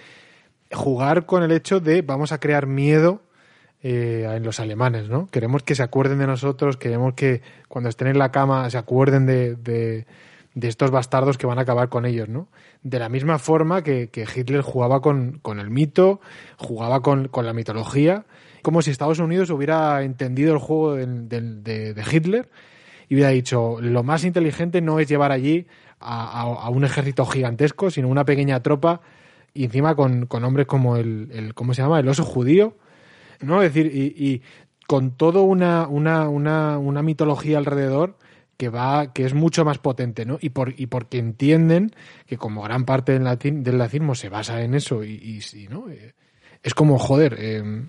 [SPEAKER 4] jugar con el hecho de vamos a crear miedo eh, en los alemanes, ¿no? Queremos que se acuerden de nosotros, queremos que cuando estén en la cama se acuerden de, de, de estos bastardos que van a acabar con ellos, ¿no? De la misma forma que, Hitler jugaba con, el mito, jugaba con, la mitología, como si Estados Unidos hubiera entendido el juego de, de, Hitler y hubiera dicho, lo más inteligente no es llevar allí a, un ejército gigantesco, sino una pequeña tropa y encima con, hombres como el, el, ¿cómo se llama? El oso judío, ¿no? Es decir, y, y con toda una, una, una, una mitología alrededor que va que es mucho más potente no y por y porque entienden que como gran parte del latín del nazismo se basa en eso y, y, no es como joder eh,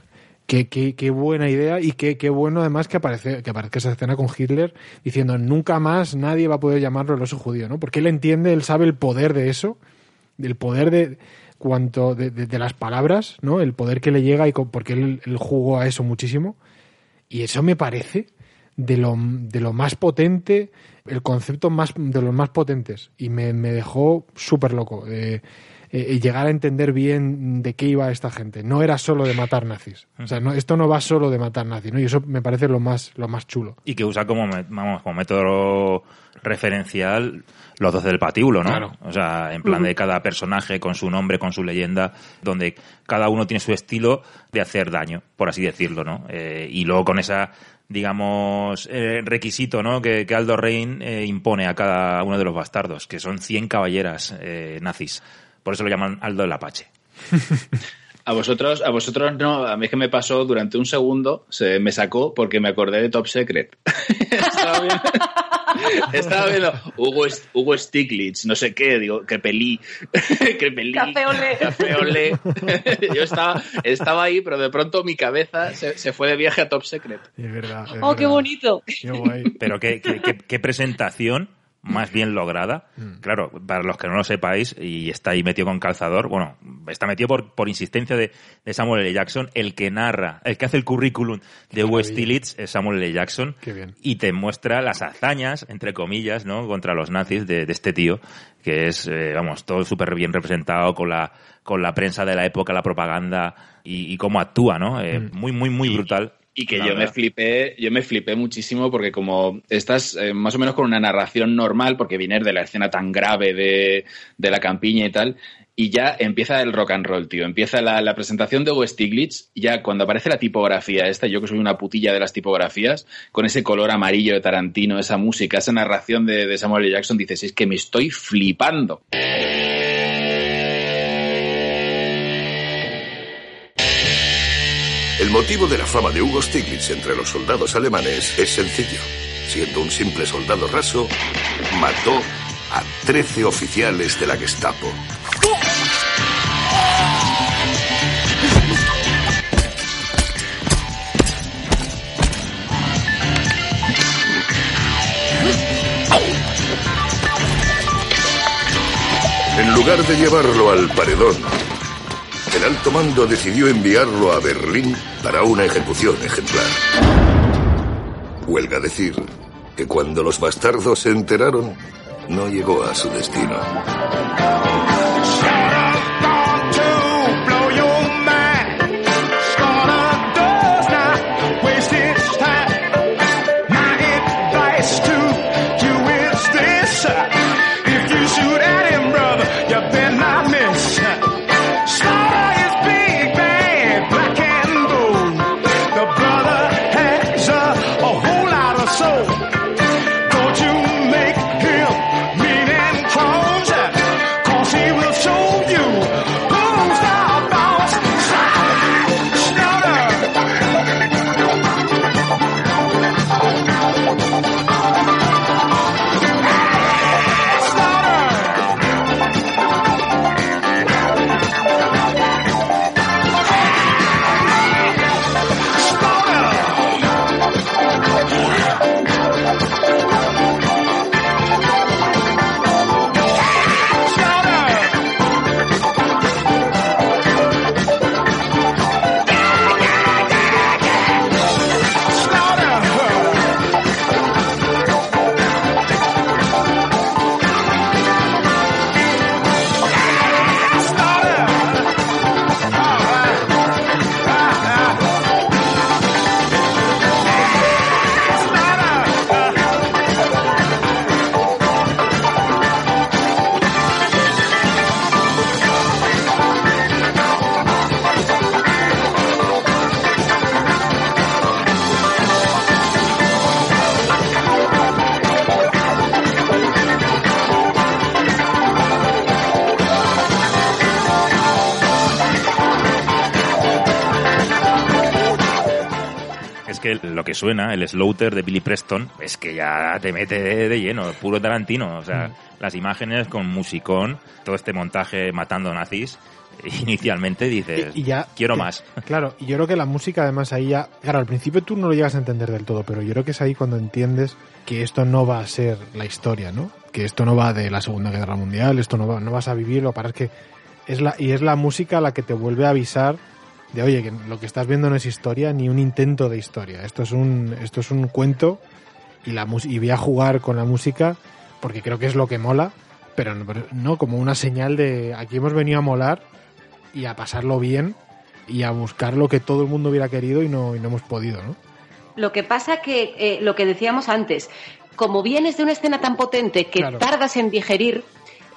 [SPEAKER 4] qué, qué, qué, buena idea y qué, qué bueno además que aparece que aparezca esa escena con Hitler diciendo nunca más nadie va a poder llamarlo el oso judío no porque él entiende él sabe el poder de eso del poder de cuanto de, de, de las palabras no el poder que le llega y porque él jugó a eso muchísimo. Y eso me parece de lo, de lo más potente, el concepto más de los más potentes. Y me, me dejó súper loco. Eh, eh, llegar a entender bien de qué iba esta gente. No era solo de matar nazis. O sea, no, esto no va solo de matar nazis, ¿no? Y eso me parece lo más, lo más chulo.
[SPEAKER 3] Y que usa como, vamos, como método referencial los dos del patíbulo, ¿no?
[SPEAKER 4] Claro.
[SPEAKER 3] O sea, en plan de cada personaje con su nombre, con su leyenda, donde cada uno tiene su estilo de hacer daño, por así decirlo, ¿no? Eh, y luego con esa digamos, eh, requisito ¿no? que, Aldo Rein eh, impone a cada uno de los bastardos, que son 100 caballeras eh, nazis. Por eso lo llaman Aldo el Apache.
[SPEAKER 5] A vosotros, a vosotros no, a mí es que me pasó durante un segundo, se me sacó porque me acordé de Top Secret. Estaba viendo, estaba viendo Hugo, Hugo, Stiglitz, no sé qué, digo, que pelí, que pelí.
[SPEAKER 6] Café olé.
[SPEAKER 5] Café olé. Yo estaba, estaba ahí, pero de pronto mi cabeza se, se fue de viaje a Top Secret.
[SPEAKER 4] Es verdad. Es
[SPEAKER 6] oh,
[SPEAKER 4] verdad.
[SPEAKER 6] qué bonito.
[SPEAKER 4] Qué guay.
[SPEAKER 3] Pero qué, qué, qué, qué presentación más bien lograda.
[SPEAKER 4] Mm.
[SPEAKER 3] Claro, para los que no lo sepáis, y está ahí metido con calzador, bueno, está metido por, por insistencia de, de, Samuel L. Jackson, el que narra, el que hace el currículum de West es Samuel L. Jackson,
[SPEAKER 4] Qué bien.
[SPEAKER 3] y te muestra las hazañas, entre comillas, ¿no?, contra los nazis de, de este tío, que es, eh, vamos, todo súper bien representado con la, con la prensa de la época, la propaganda, y, y cómo actúa, ¿no? Eh,
[SPEAKER 4] Mm.
[SPEAKER 3] Muy, muy, muy brutal.
[SPEAKER 5] Y que yo me flipé, yo me flipé muchísimo porque como estás eh, más o menos con una narración normal, porque vienes de la escena tan grave de, de la campiña y tal, y ya empieza el rock and roll, tío. Empieza la, la presentación de West Stiglitz, ya cuando aparece la tipografía esta, yo que soy una putilla de las tipografías, con ese color amarillo de Tarantino, esa música, esa narración de, de Samuel L. Jackson, dices, es que me estoy flipando.
[SPEAKER 12] El motivo de la fama de Hugo Stiglitz entre los soldados alemanes es sencillo. Siendo un simple soldado raso, mató a 13 oficiales de la Gestapo. En lugar de llevarlo al paredón,
[SPEAKER 2] el alto mando decidió enviarlo a Berlín para una ejecución ejemplar. Huelga decir que cuando los bastardos se enteraron, no llegó a su destino.
[SPEAKER 3] Que suena, el Slaughter de Billy Preston, es que ya te mete de, de lleno, puro Tarantino. O sea, las imágenes con musicón, todo este montaje matando nazis, inicialmente dices,
[SPEAKER 4] Y ya,
[SPEAKER 3] quiero
[SPEAKER 4] que-
[SPEAKER 3] más.
[SPEAKER 4] Claro, y yo creo que la música además ahí ya... Claro, al principio tú no lo llegas a entender del todo, pero yo creo que es ahí cuando entiendes que esto no va a ser la historia, ¿no? Que esto no va de la Segunda Guerra Mundial, esto no va, no vas a vivir, lo que pasa es que es la, y es la música la que te vuelve a avisar de, oye, que lo que estás viendo no es historia ni un intento de historia, esto es un, esto es un cuento y, la y voy a jugar con la música porque creo que es lo que mola, pero no, pero no como una señal de aquí hemos venido a molar y a pasarlo bien y a buscar lo que todo el mundo hubiera querido y no, y no hemos podido, ¿no?
[SPEAKER 6] Lo que pasa que, eh, lo que decíamos antes, como vienes de una escena tan potente que
[SPEAKER 4] Claro.
[SPEAKER 6] tardas en digerir,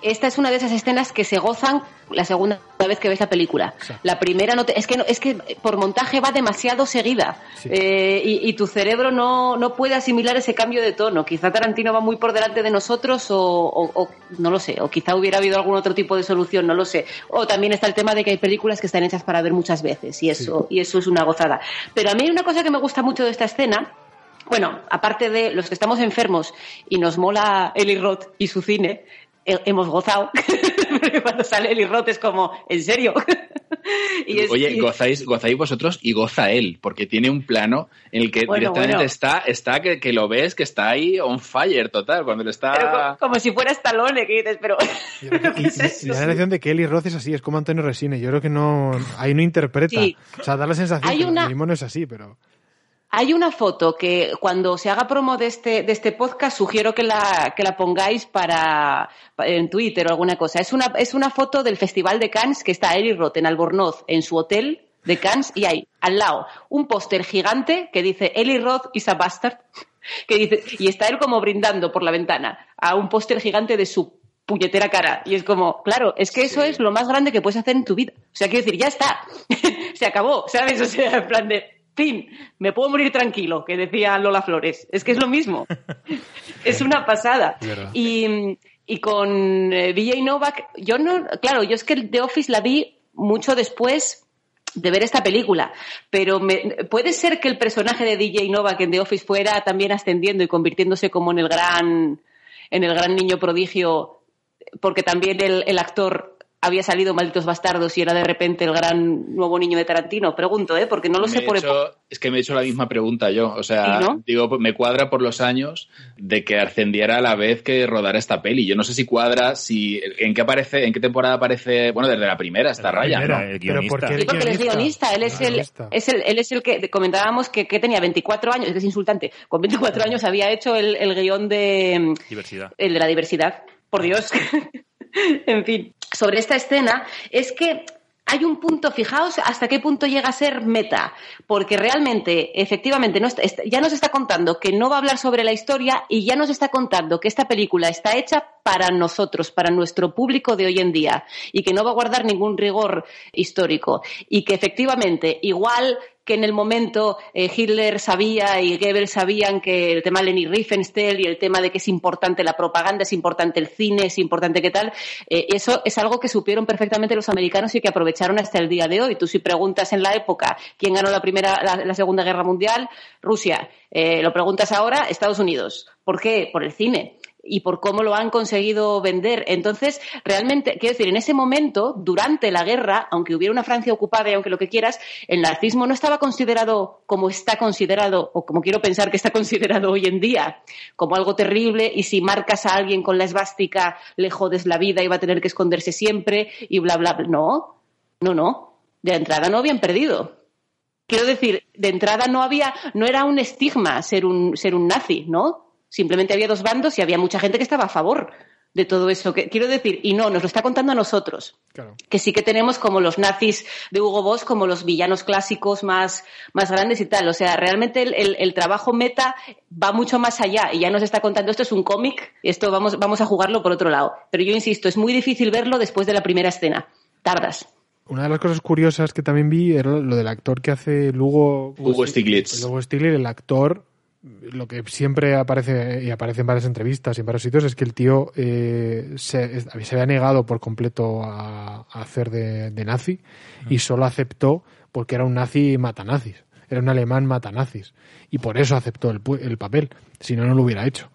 [SPEAKER 6] esta es una de esas escenas que se gozan la segunda vez que ves la película. La primera no te- es que no- es que por montaje va demasiado seguida Eh, y, y tu cerebro no, no puede asimilar ese cambio de tono. Quizá Tarantino va muy por delante de nosotros o, o- o no lo sé, o quizá hubiera habido algún otro tipo de solución, no lo sé. O también está el tema de que hay películas que están hechas para ver muchas veces y eso y eso es una gozada. Pero a mí hay una cosa que me gusta mucho de esta escena bueno, aparte de los que estamos enfermos y nos mola Eli Roth y su cine, hemos gozado. Cuando sale Eli Roth es como, ¿en serio? Y es-
[SPEAKER 5] Oye,
[SPEAKER 6] y-
[SPEAKER 5] gozáis, gozáis vosotros y goza él, porque tiene un plano en el que
[SPEAKER 6] Bueno,
[SPEAKER 5] directamente
[SPEAKER 6] bueno.
[SPEAKER 5] está, está que, que lo ves, que está ahí on fire total, cuando le está...
[SPEAKER 6] pero como, si fuera Stallone, que dices, pero...
[SPEAKER 4] Y, la sensación de que Eli Roth es así, es como Antonio Resine. Yo creo que no, ahí no interpreta.
[SPEAKER 6] Sí.
[SPEAKER 4] O sea, da la sensación
[SPEAKER 6] Hay
[SPEAKER 4] que
[SPEAKER 6] una-
[SPEAKER 4] lo mismo no es así, pero...
[SPEAKER 6] Hay una foto que cuando se haga promo de este, de este podcast sugiero que la, que la pongáis para, en Twitter o alguna cosa. Es una, es una foto del Festival de Cannes que está Eli Roth en Albornoz en su hotel de Cannes y hay al lado un póster gigante que dice Eli Roth is a bastard que dice, y está él como brindando por la ventana a un póster gigante de su puñetera cara. Y es como, claro, es que eso es lo más grande que puedes hacer en tu vida. O sea, quiero decir, ya está. Se acabó, ¿sabes? O sea, en plan de, fin, me puedo morir tranquilo, que decía Lola Flores. Es que es lo mismo. es una pasada. Y, y con eh, BJ Novak, yo no, claro, yo es que The Office la vi mucho después de ver esta película, pero me- puede ser que el personaje de DJ Novak en The Office fuera también ascendiendo y convirtiéndose como en el gran, en el gran niño prodigio, porque también el, el actor había salido Malditos Bastardos y era de repente el gran nuevo niño de Tarantino? Pregunto, ¿eh? Porque no lo
[SPEAKER 5] Me
[SPEAKER 6] sé
[SPEAKER 5] he
[SPEAKER 6] por
[SPEAKER 5] hecho- es que me he hecho la misma pregunta yo. O sea, digo, me cuadra por los años de que ascendiera a la vez que rodara esta peli. Yo no sé si cuadra, si en qué aparece, en qué temporada aparece, bueno, desde la primera está Ryan,
[SPEAKER 3] primera,
[SPEAKER 5] ¿no?
[SPEAKER 3] el guionista.
[SPEAKER 4] porque
[SPEAKER 6] Sí, porque él es guionista, él es el,
[SPEAKER 4] Guionista.
[SPEAKER 6] es el, él es el que comentábamos que, que tenía 24 años, es que es insultante, con 24 años había hecho el, el guion de,
[SPEAKER 3] Diversidad.
[SPEAKER 6] el de la diversidad, por Dios. en fin, sobre esta escena es que hay un punto, fijaos hasta qué punto llega a ser meta, porque realmente, efectivamente, ya nos está contando que no va a hablar sobre la historia y ya nos está contando que esta película está hecha para nosotros, para nuestro público de hoy en día, y que no va a guardar ningún rigor histórico, y que efectivamente, igual que en el momento eh, Hitler sabía y Goebbels sabían que el tema de Leni Riefenstahl y el tema de que es importante la propaganda, es importante el cine, es importante qué tal, eh, eso es algo que supieron perfectamente los americanos y que aprovecharon hasta el día de hoy. Tú si preguntas en la época quién ganó la primera, la, segunda guerra mundial, Rusia. Eh, lo preguntas ahora, Estados Unidos. ¿Por qué? Por el cine y por cómo lo han conseguido vender. Entonces, realmente, quiero decir, en ese momento, durante la guerra, aunque hubiera una Francia ocupada y aunque lo que quieras, el nazismo no estaba considerado como está considerado, o como quiero pensar que está considerado hoy en día, como algo terrible, y si marcas a alguien con la esvástica, le jodes la vida y va a tener que esconderse siempre, y bla, bla, bla. No, no, no. De entrada no habían perdido. Quiero decir, de entrada no había, no era un estigma ser un, ser un nazi, ¿no? Simplemente había dos bandos y había mucha gente que estaba a favor de todo eso. Que, quiero decir, y no, nos lo está contando a nosotros.
[SPEAKER 4] Claro.
[SPEAKER 6] Que sí que tenemos como los nazis de Hugo Boss, como los villanos clásicos más, más grandes y tal. O sea, realmente el, el- el trabajo meta va mucho más allá y ya nos está contando esto es un cómic, esto vamos, vamos a jugarlo por otro lado. Pero yo insisto, es muy difícil verlo después de la primera escena. Tardas.
[SPEAKER 4] Una de las cosas curiosas que también vi era lo del actor que hace Lugo
[SPEAKER 5] Hugo Stiglitz.
[SPEAKER 4] Luego Stiglitz, el actor, lo que siempre aparece y aparece en varias entrevistas y en varios sitios es que el tío eh, se, se había negado por completo a, a hacer de, de nazi y solo aceptó porque era un nazi matanazis. Era un alemán matanazis. Y por eso aceptó el, el papel. Si no, no lo hubiera hecho.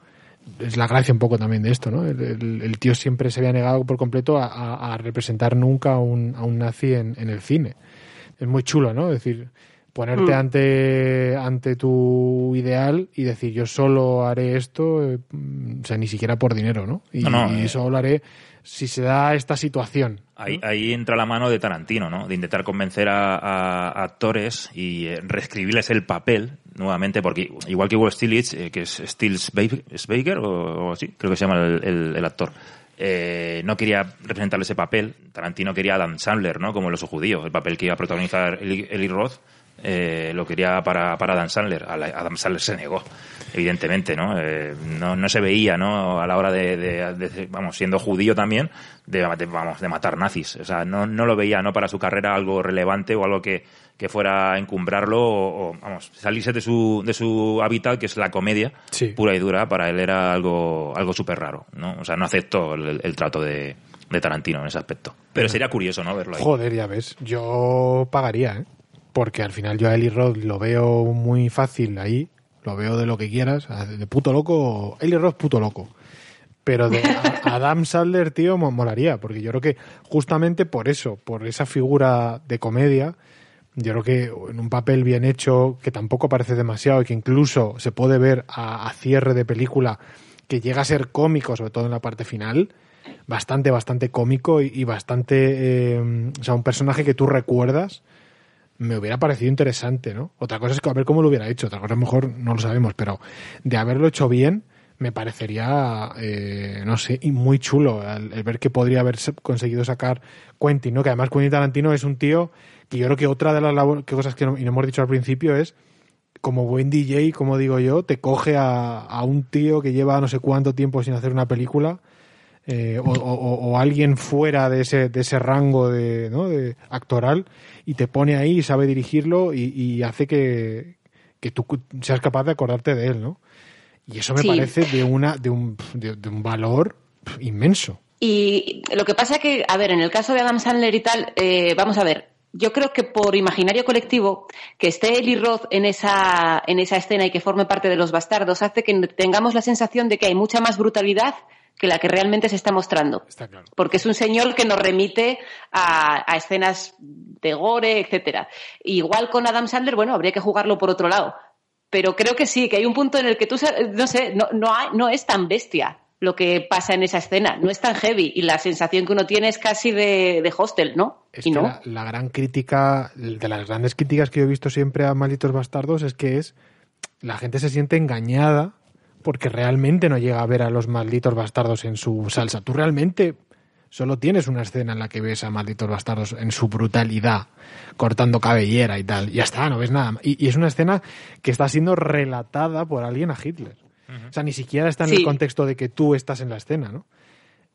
[SPEAKER 4] Es la gracia un poco también de esto, ¿no? El, el- el tío siempre se había negado por completo a, a- a representar nunca a un, a un nazi en, en el cine. Es muy chulo, ¿no? Es decir, ponerte
[SPEAKER 6] Mm.
[SPEAKER 4] ante, ante tu ideal y decir yo solo haré esto, eh, mm, o sea, ni siquiera por dinero, ¿no? Y,
[SPEAKER 3] No, no,
[SPEAKER 4] y
[SPEAKER 3] eh.
[SPEAKER 4] solo haré si se da esta situación.
[SPEAKER 3] Ahí, ahí entra la mano de Tarantino, ¿no? De intentar convencer a, a actores y eh, reescribirles el papel nuevamente, porque igual que Hugo Stiglitz, eh, que es Still Baker o, o así, creo que se llama el, el- el actor, eh, no quería representarle ese papel. Tarantino quería a Dan Sandler, ¿no? Como el oso judío, el papel que iba a protagonizar Eli, Eli Roth. Eh, lo quería para, para Dan Sandler. Adam Sandler se negó, evidentemente, ¿no? Eh, no, no se veía, ¿no? A la hora de, de- de- vamos, siendo judío también, de, de- vamos, de matar nazis. O sea, no, no lo veía, ¿no? Para su carrera algo relevante o algo que, que fuera a encumbrarlo o, o, vamos, salirse de su, de su hábitat, que es la comedia,
[SPEAKER 4] Sí.
[SPEAKER 3] pura y dura, para él era algo, algo súper raro, ¿no? O sea, no aceptó el, el trato de, de Tarantino en ese aspecto. Pero sería curioso, ¿no? Verlo ahí.
[SPEAKER 4] Joder, ya ves. Yo pagaría, ¿eh? Porque al final yo a Eli Roth lo veo muy fácil ahí. Lo veo de lo que quieras. De puto loco. Eli Roth, puto loco. Pero de Adam Sandler, tío, mo- molaría. Porque yo creo que justamente por eso, por esa figura de comedia, yo creo que en un papel bien hecho, que tampoco parece demasiado y que incluso se puede ver a, a cierre de película, que llega a ser cómico, sobre todo en la parte final, bastante, bastante cómico y, y bastante, eh, o sea, un personaje que tú recuerdas, me hubiera parecido interesante, ¿no? Otra cosa es que a ver cómo lo hubiera hecho, otra cosa a lo mejor no lo sabemos, pero de haberlo hecho bien, me parecería, eh, no sé, muy chulo el, ver que podría haber se- conseguido sacar Quentin, ¿no? Que además Quentin Tarantino es un tío que yo creo que otra de las labor- que cosas que no, y no hemos dicho al principio es como buen DJ, como digo yo, te coge a un tío que lleva no sé cuánto tiempo sin hacer una película eh, o, o- o alguien fuera de ese, de ese rango de, ¿no? de actoral y te pone ahí y sabe dirigirlo y, y hace que, que tú seas capaz de acordarte de él, ¿no? Y eso me
[SPEAKER 6] Sí.
[SPEAKER 4] parece de una de un, de, de un valor inmenso.
[SPEAKER 6] Y lo que pasa que, a ver, en el caso de Adam Sandler y tal, eh, vamos a ver, yo creo que por imaginario colectivo, que esté Eli Roth en esa, en esa escena y que forme parte de los bastardos, hace que tengamos la sensación de que hay mucha más brutalidad que la que realmente se está mostrando.
[SPEAKER 4] Está claro.
[SPEAKER 6] Porque es un señor que nos remite a, a escenas de gore, etcétera. Igual con Adam Sandler, bueno, habría que jugarlo por otro lado. Pero creo que sí, que hay un punto en el que tú, no sé, no, no, hay- no es tan bestia lo que pasa en esa escena, no es tan heavy y la sensación que uno tiene es casi de, de hostel, ¿no?
[SPEAKER 4] Es
[SPEAKER 6] y no.
[SPEAKER 4] la, la gran crítica, de las grandes críticas que yo he visto siempre a Malditos Bastardos es que es la gente se siente engañada porque realmente no llega a ver a los malditos bastardos en su salsa. Tú realmente solo tienes una escena en la que ves a malditos bastardos en su brutalidad, cortando cabellera y tal. Ya está, no ves nada. más. Y, y es una escena que está siendo relatada por alguien a Hitler. O sea, ni siquiera está en el contexto de que tú estás en la escena, ¿no?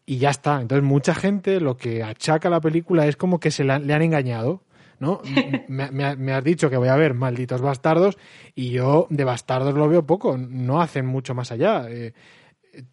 [SPEAKER 4] y ya está. Entonces, mucha gente lo que achaca a la película es como que se la- le han engañado. ¿No? me, me- me has dicho que voy a ver malditos bastardos y yo de bastardos lo veo poco, no hacen mucho más allá. Eh,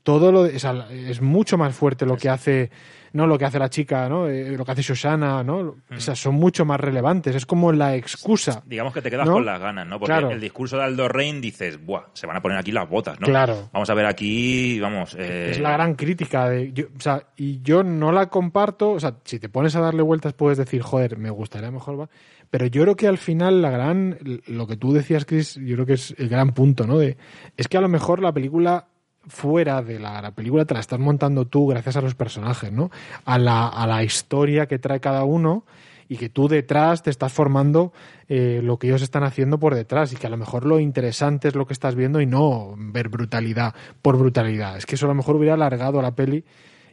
[SPEAKER 4] todo lo o sea, es mucho más fuerte lo que hace no lo que hace la chica no Eh, lo que hace Shoshana no o sea son mucho más relevantes es como la excusa
[SPEAKER 3] Digamos que te quedas
[SPEAKER 4] ¿No?
[SPEAKER 3] con las ganas, ¿no? Porque
[SPEAKER 4] Claro.
[SPEAKER 3] el discurso de Aldo Rein dices, buah, se van a poner aquí las botas, ¿no?
[SPEAKER 4] Claro.
[SPEAKER 3] Vamos a ver aquí, vamos. eh,
[SPEAKER 4] Es la gran crítica de. yo- o sea, y yo no la comparto. O sea, si te pones a darle vueltas, puedes decir, joder, me gustaría mejor. va. Pero yo creo que al final, la gran. Lo que tú decías, Chris, yo creo que es el gran punto, ¿no? De, es que a lo mejor la película fuera de la, la película te la estás montando tú gracias a los personajes, ¿no? A la, a la historia que trae cada uno y que tú detrás te estás formando eh, lo que ellos están haciendo por detrás y que a lo mejor lo interesante es lo que estás viendo y no ver brutalidad por brutalidad. Es que eso a lo mejor hubiera alargado la peli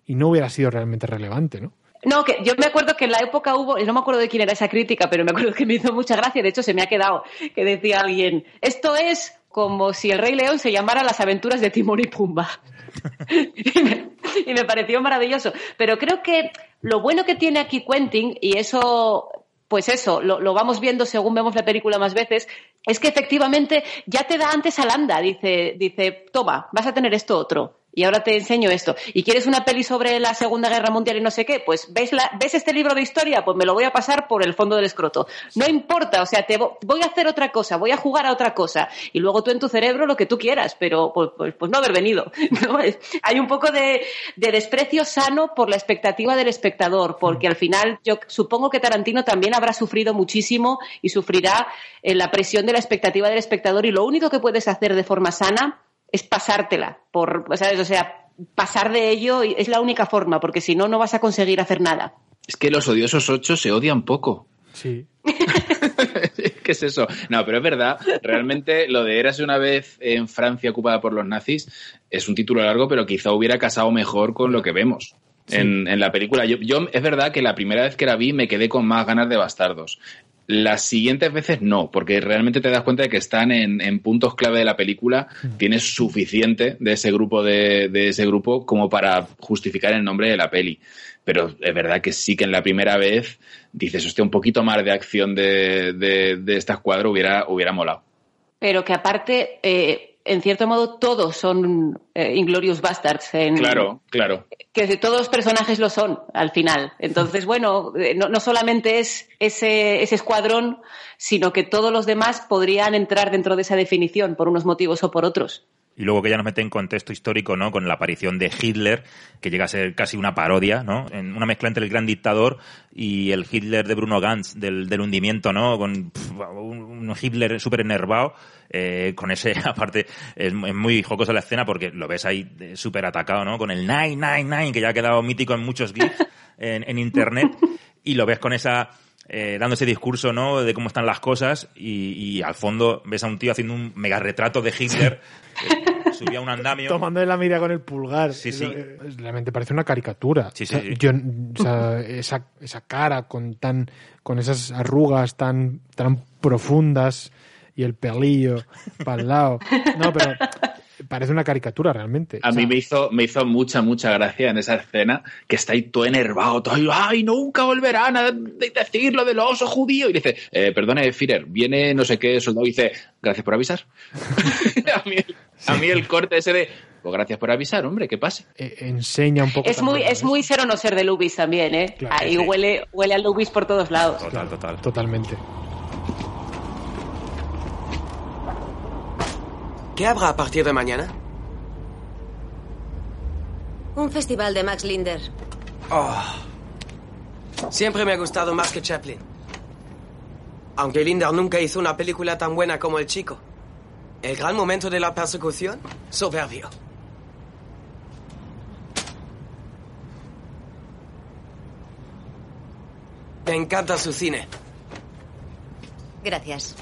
[SPEAKER 4] y no hubiera sido realmente relevante, ¿no?
[SPEAKER 6] No, que yo me acuerdo que en la época hubo, no me acuerdo de quién era esa crítica, pero me acuerdo que me hizo mucha gracia, de hecho se me ha quedado, que decía alguien, esto es como si el Rey León se llamara Las aventuras de Timón y Pumba. y, me, pareció maravilloso. Pero creo que lo bueno que tiene aquí Quentin, y eso, pues eso, lo, lo vamos viendo según vemos la película más veces, es que efectivamente ya te da antes al anda, dice, dice, toma, vas a tener esto otro. Y ahora te enseño esto. ¿Y quieres una peli sobre la Segunda Guerra Mundial y no sé qué? Pues ¿ves, la, ¿ves este libro de historia? Pues me lo voy a pasar por el fondo del escroto. No importa, o sea, te vo- voy a hacer otra cosa, voy a jugar a otra cosa. Y luego tú en tu cerebro lo que tú quieras, pero pues, pues, pues no haber venido. ¿no? Hay un poco de, de desprecio sano por la expectativa del espectador, porque al final yo supongo que Tarantino también habrá sufrido muchísimo y sufrirá eh, la presión de la expectativa del espectador y lo único que puedes hacer de forma sana es pasártela, por, ¿sabes? O sea, pasar de ello y- es la única forma, porque si no, no vas a conseguir hacer nada.
[SPEAKER 5] Es que los odiosos ocho se odian poco.
[SPEAKER 4] Sí.
[SPEAKER 5] ¿Qué es eso? No, pero es verdad, realmente lo de Érase una vez en Francia ocupada por los nazis es un título largo, pero quizá hubiera casado mejor con lo que vemos. En, en la película. Yo, yo- es verdad que la primera vez que la vi me quedé con más ganas de bastardos. Las siguientes veces no, porque realmente te das cuenta de que están en, en puntos clave de la película. Tienes suficiente de ese grupo de, de ese grupo como para justificar el nombre de la peli. Pero es verdad que sí que en la primera vez dices, hostia, un poquito más de acción de, de, de esta escuadra hubiera, hubiera molado.
[SPEAKER 6] Pero que aparte, eh, en cierto modo, todos son eh, Inglorious Bastards. En,
[SPEAKER 5] Claro, claro.
[SPEAKER 6] que todos los personajes lo son al final. Entonces, bueno, eh, no, no solamente es ese, ese escuadrón, sino que todos los demás podrían entrar dentro de esa definición por unos motivos o por otros.
[SPEAKER 3] Y luego que ya nos mete en contexto histórico, ¿no? Con la aparición de Hitler, que llega a ser casi una parodia, ¿no? En una mezcla entre el gran dictador y el Hitler de Bruno Gantz, del, del hundimiento, ¿no? Con un, Hitler súper enervado, eh, con ese, aparte, es muy jocosa la escena porque lo ves ahí eh, súper atacado, ¿no? Con el 999, que ya ha quedado mítico en muchos GIFs en, en internet, y lo ves con esa eh, dando ese discurso, ¿no? De cómo están las cosas y, y al fondo ves a un tío haciendo un mega retrato de Hitler. eh, subía un andamio.
[SPEAKER 4] Tomando la mira con el pulgar.
[SPEAKER 3] Sí, sí.
[SPEAKER 4] Eh, Realmente parece una caricatura.
[SPEAKER 3] Sí,
[SPEAKER 4] O sea,
[SPEAKER 3] sí, sí.
[SPEAKER 4] yo- o sea, esa, esa cara con tan con esas arrugas tan, tan profundas y el pelillo para el lado. No, pero parece una caricatura realmente.
[SPEAKER 5] A
[SPEAKER 4] O sea,
[SPEAKER 5] mí me hizo, me hizo mucha, mucha gracia en esa escena que está ahí todo enervado, todo ahí, ¡ay, nunca volverán a de- decir lo del oso judío! Y dice, eh, perdone, Führer, viene no sé qué soldado y dice, gracias por avisar. a, mí, el- a mí el corte ese de, pues gracias por avisar, hombre, que pase.
[SPEAKER 4] eh, enseña un poco.
[SPEAKER 6] Es muy, es muy ser o no ser de Lubis también, ¿eh?
[SPEAKER 4] Claro,
[SPEAKER 6] Ahí
[SPEAKER 3] sí.
[SPEAKER 6] huele, huele a Lubis por todos lados.
[SPEAKER 3] Total, total.
[SPEAKER 4] Totalmente.
[SPEAKER 13] ¿Qué habrá a partir de mañana? Un festival de Max Linder.
[SPEAKER 14] Oh. Siempre me ha gustado más que Chaplin. Aunque Linder nunca hizo una película tan buena como El Chico. El gran momento de la persecución, soberbio. Me encanta su cine.
[SPEAKER 13] Gracias.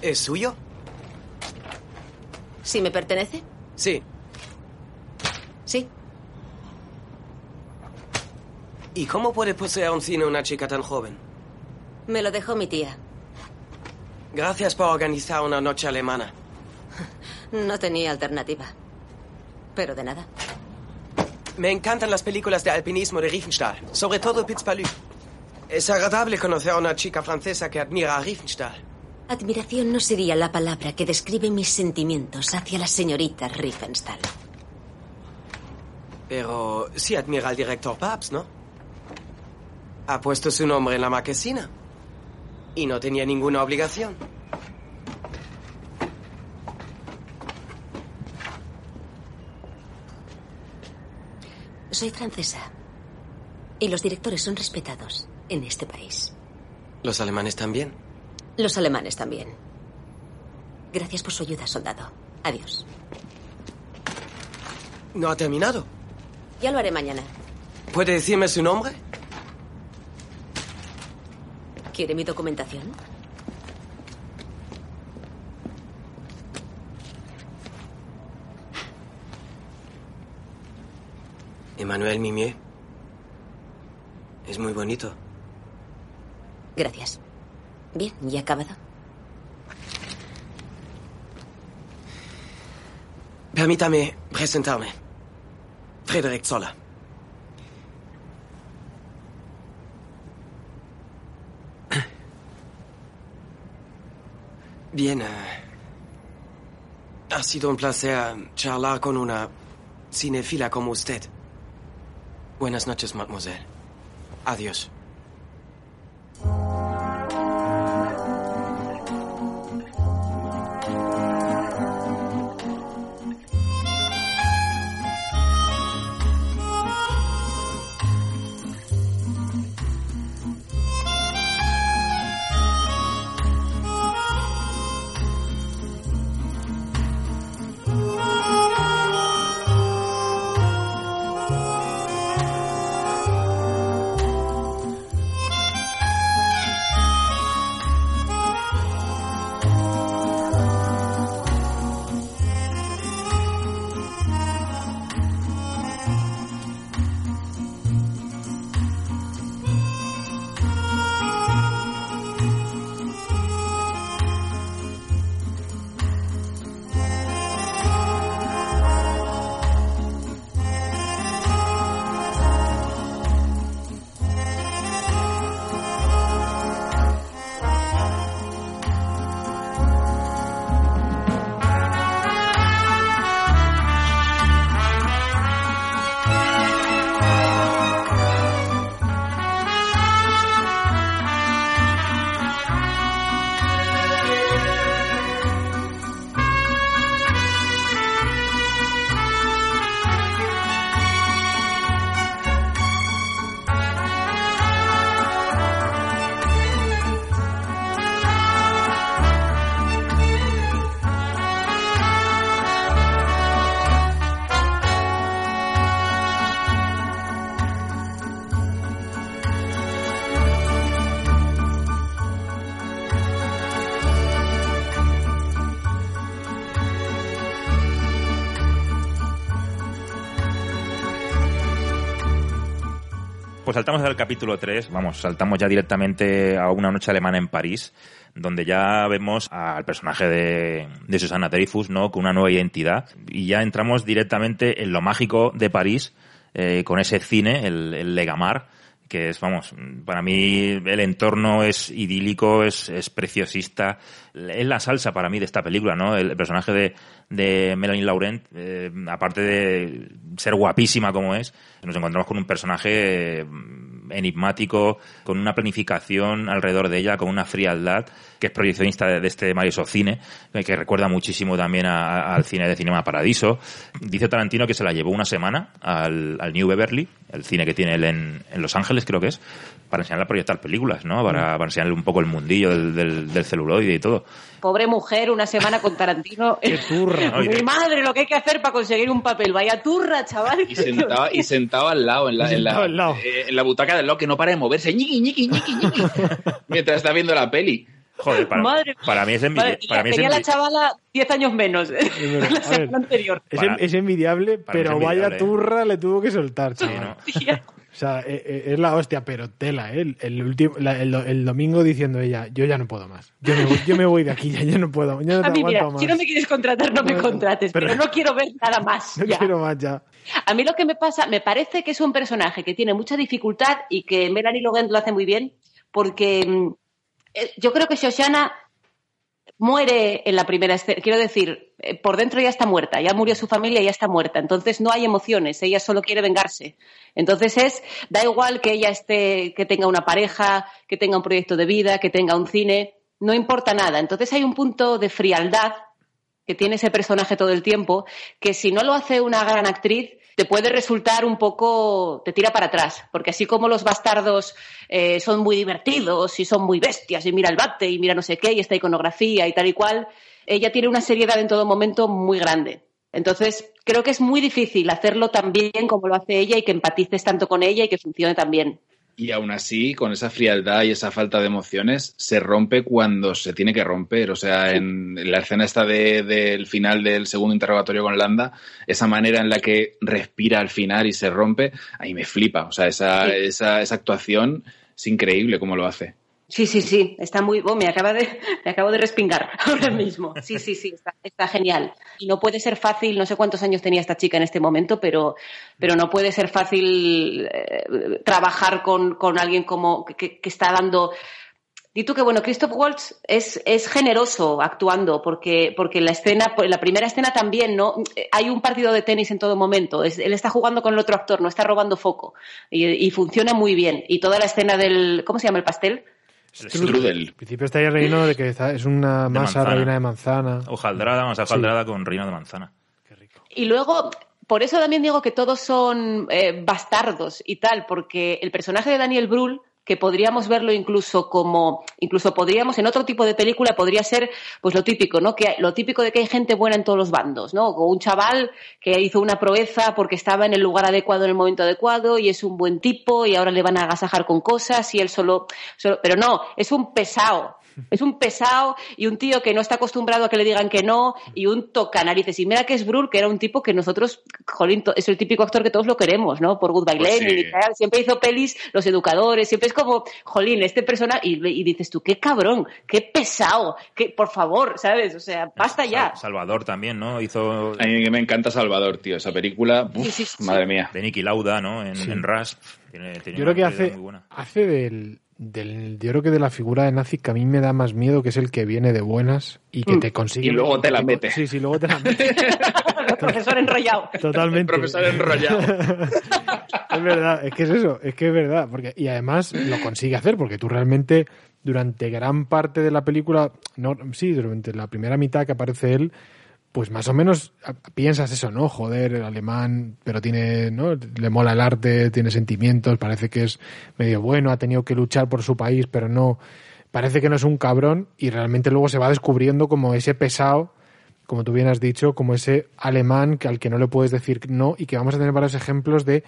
[SPEAKER 14] ¿Es suyo?
[SPEAKER 13] ¿Sí me pertenece?
[SPEAKER 14] Sí.
[SPEAKER 13] Sí.
[SPEAKER 14] ¿Y cómo puede poseer un cine una chica tan joven?
[SPEAKER 13] Me lo dejó mi tía.
[SPEAKER 14] Gracias por organizar una noche alemana.
[SPEAKER 13] No tenía alternativa. Pero de nada.
[SPEAKER 14] Me encantan las películas de alpinismo de Riefenstahl, sobre todo Pitzpalu. Es agradable conocer a una chica francesa que admira a Riefenstahl.
[SPEAKER 13] Admiración no sería la palabra que describe mis sentimientos hacia la señorita Riefenstahl.
[SPEAKER 14] Pero sí admira al director Pabst, ¿no? Ha puesto su nombre en la marquesina. Y no tenía ninguna obligación.
[SPEAKER 13] Soy francesa. Y los directores son respetados en este país.
[SPEAKER 14] ¿Los alemanes también?
[SPEAKER 13] Los alemanes también. Gracias por su ayuda, soldado. Adiós.
[SPEAKER 14] ¿No ha terminado?
[SPEAKER 13] Ya lo haré mañana.
[SPEAKER 14] ¿Puede decirme su nombre?
[SPEAKER 13] ¿Quiere mi documentación?
[SPEAKER 14] Emmanuel Mimier. Es muy bonito.
[SPEAKER 13] Gracias. Bien, ¿y acabado?
[SPEAKER 14] Permítame presentarme. Frédéric Zola. Bien. eh, ha sido un placer charlar con una cinefila como usted. Buenas noches, mademoiselle. Adiós.
[SPEAKER 3] Pues saltamos al capítulo 3, vamos, saltamos ya directamente a una noche alemana en París, donde ya vemos al personaje de, de Susana Dreyfus, ¿no? Con una nueva identidad. Y ya entramos directamente en lo mágico de París, eh, con ese cine, el, el Legamar, que es, vamos, para mí el entorno es idílico, es, es preciosista, es la salsa para mí de esta película, ¿no? El personaje de, de Melanie Laurent, eh, aparte de ser guapísima como es, nos encontramos con un personaje, enigmático, con una planificación alrededor de ella, con una frialdad, que es proyeccionista de, de este maravilloso cine, eh, que recuerda muchísimo también a- a- al cine de Cinema Paradiso. Dice Tarantino que se la llevó una semana al, al New Beverly, el cine que tiene él en, en Los Ángeles, creo que es, para enseñarle a proyectar películas, ¿no? Para, para enseñarle un poco el mundillo del, del, del celuloide y todo.
[SPEAKER 6] Pobre mujer, una semana con Tarantino.
[SPEAKER 3] Qué turra.
[SPEAKER 6] Mi madre, lo que hay que hacer para conseguir un papel. Vaya turra, chaval.
[SPEAKER 5] Y sentado, y sentado al lado, en la, en, la,
[SPEAKER 4] al lado.
[SPEAKER 5] eh, en la butaca del lado, que no para de moverse, ñiqui, ñiqui, ñiqui, ñiqui, mientras está viendo la peli.
[SPEAKER 3] Joder, para,
[SPEAKER 6] Madre
[SPEAKER 3] para mí es envi-
[SPEAKER 6] Madre,
[SPEAKER 3] para mí es
[SPEAKER 6] tenía la chavala 10 años menos ¿eh? la semana anterior.
[SPEAKER 4] Es,
[SPEAKER 3] Para-
[SPEAKER 4] es envidiable,
[SPEAKER 3] es
[SPEAKER 4] pero vaya
[SPEAKER 3] envidiable, ¿eh?
[SPEAKER 4] turra le tuvo que soltar, chaval.
[SPEAKER 3] ¿no?
[SPEAKER 4] Sea, eh, eh, es la hostia, pero tela, ¿eh? El, el último, la- el, do- el domingo diciendo ella, yo ya no puedo más. Yo me voy, yo me voy de aquí, ya, yo no puedo, ya no
[SPEAKER 6] A mí, mira,
[SPEAKER 4] más.
[SPEAKER 6] si no me quieres contratar, no me contrates, pero,
[SPEAKER 4] pero-
[SPEAKER 6] no quiero ver nada más.
[SPEAKER 4] No
[SPEAKER 6] ya.
[SPEAKER 4] quiero más ya.
[SPEAKER 6] A mí lo que me pasa, me parece que es un personaje que tiene mucha dificultad y que Melanie Logan lo hace muy bien, porque mm, eh, yo creo que Shoshana muere en la primera escena. Quiero decir, por dentro ya está muerta, ya murió su familia y ya está muerta. Entonces no hay emociones, ella solo quiere vengarse. Entonces es, da igual que ella esté, que tenga una pareja, que tenga un proyecto de vida, que tenga un cine, no importa nada. Entonces hay un punto de frialdad que tiene ese personaje todo el tiempo, que si no lo hace una gran actriz, te puede resultar un poco, te tira para atrás, porque así como los bastardos eh, son muy divertidos y son muy bestias y mira el bate y mira no sé qué y esta iconografía y tal y cual, ella tiene una seriedad en todo momento muy grande. Entonces, creo que es muy difícil hacerlo tan bien como lo hace ella y que empatices tanto con ella y que funcione tan bien.
[SPEAKER 5] Y aún así, con esa frialdad y esa falta de emociones, se rompe cuando se tiene que romper. O sea, en, en la escena esta de- del final del segundo interrogatorio con Landa, esa manera en la que respira al final y se rompe, ahí me flipa. O sea, esa,
[SPEAKER 6] Sí.
[SPEAKER 5] esa, esa actuación es increíble cómo lo hace.
[SPEAKER 6] Sí, sí, sí, está muy. Oh, me, acaba de, me acabo de respingar ahora mismo. Sí, sí, sí, está, está genial. Y no puede ser fácil, no sé cuántos años tenía esta chica en este momento, pero, pero no puede ser fácil eh, trabajar con, con alguien como que, que está dando. Di tú que, bueno, Christoph Waltz es, es generoso actuando, porque, porque la escena, la primera escena también, ¿no? Hay un partido de tenis en todo momento. Es- él está jugando con el otro actor, no está robando foco. Y, y funciona muy bien. Y toda la escena del. ¿Cómo se llama el pastel?
[SPEAKER 5] Strudel.
[SPEAKER 4] Al principio está ahí relleno de que es una masa rellena de manzana.
[SPEAKER 3] Hojaldrada, vamos a
[SPEAKER 4] Sí.
[SPEAKER 3] hojaldrada con reino de manzana.
[SPEAKER 6] Y luego, por eso también digo que todos son eh, bastardos y tal, porque el personaje de Daniel Brühl, que podríamos verlo incluso como, incluso podríamos en otro tipo de película, podría ser pues lo típico, ¿no? Que lo típico de que hay gente buena en todos los bandos, ¿no? O un chaval que hizo una proeza porque estaba en el lugar adecuado en el momento adecuado y es un buen tipo y ahora le van a agasajar con cosas y él solo, solo pero no, es un pesado. Es un pesado y un tío que no está acostumbrado a que le digan que no y un toca narices. Y mira que es Brühl, que era un tipo que nosotros, jolín, es el típico actor que todos lo queremos, ¿no? Por Goodbye
[SPEAKER 5] Pues
[SPEAKER 6] Lenin
[SPEAKER 5] sí.
[SPEAKER 6] y tal. Siempre hizo pelis, Los Educadores, siempre es como, jolín, este persona, y, y dices tú, qué cabrón, qué pesado, que por favor, ¿sabes? O sea, basta ya.
[SPEAKER 3] Sal- Salvador también, ¿no? Hizo
[SPEAKER 5] A mí me encanta Salvador, tío. Esa película, uf,
[SPEAKER 6] Sí, sí, sí.
[SPEAKER 5] madre mía.
[SPEAKER 3] de Niki Lauda, ¿no? En, en Rasp. Tiene- tiene
[SPEAKER 4] Yo creo que hace,
[SPEAKER 3] muy buena.
[SPEAKER 4] hace del, del. Yo creo que de la figura de nazi que a mí me da más miedo, que es el que viene de buenas y que te consigue.
[SPEAKER 5] Y luego te la mete.
[SPEAKER 4] Sí, sí, luego te la mete.
[SPEAKER 6] El profesor enrollado.
[SPEAKER 4] Totalmente.
[SPEAKER 5] Profesor enrollado.
[SPEAKER 4] es verdad, es que es eso, es que es verdad. Porque, y además lo consigue hacer, porque tú realmente, durante gran parte de la película, no, sí, durante la primera mitad que aparece él, pues más o menos piensas eso, ¿no? Joder, el alemán, pero tiene, ¿no? Le mola el arte, tiene sentimientos, parece que es medio bueno, ha tenido que luchar por su país, pero no, parece que no es un cabrón y realmente luego se va descubriendo como ese pesado como tú bien has dicho, como ese alemán al que no le puedes decir no y que vamos a tener varios ejemplos de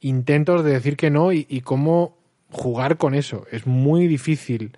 [SPEAKER 4] intentos de decir que no y, y cómo jugar con eso. Es muy difícil.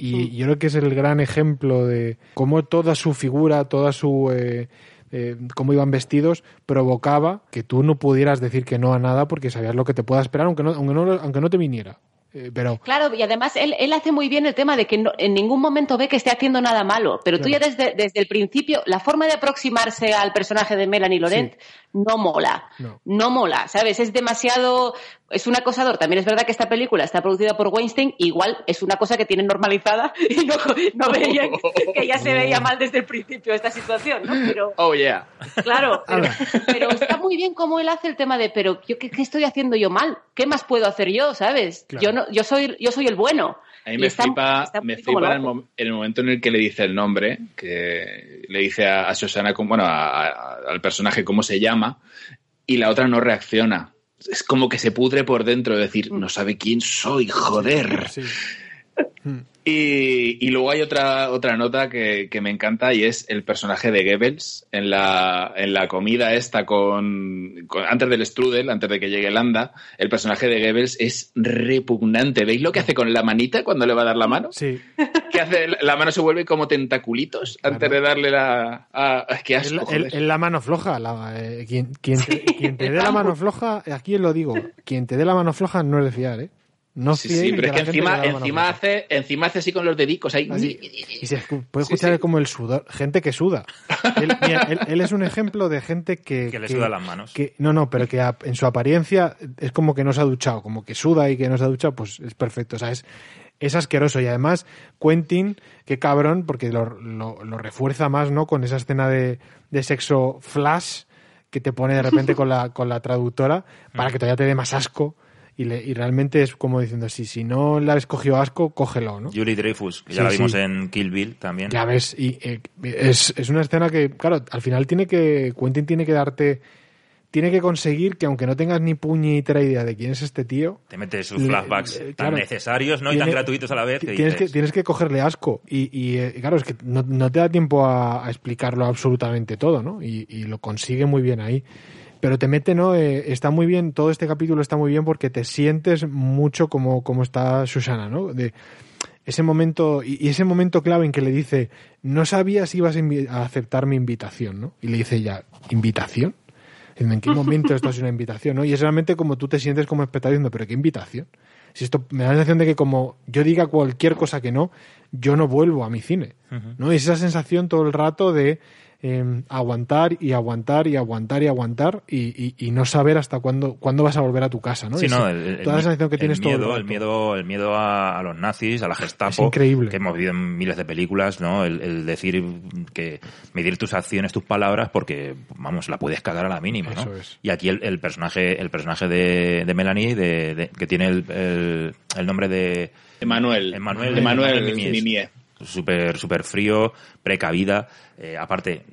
[SPEAKER 4] Y yo creo que es el gran ejemplo de cómo toda su figura, toda su... eh, eh, cómo iban vestidos, provocaba que tú no pudieras decir que no a nada porque sabías lo que te pueda esperar, aunque no, aunque no, aunque no te viniera. Eh, pero
[SPEAKER 6] Claro, y además él, él hace muy bien el tema de que no- en ningún momento ve que esté haciendo nada malo, pero tú ya desde, desde el principio, la forma de aproximarse al personaje de Melanie Laurent no mola,
[SPEAKER 4] No.
[SPEAKER 6] no. mola, ¿sabes? Es demasiado, es un acosador. También es verdad que esta película está producida por Weinstein, igual es una cosa que tienen normalizada y no, no veían que ya se veía mal desde el principio esta situación, ¿no? Pero,
[SPEAKER 5] Oh, yeah.
[SPEAKER 6] claro, pero, pero está muy bien cómo él hace el tema de, pero yo qué, qué estoy haciendo yo mal, qué más puedo hacer yo, ¿sabes?
[SPEAKER 5] Claro.
[SPEAKER 6] Yo no, yo soy, yo soy el bueno.
[SPEAKER 5] A mí me
[SPEAKER 6] está-
[SPEAKER 5] flipa,
[SPEAKER 6] está
[SPEAKER 5] me flipa en el, en momento en el que le dice el nombre, que le dice a, a Susana, bueno, a- a- al personaje cómo se llama, y la otra no reacciona. Es como que se pudre por dentro, de decir, no sabe quién soy, joder. Y, y luego hay otra, otra nota que, que me encanta y es el personaje de Goebbels en la, en la comida esta con, con- antes del strudel, antes de que llegue Landa, el personaje de Goebbels es repugnante. ¿Veis lo que hace con la manita cuando le va a dar la mano?
[SPEAKER 4] Sí.
[SPEAKER 5] Que hace, la mano se vuelve como tentaculitos antes de darle la... es que asco,
[SPEAKER 4] El- el- el la mano floja. la- eh, quien, quien te, quien te dé la mano floja, aquí lo digo, quien te dé la mano floja no es de fiar, ¿eh? No
[SPEAKER 5] Sí, sí, pero es que encima, encima, hace, encima hace así con los dedicos ahí.
[SPEAKER 4] Así. Y se puede escuchar como el sudor, gente que suda. Él, mira, él- él es un ejemplo de gente que...
[SPEAKER 3] Que le sudan las manos.
[SPEAKER 4] que- no, no, pero que a- en su apariencia es como que no se ha duchado, como que suda y que no se ha duchado, pues es perfecto. O sea, es, es asqueroso. Y además, Quentin, qué cabrón, porque lo, lo- lo refuerza más, ¿no? Con esa escena de, de sexo flash que te pone de repente con la, con la traductora para que todavía te dé más asco. Y, le- y realmente es como diciendo, si, si no le habéis cogido asco, cógelo, ¿no?
[SPEAKER 3] Julie Dreyfus, que ya la vimos
[SPEAKER 4] sí.
[SPEAKER 3] en Kill Bill también.
[SPEAKER 4] Ya ves, y eh, es, es una escena que, claro, al final tiene que, Quentin tiene que darte, tiene que conseguir que aunque no tengas ni puñetera idea de quién es este tío,
[SPEAKER 3] Te mete sus flashbacks tan
[SPEAKER 4] claro,
[SPEAKER 3] necesarios ¿no? y tan gratuitos a la vez que
[SPEAKER 4] tienes que, tienes que cogerle asco. Y, y, eh, claro, es que no, no te da tiempo a, a explicarlo absolutamente todo, ¿no? Y, y lo consigue muy bien ahí. Pero te mete, ¿no? Eh, está muy bien, todo este capítulo está muy bien porque te sientes mucho como, como está Susana, ¿no? De ese momento, y, y ese momento clave en que le dice, no sabía si ibas a, aceptar mi invitación, ¿no? Y le dice ya, ¿invitación? ¿En qué momento esto es una invitación? ¿no? Y es realmente como tú te sientes como espectador diciendo, ¿pero qué invitación? Si esto me da la sensación de que como yo diga cualquier cosa que no, yo no vuelvo a mi cine. ¿no? Y esa sensación todo el rato de eh, aguantar y aguantar y aguantar y aguantar y, y- y no saber hasta cuándo, cuándo vas a volver a tu casa. ¿no?
[SPEAKER 3] Sí,
[SPEAKER 4] Ese-
[SPEAKER 3] no, el, el-
[SPEAKER 4] toda la sensación que
[SPEAKER 3] el
[SPEAKER 4] tienes todo
[SPEAKER 3] miedo,
[SPEAKER 4] el
[SPEAKER 3] el miedo, el miedo a, a los nazis, a la Gestapo,
[SPEAKER 4] Es increíble.
[SPEAKER 3] que hemos vivido en miles de películas, ¿no? El, el decir que medir tus acciones, tus palabras, porque vamos, la puedes cagar a la mínima, ¿no?
[SPEAKER 4] Eso es.
[SPEAKER 3] Y aquí el, el personaje, el personaje de, de Melanie, de, de- que tiene el, el- el nombre de
[SPEAKER 5] Emanuel.
[SPEAKER 3] Emanuel,
[SPEAKER 5] Emanuel. Mimier.
[SPEAKER 3] Súper, súper frío, precavida, eh, aparte,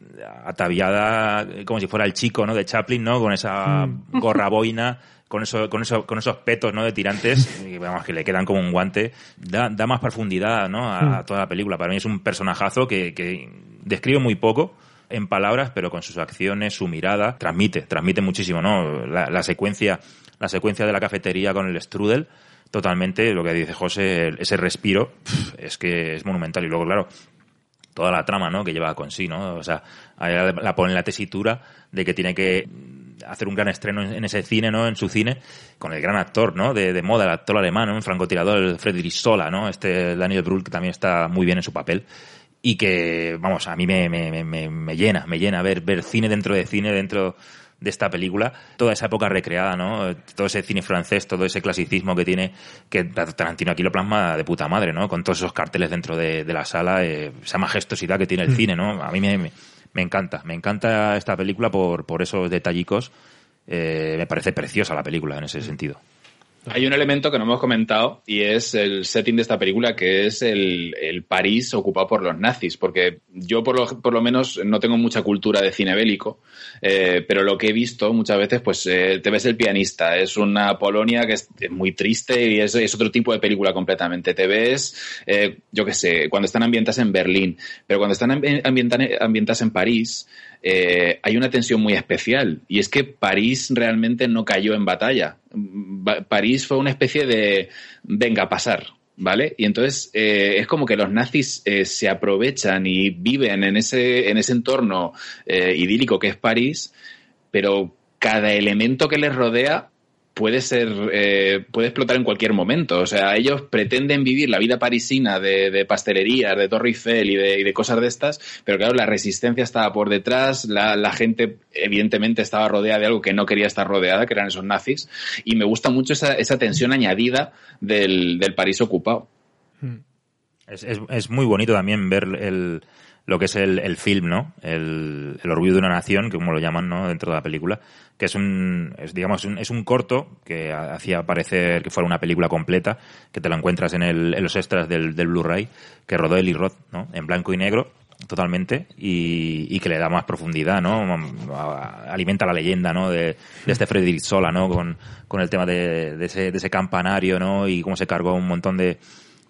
[SPEAKER 3] ataviada eh, como si fuera el chico, ¿no? De Chaplin, ¿no? Con esa
[SPEAKER 4] Mm.
[SPEAKER 3] gorra boina, con eso, con eso, con esos petos, ¿no? De tirantes, y vamos, que le quedan como un guante. Da, da más profundidad, ¿no? A, a
[SPEAKER 4] Mm.
[SPEAKER 3] toda la película. Para mí es un personajazo que, que describe muy poco en palabras, pero con sus acciones, su mirada, transmite, transmite muchísimo, ¿no? La, la secuencia, la secuencia de la cafetería con el strudel, totalmente, lo que dice José, ese respiro, es que es monumental. Y luego, claro, toda la trama, ¿no? Que lleva con sí, ¿no? O sea, la, la pone la tesitura de que tiene que hacer un gran estreno en, ese cine, ¿no? En su cine, con el gran actor, ¿no? De, moda, el actor alemán, ¿no? Francotirador, el Friedrich Sola, ¿no? Este Daniel Brühl, que también está muy bien en su papel. Y que, vamos, a mí me, me- me, me llena, me llena ver, ver cine dentro de cine, dentro de esta película, toda esa época recreada, ¿no? Todo ese cine francés, todo ese clasicismo que tiene, que Tarantino aquí lo plasma de puta madre, ¿no? Con todos esos carteles dentro de, de la sala, eh, esa majestuosidad que tiene el
[SPEAKER 4] Mm.
[SPEAKER 3] cine, ¿no? A mí me, me, me encanta, me encanta esta película por, por esos detallicos. Eh, me parece preciosa la película en ese sentido.
[SPEAKER 5] Hay un elemento que no hemos comentado y es el setting de esta película, que es el, el París ocupado por los nazis, porque yo por lo, por lo menos no tengo mucha cultura de cine bélico, eh, pero lo que he visto muchas veces, pues eh, te ves el pianista, es una Polonia que es muy triste y es, otro tipo de película completamente. Te ves, eh, yo qué sé, cuando están ambientadas en Berlín, pero cuando están ambientadas en París, eh, hay una tensión muy especial y es que París realmente no cayó en batalla. Ba- París fue una especie de venga a pasar, ¿vale? Y entonces eh, es como que los nazis eh, se aprovechan y viven en ese, en ese entorno idílico que es París, pero cada elemento que les rodea puede ser, eh, puede explotar en cualquier momento. O sea, ellos pretenden vivir la vida parisina de, de pastelerías, de Torre Eiffel y de, y de cosas de estas, pero claro, la resistencia estaba por detrás, la, la gente evidentemente estaba rodeada de algo que no quería estar rodeada, que eran esos nazis, y me gusta mucho esa, esa tensión añadida del, del París ocupado.
[SPEAKER 3] Es, es, es muy bonito también ver el, lo que es el, el film, ¿no? El, el orgullo de una nación, que como lo llaman, ¿no? Dentro de la película, que es un, es, digamos, un, es un corto que hacía parecer que fuera una película completa, que te lo encuentras en, el, en los extras del, del Blu-ray, que rodó Eli Roth, ¿no? En blanco y negro, totalmente, y, y que le da más profundidad, ¿no? Alimenta la leyenda, ¿no? De, de este Frederick Sola, ¿no? Con, con el tema de, de ese, de ese campanario, ¿no? Y cómo se cargó un montón de,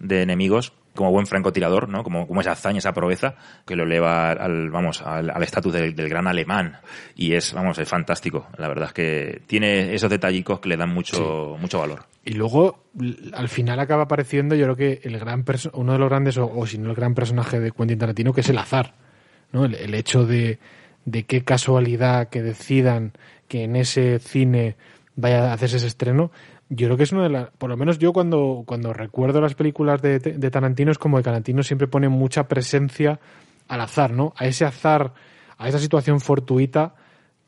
[SPEAKER 3] de enemigos como buen francotirador, ¿no? Como, como esa hazaña, esa proeza que lo eleva al, vamos, al estatus del, del gran alemán. Y es, vamos, es fantástico. La verdad es que tiene esos detallicos que le dan mucho, mucho valor.
[SPEAKER 4] Y luego, al final acaba apareciendo, yo creo que el gran uno de los grandes, o, o si no el gran personaje de Quentin Tarantino, que es el azar. ¿no? El, el hecho de, de qué casualidad que decidan que en ese cine vaya a hacerse ese estreno. Yo creo que es uno de las. Por lo menos yo, cuando, cuando recuerdo las películas de, de Tarantino, es como que Tarantino siempre pone mucha presencia al azar, ¿no? A ese azar, a esa situación fortuita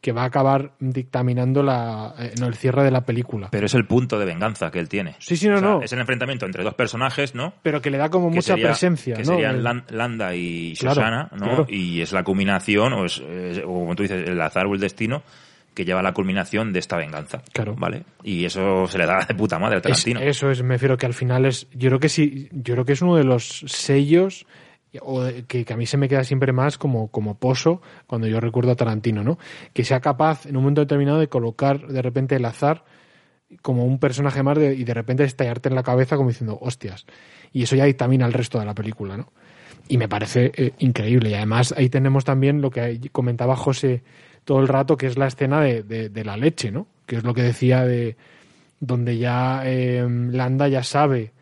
[SPEAKER 4] que va a acabar dictaminando la, eh, no, el cierre de la película.
[SPEAKER 3] Pero es el punto de venganza que él tiene.
[SPEAKER 4] Sí, sí, no,
[SPEAKER 3] O sea,
[SPEAKER 4] no.
[SPEAKER 3] Es el enfrentamiento entre dos personajes, ¿no?
[SPEAKER 4] Pero que le da como
[SPEAKER 3] que
[SPEAKER 4] mucha
[SPEAKER 3] sería-
[SPEAKER 4] presencia,
[SPEAKER 3] que
[SPEAKER 4] ¿no?
[SPEAKER 3] serían Lan- Landa y
[SPEAKER 4] Claro,
[SPEAKER 3] Susana, ¿no?
[SPEAKER 4] claro.
[SPEAKER 3] Y es la culminación, o, es, es- o como tú dices, el azar o el destino que lleva a la culminación de esta venganza.
[SPEAKER 4] Claro.
[SPEAKER 3] ¿Vale? Y eso se le da de puta madre a
[SPEAKER 4] Es-
[SPEAKER 3] Tarantino.
[SPEAKER 4] eso es, me refiero que al final es, yo creo que sí, yo creo que es uno de los sellos o que, que a mí se me queda siempre más como, como pozo cuando yo recuerdo a Tarantino, ¿no? Que sea capaz en un momento determinado de colocar de repente el azar como un personaje más de- y de repente estallarte en la cabeza como diciendo, hostias. Y eso ya dictamina el resto de la película, ¿no? Y me parece eh, increíble. Y además ahí tenemos también lo que comentaba José todo el rato, que es la escena de, de- de la leche, ¿no? Que es lo que decía de donde ya eh, Landa ya sabe,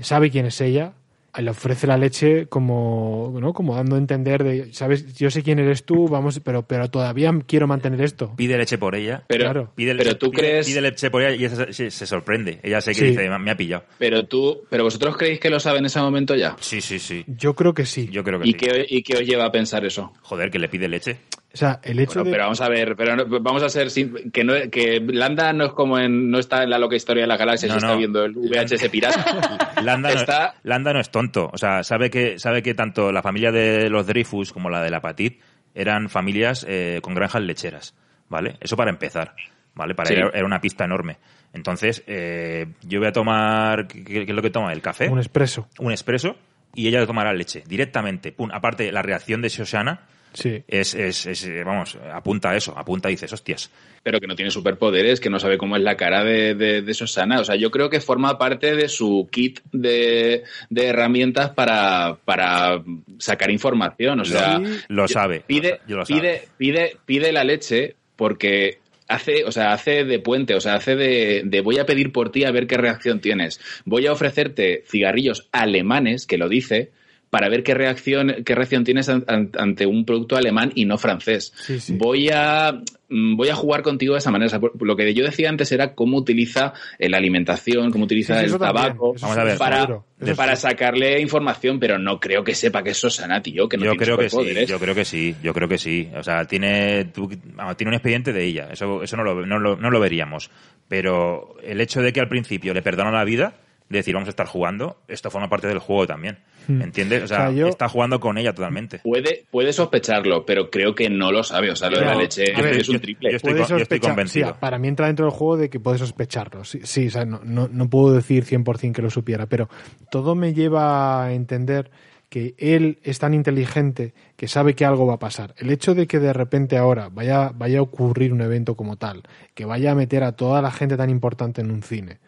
[SPEAKER 4] sabe quién es ella, le ofrece la leche como, ¿no? como dando a entender de, sabes, yo sé quién eres tú, vamos, pero, pero todavía quiero mantener esto.
[SPEAKER 3] Pide leche por ella.
[SPEAKER 5] Pero,
[SPEAKER 4] Claro.
[SPEAKER 3] Pide,
[SPEAKER 5] pero tú
[SPEAKER 3] pide-
[SPEAKER 5] crees-
[SPEAKER 3] Pide leche por ella y se, se- se sorprende. Ella sé que
[SPEAKER 4] Sí.
[SPEAKER 3] dice, me ha pillado.
[SPEAKER 5] Pero tú, pero vosotros creéis que lo sabe en ese momento ya.
[SPEAKER 3] Sí, sí, sí.
[SPEAKER 4] Yo creo que sí.
[SPEAKER 3] Yo creo que
[SPEAKER 5] ¿Y
[SPEAKER 3] sí.
[SPEAKER 5] qué, ¿Y qué os lleva a pensar eso?
[SPEAKER 3] Joder, que le pide leche.
[SPEAKER 4] O sea, el hecho
[SPEAKER 5] Bueno,
[SPEAKER 4] de...
[SPEAKER 5] pero vamos a ver, pero no- vamos a ser sin- que no que Landa no es como en no está en la loca historia de la galaxia,
[SPEAKER 3] No,
[SPEAKER 5] está viendo el VHS pirata.
[SPEAKER 3] Landa no,
[SPEAKER 5] Está-
[SPEAKER 3] Landa no es tonto. O sea, sabe que, sabe que tanto la familia de los Dreyfus como la de la Patit eran familias eh, con granjas lecheras. ¿Vale? Eso para empezar. ¿Vale? Para
[SPEAKER 5] Sí.
[SPEAKER 3] él era una pista enorme. Entonces, eh, yo voy a tomar. ¿qué, qué es lo que toma? ¿El café?
[SPEAKER 4] Un expreso.
[SPEAKER 3] un expreso y ella tomará leche directamente. Pum. Aparte, la reacción de Shoshana
[SPEAKER 4] Sí.
[SPEAKER 3] es, es, es, vamos, apunta a eso, apunta y dices, hostias.
[SPEAKER 5] pero que no tiene superpoderes, que no sabe cómo es la cara de, de, de Susana. O sea, yo creo que forma parte de su kit de, de herramientas para, para sacar información. O sea,
[SPEAKER 3] Lo sabe.
[SPEAKER 5] pide,
[SPEAKER 3] Yo lo sabe.
[SPEAKER 5] pide, pide, pide la leche porque hace, o sea, hace de puente, o sea, hace de, de voy a pedir por ti a ver qué reacción tienes. Voy a ofrecerte cigarrillos alemanes, que lo dice, para ver qué reacción, qué reacción tienes an- an- ante un producto alemán y no francés.
[SPEAKER 4] Sí, sí.
[SPEAKER 5] Voy a mm, voy a jugar contigo de esa manera. O sea, por- lo que yo decía antes era cómo utiliza la alimentación, cómo utiliza
[SPEAKER 4] Sí, sí,
[SPEAKER 5] el
[SPEAKER 4] eso también.
[SPEAKER 5] tabaco
[SPEAKER 4] Eso
[SPEAKER 3] Vamos a ver.
[SPEAKER 5] para.
[SPEAKER 4] Eso
[SPEAKER 5] para sacarle información, pero no creo que sepa que es Susana, tío, que no
[SPEAKER 3] yo creo que sí, yo creo que sí, yo creo que sí. O sea, tiene, tú- tiene un expediente de ella, eso, eso no, lo, no, lo, no lo veríamos. Pero el hecho de que al principio le perdona la vida, de decir vamos a estar jugando, esto forma parte del juego también. ¿Entiendes? O sea,
[SPEAKER 4] Hmm. O sea, yo-
[SPEAKER 3] está jugando con ella totalmente.
[SPEAKER 5] Puede, puede sospecharlo, pero creo que no lo sabe. O sea, lo de la
[SPEAKER 4] No,
[SPEAKER 5] leche
[SPEAKER 4] ver,
[SPEAKER 5] es un triple.
[SPEAKER 3] yo estoy yo convencido.
[SPEAKER 4] sí, para mí entra dentro del juego de que puede sospecharlo. Sí, sí, o sea, no, no, no puedo decir 100% que lo supiera, pero todo me lleva a entender que él es tan inteligente que sabe que algo va a pasar. El hecho de que de repente ahora vaya, vaya a ocurrir un evento como tal, que vaya a meter a toda la gente tan importante en un cine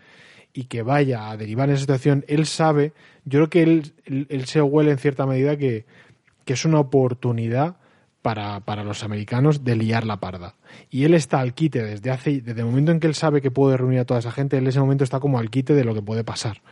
[SPEAKER 4] y que vaya a derivar en esa situación, él sabe, yo creo que él, él, se huele en cierta medida que, que es una oportunidad para, para los americanos de liar la parda. Y él está al quite desde hace, desde el momento en que él sabe que puede reunir a toda esa gente, él en ese momento está como al quite de lo que puede pasar.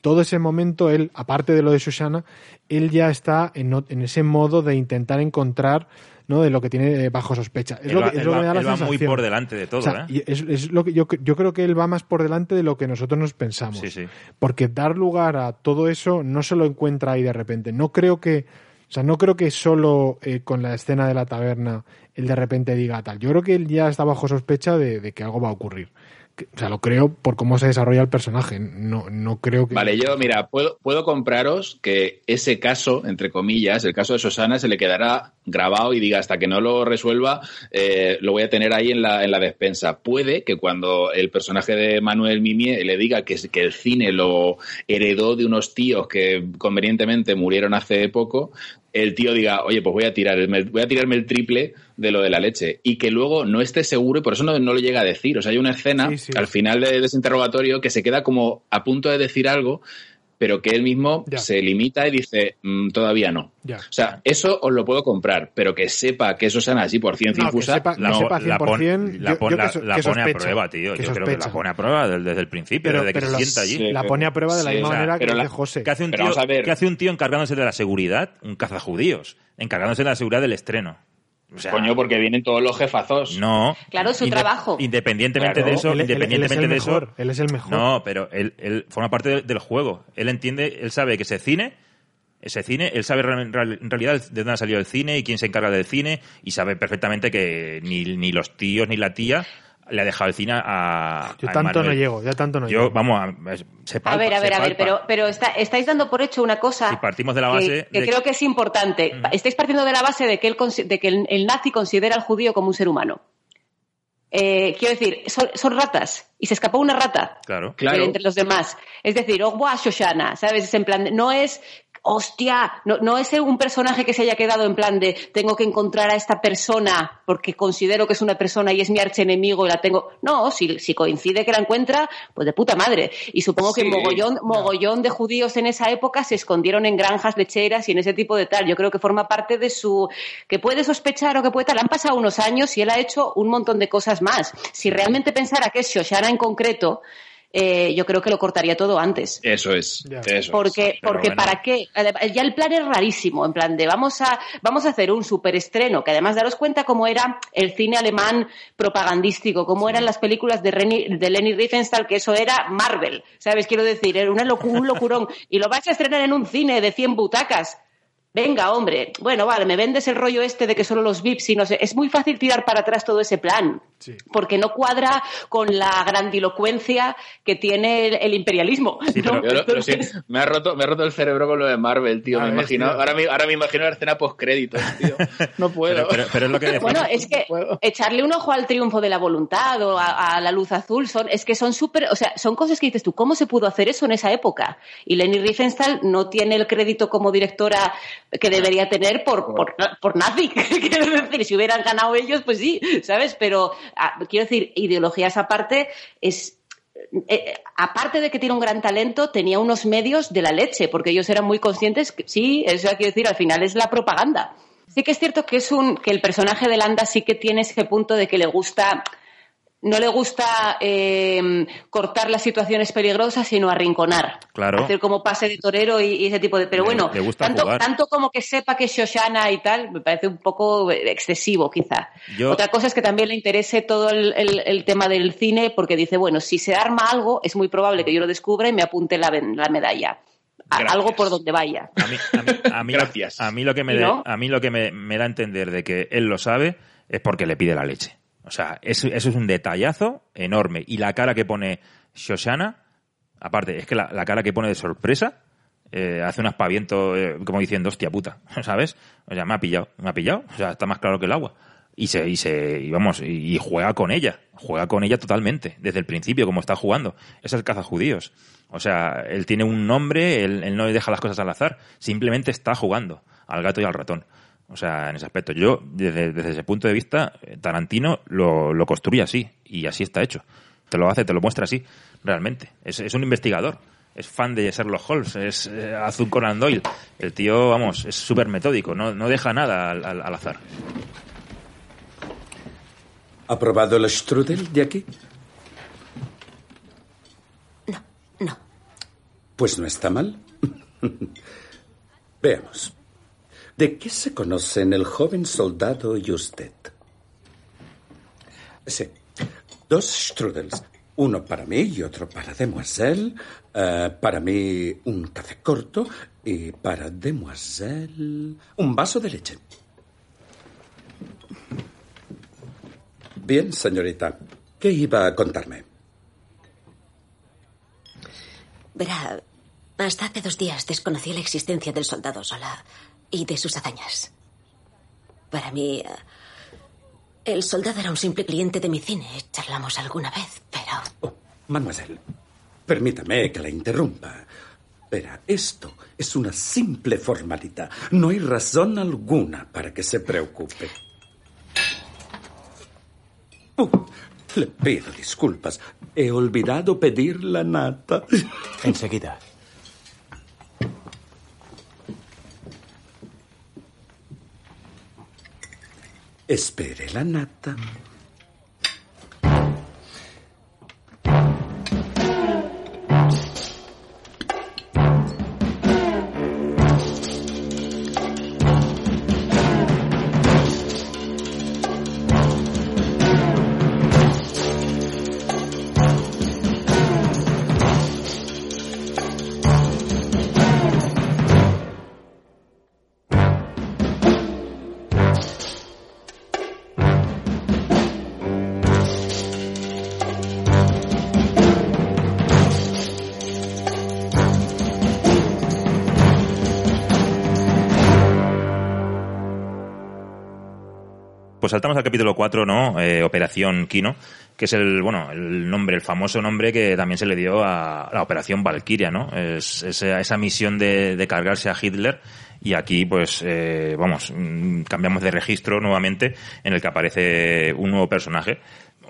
[SPEAKER 4] todo ese momento, él, aparte de lo de Shoshana, él ya está en, en ese modo de intentar encontrar ¿no? de lo que tiene eh, bajo sospecha. Es
[SPEAKER 3] Él
[SPEAKER 4] lo
[SPEAKER 3] va-
[SPEAKER 4] que, es
[SPEAKER 3] él
[SPEAKER 4] lo que
[SPEAKER 3] va-
[SPEAKER 4] me da la
[SPEAKER 3] él va muy
[SPEAKER 4] sensación.
[SPEAKER 3] por delante de todo,
[SPEAKER 4] O sea,
[SPEAKER 3] ¿eh?
[SPEAKER 4] y es, es lo que yo, yo creo que él va más por delante de lo que nosotros nos pensamos.
[SPEAKER 3] Sí, sí.
[SPEAKER 4] Porque dar lugar a todo eso no se lo encuentra ahí de repente. No creo que, o sea, no creo que solo eh, con la escena de la taberna él de repente diga tal. Yo creo que él ya está bajo sospecha de, de que algo va a ocurrir. O sea, lo creo por cómo se desarrolla el personaje. No, no creo que.
[SPEAKER 5] Vale, yo, mira, puedo, puedo compraros que ese caso, entre comillas, el caso de Susana, se le quedará grabado y diga hasta que no lo resuelva, eh, lo voy a tener ahí en la, en la despensa. Puede que cuando el personaje de Manuel Mimie le diga que, que el cine lo heredó de unos tíos que convenientemente murieron hace poco, el tío diga, oye, pues voy a, tirar, voy a tirarme el triple de lo de la leche. Y que luego no esté seguro y por eso no, no lo llega a decir. O sea, hay una escena al final de, de ese interrogatorio que se queda como a punto de decir algo, pero que él mismo se limita y dice, "Mm, todavía no.
[SPEAKER 4] Ya.
[SPEAKER 5] O sea, eso os lo puedo comprar, pero que sepa que eso es así por ciencia
[SPEAKER 4] No, que
[SPEAKER 5] infusa,
[SPEAKER 4] sepa- que
[SPEAKER 5] no.
[SPEAKER 4] sepa
[SPEAKER 3] la, pon-
[SPEAKER 4] 100%,
[SPEAKER 3] la pon-
[SPEAKER 4] yo
[SPEAKER 3] la-
[SPEAKER 4] que so-
[SPEAKER 3] la
[SPEAKER 4] que
[SPEAKER 3] pone a prueba, tío.
[SPEAKER 4] que
[SPEAKER 3] Yo creo que la pone a prueba desde, desde el principio,
[SPEAKER 4] Pero-
[SPEAKER 3] desde que se
[SPEAKER 4] la-
[SPEAKER 3] sienta allí.
[SPEAKER 4] la pone a prueba de la
[SPEAKER 5] Sí,
[SPEAKER 4] misma
[SPEAKER 5] o sea,
[SPEAKER 4] manera que
[SPEAKER 5] la-
[SPEAKER 4] José.
[SPEAKER 3] ¿Qué hace, un tío, qué hace un tío encargándose de la seguridad? Un cazajudíos. Encargándose de la seguridad del estreno. O sea,
[SPEAKER 5] Coño, porque vienen todos los jefazos.
[SPEAKER 3] No.
[SPEAKER 6] Claro, es su
[SPEAKER 3] Inde-
[SPEAKER 6] trabajo.
[SPEAKER 3] Independientemente
[SPEAKER 5] Claro.
[SPEAKER 3] de eso,
[SPEAKER 4] Él- él- él es
[SPEAKER 3] independientemente
[SPEAKER 4] el
[SPEAKER 3] de
[SPEAKER 4] mejor,
[SPEAKER 3] eso.
[SPEAKER 4] él es el mejor.
[SPEAKER 3] No, pero él, él forma parte de- del juego. Él entiende, él sabe que ese cine, ese cine, él sabe en realidad de dónde ha salido el cine y quién se encarga del cine y sabe perfectamente que ni, ni los tíos ni la tía le ha dejado el cine a.
[SPEAKER 4] Yo
[SPEAKER 3] a
[SPEAKER 4] tanto no llego, ya tanto no
[SPEAKER 3] Yo,
[SPEAKER 4] llego.
[SPEAKER 3] vamos, a, se
[SPEAKER 6] A ver, a ver, a ver, pero, pero está- estáis dando por hecho una cosa
[SPEAKER 3] Si partimos de la
[SPEAKER 6] que-
[SPEAKER 3] base
[SPEAKER 6] que,
[SPEAKER 3] de-
[SPEAKER 6] creo que es importante. Estáis partiendo de la base de que, él, consi- de que el, el nazi considera al judío como un ser humano. Eh, quiero decir, son, son ratas y se escapó una rata
[SPEAKER 3] Claro.
[SPEAKER 5] Claro.
[SPEAKER 6] entre los demás. Es decir, oh, guau, Shoshana, ¿sabes? Es en plan, no es, hostia, no, no es un personaje que se haya quedado en plan de, tengo que encontrar a esta persona porque considero que es una persona y es mi archienemigo y la tengo. No, si, si coincide que la encuentra, pues de puta madre. Y supongo que mogollón de judíos en esa época se escondieron en granjas lecheras y en ese tipo de tal. Yo creo que forma parte de su, que puede sospechar o que puede tal. Han pasado unos años y él ha hecho un montón de cosas más. Si realmente pensara que es Shoshana en concreto, eh, yo creo que lo cortaría todo antes.
[SPEAKER 5] Eso es. Eso
[SPEAKER 6] Porque,
[SPEAKER 5] es.
[SPEAKER 6] Porque
[SPEAKER 5] bueno.
[SPEAKER 6] ¿para qué? Además, Ya el plan es rarísimo, en plan de vamos a, vamos a hacer un superestreno, que además daros cuenta cómo era el cine alemán propagandístico, cómo eran las películas de, Reni- de Leni Riefenstahl, que eso era Marvel, ¿sabes? Quiero decir, era una locu- un locurón. Y lo vais a estrenar en un cine de 100 butacas. Venga, hombre. Bueno, vale, me vendes el rollo este de que solo los VIPs y no sé. Es muy fácil tirar para atrás todo ese plan. Porque no cuadra con la grandilocuencia que tiene el, el imperialismo.
[SPEAKER 5] lo siento. me, ha roto, me ha roto el cerebro con lo de Marvel, tío.
[SPEAKER 4] A
[SPEAKER 5] Me imagino,
[SPEAKER 4] tío.
[SPEAKER 5] ahora, me, ahora me imagino la escena post-créditos, tío. No puedo.
[SPEAKER 3] Pero, pero- pero es lo que.
[SPEAKER 6] Bueno, es que echarle un ojo al triunfo de la voluntad o a, a la luz azul son, es que son súper, o sea, son cosas que dices tú, ¿cómo se pudo hacer eso en esa época? Y Leni Riefenstahl no tiene el crédito como directora que debería tener por, por, por nazi. quiero decir, si hubieran ganado ellos, pues sí, ¿sabes? Pero ah, quiero decir, ideologías aparte, es, eh, aparte de que tiene un gran talento, tenía unos medios de la leche, porque ellos eran muy conscientes que sí, eso que decir, al final es la propaganda. Sí que es cierto que es un que el personaje de Landa sí que tiene ese punto de que le gusta no le gusta eh, cortar las situaciones peligrosas, sino arrinconar.
[SPEAKER 3] Claro.
[SPEAKER 6] Hacer como pase de torero y, y ese tipo de. Pero
[SPEAKER 3] Le-
[SPEAKER 6] bueno,
[SPEAKER 3] le gusta
[SPEAKER 6] tanto,
[SPEAKER 3] jugar.
[SPEAKER 6] tanto como que sepa que es Shoshana y tal, me parece un poco excesivo, quizá.
[SPEAKER 3] Yo-
[SPEAKER 6] Otra cosa es que también le interese todo el, el- el tema del cine, porque dice, bueno, si se arma algo, es muy probable que yo lo descubra y me apunte la, medalla. A- algo por donde vaya.
[SPEAKER 3] A mí, a mí- a mí-
[SPEAKER 5] Gracias.
[SPEAKER 3] A mí lo que me,
[SPEAKER 6] ¿Y no?
[SPEAKER 3] a mí lo que me, me da a entender de que él lo sabe es porque le pide la leche. O sea, eso, eso es un detallazo enorme. Y la cara que pone Shoshana, aparte, es que la, cara que pone de sorpresa, eh, hace un aspaviento eh, como diciendo, hostia puta, ¿sabes? O sea, me ha pillado, me ha pillado. O sea, está más claro que el agua. Y se, y se, y vamos, y, juega con ella. Juega con ella totalmente, desde el principio, como está jugando. Es el cazajudíos. O sea, él tiene un nombre, él, él no deja las cosas al azar. Simplemente está jugando al gato y al ratón. O sea, en ese aspecto. Yo, desde, desde ese punto de vista, eh, Tarantino lo, lo construye así. Y así está hecho. Te lo hace, te lo muestra así, realmente. Es, es un investigador. Es fan de Sherlock Holmes. Es eh, Azul Conan Doyle. El tío, vamos, es súper metódico. No, no deja nada al, al- al azar.
[SPEAKER 8] ¿Ha probado el strudel de aquí?
[SPEAKER 13] No.
[SPEAKER 8] Pues no está mal. Veamos. ¿De qué se conocen el joven soldado y usted? Sí. Dos strudels. Uno para mí y otro para Demoiselle. Eh, para mí un café corto y para Demoiselle un vaso de leche. Bien, señorita. ¿Qué iba a contarme?
[SPEAKER 13] Verá, hasta hace dos días desconocí la existencia del soldado Sola y de sus hazañas. Para mí, eh, el soldado era un simple cliente de mi cine. Charlamos alguna vez, pero...
[SPEAKER 8] Mademoiselle, permítame que la interrumpa. Verá, esto es una simple formalidad. No hay razón alguna para que se preocupe. Uh, le pido disculpas. He olvidado pedir la nata.
[SPEAKER 15] Enseguida.
[SPEAKER 8] Espere la nata.
[SPEAKER 3] Pues saltamos al capítulo 4, ¿no? Eh, Operación Kino, que es el, bueno, el nombre, el famoso nombre que también se le dio a la Operación Valkyria, ¿no? Es, esa, misión de, de cargarse a Hitler y aquí, pues, eh, vamos, mm, cambiamos de registro nuevamente en el que aparece un nuevo personaje.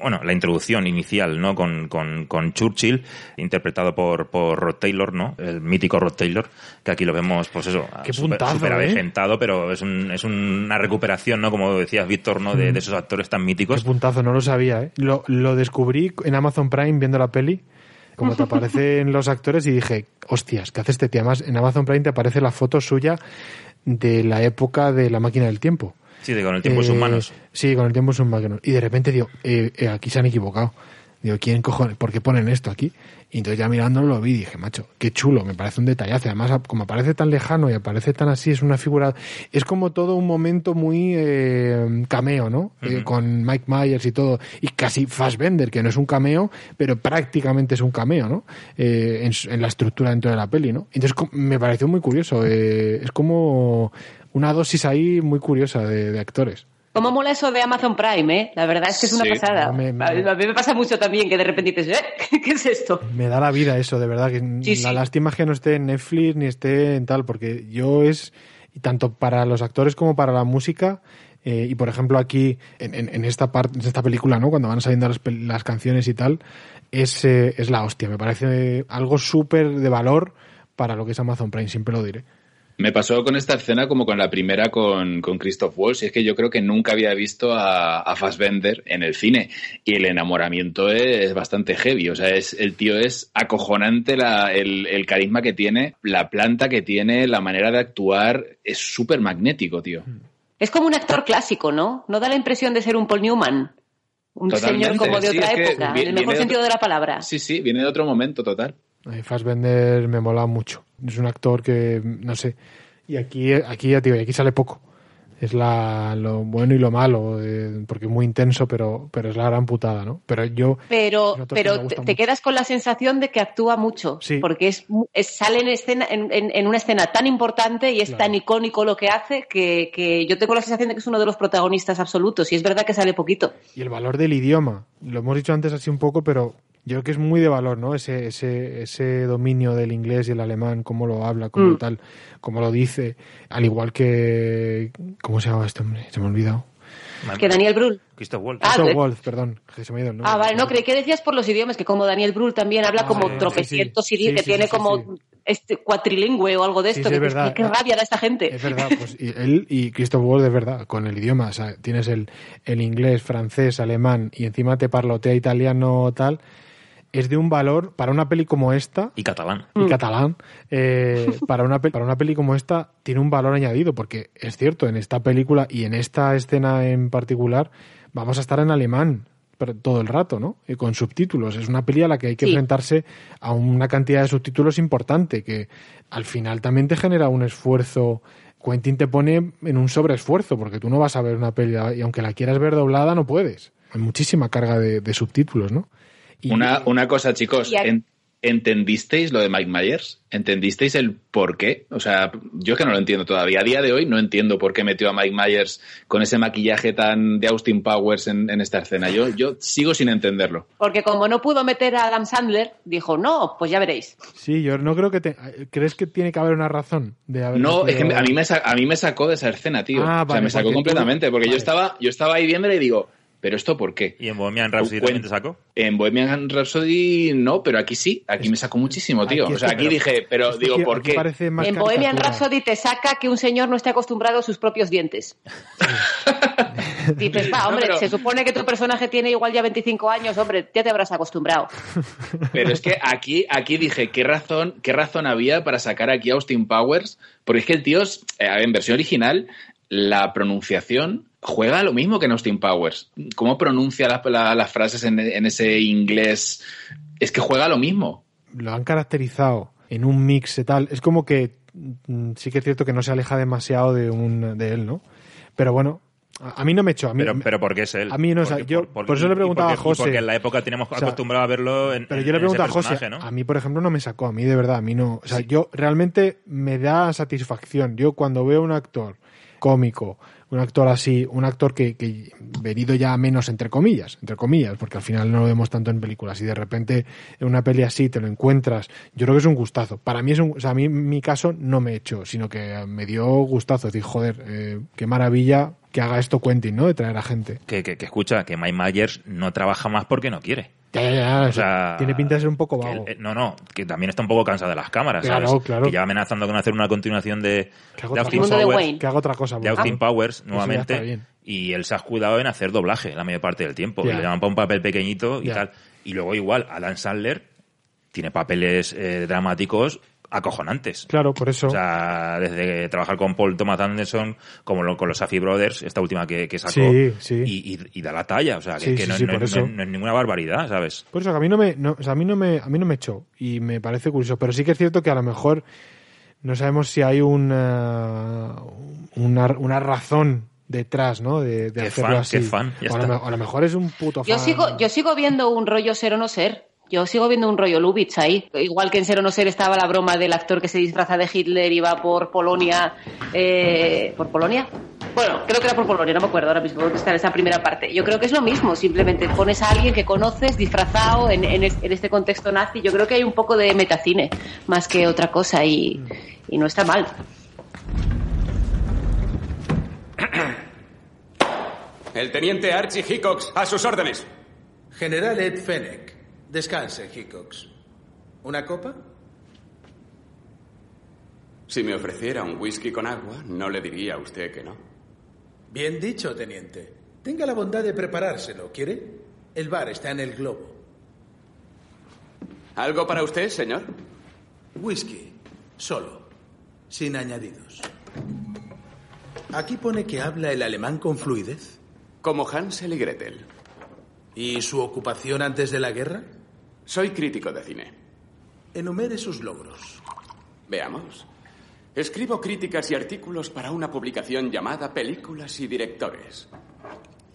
[SPEAKER 3] Bueno, la introducción inicial, ¿no? Con, con, con Churchill, interpretado por, por Rod Taylor, ¿no? El mítico Rod Taylor, que aquí lo vemos, pues eso, súper
[SPEAKER 4] ¿eh?
[SPEAKER 3] avejentado, pero es, un, es una recuperación, ¿no? Como decías, Víctor, ¿no? De,
[SPEAKER 4] Mm.
[SPEAKER 3] de esos actores tan míticos.
[SPEAKER 4] Qué puntazo, no lo sabía, ¿eh? Lo, lo descubrí en Amazon Prime viendo la peli, como te aparecen los actores y dije, hostias, ¿qué hace este tío? Además, en Amazon Prime te aparece la foto suya de la época de la máquina del tiempo.
[SPEAKER 3] Sí, de con el tiempo
[SPEAKER 4] Eh,
[SPEAKER 3] submanos.
[SPEAKER 4] Sí, con el tiempo submarino. Y de repente digo, eh, eh, aquí se han equivocado. Digo, ¿quién cojones? ¿Por qué ponen esto aquí? Y entonces ya mirándolo lo vi y dije, macho, qué chulo, me parece un detallazo. Además, como aparece tan lejano y aparece tan así, es una figura. Es como todo un momento muy eh, cameo, ¿no? Eh, con Mike Myers y todo. Y casi Fassbender, que no es un cameo, pero prácticamente es un cameo, ¿no? Eh, en, en la estructura dentro de la peli, ¿no? Entonces me pareció muy curioso. eh, es como una dosis ahí muy curiosa de, de actores.
[SPEAKER 6] ¿Cómo mola eso de Amazon Prime, eh? La verdad es que es una
[SPEAKER 4] Sí.
[SPEAKER 6] pasada.
[SPEAKER 4] Me- me-
[SPEAKER 6] A mí me pasa mucho también que de repente dices, ¿eh? ¿Qué es esto?
[SPEAKER 4] Me da la vida eso, de verdad. Que
[SPEAKER 6] Sí,
[SPEAKER 4] la
[SPEAKER 6] sí.
[SPEAKER 4] lástima es que no esté en Netflix ni esté en tal, porque yo es, y tanto para los actores como para la música, eh, y por ejemplo aquí, en, en- en esta parte, en esta película, ¿no? Cuando van saliendo las, las canciones y tal, es, eh, es la hostia. Me parece algo súper de valor para lo que es Amazon Prime, siempre lo diré.
[SPEAKER 5] Me pasó con esta escena como con la primera con, con Christoph Waltz, y es que yo creo que nunca había visto a, a Fassbender en el cine, y el enamoramiento es bastante heavy, o sea, es, el tío es acojonante la- el, el carisma que tiene, la planta que tiene, la manera de actuar, es súper magnético, tío.
[SPEAKER 6] Es como un actor clásico, ¿no? No da la impresión de ser un Paul Newman. Un
[SPEAKER 5] Totalmente,
[SPEAKER 6] señor como de otra época, en el mejor
[SPEAKER 5] de
[SPEAKER 6] sentido
[SPEAKER 5] otro-
[SPEAKER 6] de la palabra.
[SPEAKER 5] Sí, sí, viene de otro momento total.
[SPEAKER 4] Eh, Fassbender me mola mucho. Es un actor que, no sé, y aquí, aquí ya te digo, y aquí sale poco. Es la, lo bueno y lo malo, eh, porque es muy intenso, pero, pero es la gran putada, ¿no? Pero yo,
[SPEAKER 6] Pero, pero te, quedas con la sensación de que actúa mucho, porque es, sale en, escena, en, en- en una escena tan importante y es
[SPEAKER 4] Claro.
[SPEAKER 6] tan icónico lo que hace que, que yo tengo la sensación de que es uno de los protagonistas absolutos y es verdad que sale poquito.
[SPEAKER 4] y el valor del idioma, lo hemos dicho antes así un poco, pero yo creo que es muy de valor, ¿no? Ese, ese, ese dominio del inglés y el alemán, cómo lo habla, cómo
[SPEAKER 6] Mm.
[SPEAKER 4] tal, cómo lo dice, al igual que, ¿cómo se llama este hombre? Se me ha olvidado.
[SPEAKER 6] Que Daniel Brühl.
[SPEAKER 3] Christoph Waltz.
[SPEAKER 6] Ah,
[SPEAKER 4] Christoph Waltz, perdón, que se me ha ido el nombre.
[SPEAKER 6] Ah, vale, no, creí que decías por los idiomas, que como Daniel Brühl también habla
[SPEAKER 4] Ah,
[SPEAKER 6] como
[SPEAKER 4] sí,
[SPEAKER 6] tropecientos
[SPEAKER 4] sí, sí.
[SPEAKER 6] idiomas,
[SPEAKER 4] Sí,
[SPEAKER 6] que
[SPEAKER 4] sí,
[SPEAKER 6] tiene
[SPEAKER 4] sí, sí,
[SPEAKER 6] como este cuatrilingüe o algo de esto,
[SPEAKER 4] sí,
[SPEAKER 6] que
[SPEAKER 4] es verdad.
[SPEAKER 6] qué, rabia da esta gente.
[SPEAKER 4] Es verdad, pues y él y Christoph Waltz de verdad, con el idioma, o sea, tienes el, el inglés, francés, alemán y encima te parlotea italiano tal, es de un valor para una peli como esta.
[SPEAKER 3] Y catalán.
[SPEAKER 4] Y catalán. eh, para, una, pe- para una peli como esta tiene un valor añadido, porque es cierto, en esta película y en esta escena en particular vamos a estar en alemán pero todo el rato, ¿no? Y con subtítulos. Es una peli a la que hay que
[SPEAKER 6] Sí.
[SPEAKER 4] enfrentarse a una cantidad de subtítulos importante, que al final también te genera un esfuerzo. Quentin te pone en un sobreesfuerzo, porque tú no vas a ver una peli y aunque la quieras ver doblada, no puedes. Hay muchísima carga de, de subtítulos, ¿no? Y-
[SPEAKER 5] Una, una cosa, chicos,
[SPEAKER 6] Y a-
[SPEAKER 5] en- ¿entendisteis lo de Mike Myers? ¿Entendisteis el por qué? O sea, yo es que no lo entiendo todavía. A día de hoy no entiendo por qué metió a Mike Myers con ese maquillaje tan de Austin Powers en, en esta escena. Yo, yo sigo sin entenderlo.
[SPEAKER 6] Porque como no pudo meter a Adam Sandler, dijo, no, pues ya veréis.
[SPEAKER 4] Sí, yo no creo que te... ¿Crees que tiene que haber una razón de haber
[SPEAKER 5] No, es que a mí me, sa- a mí me sacó de esa escena, tío.
[SPEAKER 4] Ah,
[SPEAKER 5] o sea, me sacó
[SPEAKER 4] tú-
[SPEAKER 5] completamente, porque yo estaba, yo estaba ahí viéndole y digo, ¿pero esto por qué?
[SPEAKER 3] ¿Y en Bohemian Rhapsody también te sacó?
[SPEAKER 5] En Bohemian Rhapsody no, pero aquí sí, aquí me sacó muchísimo, tío.
[SPEAKER 4] Aquí
[SPEAKER 5] o sea, aquí dije, pero digo,
[SPEAKER 4] aquí-
[SPEAKER 5] ¿por
[SPEAKER 4] aquí
[SPEAKER 5] qué?
[SPEAKER 4] parece más
[SPEAKER 6] en Bohemian. Rhapsody te saca que un señor no esté acostumbrado a sus propios dientes. Dices, va, hombre,
[SPEAKER 5] No, pero-
[SPEAKER 6] se supone que tu personaje tiene igual ya 25 años, hombre, ya te habrás acostumbrado.
[SPEAKER 5] Pero es que aquí, aquí dije, ¿qué razón, ¿qué razón había para sacar aquí a Austin Powers? Porque es que el tío, es- eh, en versión original, la pronunciación juega lo mismo que en Austin Powers. ¿Cómo pronuncia la- la- las frases en, en ese inglés? Es que juega lo mismo.
[SPEAKER 4] Lo han caracterizado en un mix y tal. Es como que mm, sí que es cierto que no se aleja demasiado de, un, de él, ¿no? Pero bueno, a, a mí no me echó. A mí,
[SPEAKER 3] Pero, pero ¿por qué es él?
[SPEAKER 4] A mí no, o sea,
[SPEAKER 3] Porque-
[SPEAKER 4] yo- por eso le preguntaba
[SPEAKER 3] porque-
[SPEAKER 4] a José.
[SPEAKER 3] Porque en la época teníamos
[SPEAKER 4] O sea,
[SPEAKER 3] acostumbrado a verlo en
[SPEAKER 4] Pero yo le
[SPEAKER 3] en
[SPEAKER 4] pregunto a José,
[SPEAKER 3] ¿no?
[SPEAKER 4] a mí por ejemplo no me sacó, a mí de verdad, a mí no, o sea, yo realmente me da satisfacción. Yo cuando veo un actor cómico, un actor así, un actor que, que venido ya menos entre comillas, entre comillas, porque al final no lo vemos tanto en películas y de repente en una peli así te lo encuentras, yo creo que es un gustazo. Para mí es un, a mí mi caso no me echó, sino que me dio gustazo, decir, joder, eh, qué maravilla que haga esto Quentin, ¿no? De traer a gente.
[SPEAKER 3] Que, que, que escucha, que Mike Myers no trabaja más porque no quiere.
[SPEAKER 4] Ya, ya, ya,
[SPEAKER 3] O
[SPEAKER 4] o sea,
[SPEAKER 3] sea,
[SPEAKER 4] tiene pinta de ser un poco vago.
[SPEAKER 3] no, no, que también está un poco cansado de las cámaras,
[SPEAKER 4] Claro,
[SPEAKER 3] ¿sabes?
[SPEAKER 4] claro.
[SPEAKER 3] Que ya amenazando con hacer una continuación de,
[SPEAKER 4] Que
[SPEAKER 3] de
[SPEAKER 4] otra
[SPEAKER 3] Austin Powers.
[SPEAKER 4] Que haga otra cosa.
[SPEAKER 3] de Austin. Powers nuevamente y él se ha cuidado en hacer doblaje la mayor parte del tiempo y le llaman para un papel pequeñito y tal y luego igual Adam Sandler tiene papeles eh, dramáticos acojonantes
[SPEAKER 4] Claro, por eso.
[SPEAKER 3] o sea desde trabajar con Paul Thomas Anderson como lo- con los Safdie Brothers esta última que, que sacó
[SPEAKER 4] Sí, sí.
[SPEAKER 3] Y, y- y da la talla o sea que,
[SPEAKER 4] Sí,
[SPEAKER 3] que
[SPEAKER 4] sí,
[SPEAKER 3] no,
[SPEAKER 4] sí,
[SPEAKER 3] no-
[SPEAKER 4] por
[SPEAKER 3] no-
[SPEAKER 4] eso.
[SPEAKER 3] no es ninguna barbaridad sabes
[SPEAKER 4] Por eso que a mí no me, no, o sea, a mí no me, a mí no me echó y me parece curioso, pero sí que es cierto que a lo mejor no sabemos si hay una, una, una razón detrás, ¿no? De, de
[SPEAKER 3] Qué
[SPEAKER 4] hacerlo
[SPEAKER 3] fan,
[SPEAKER 4] así.
[SPEAKER 3] qué fan, ya
[SPEAKER 4] o, a lo, a mejor es un puto
[SPEAKER 6] Yo
[SPEAKER 4] fan.
[SPEAKER 6] sigo, yo sigo viendo un rollo ser o no ser. Yo sigo viendo un rollo Lubitsch ahí. Igual que en Ser o no ser estaba la broma del actor que se disfraza de Hitler y va por Polonia. eh, ¿Por Polonia? Bueno, creo que era por Polonia, no me acuerdo ahora mismo dónde está en esa primera parte. Yo creo que es lo mismo, simplemente pones a alguien que conoces disfrazado en, en es- en este contexto nazi. Yo creo que hay un poco de metacine más que otra cosa y, y no está mal.
[SPEAKER 1] El teniente Archie Hickox, a sus órdenes.
[SPEAKER 15] General Ed Fennec. Descanse, Hickox. ¿Una copa?
[SPEAKER 16] Si me ofreciera un whisky con agua, no le diría a usted que no.
[SPEAKER 15] Bien dicho, teniente. Tenga la bondad de preparárselo, ¿quiere? El bar está en el globo.
[SPEAKER 16] ¿Algo para usted, señor?
[SPEAKER 15] Whisky. Solo. Sin añadidos. Aquí pone que habla el alemán con fluidez.
[SPEAKER 16] Como Hansel y Gretel.
[SPEAKER 15] ¿Y su ocupación antes de la guerra?
[SPEAKER 16] Soy crítico de cine.
[SPEAKER 15] Enumere sus logros.
[SPEAKER 16] Veamos. Escribo críticas y artículos para una publicación llamada Películas y Directores.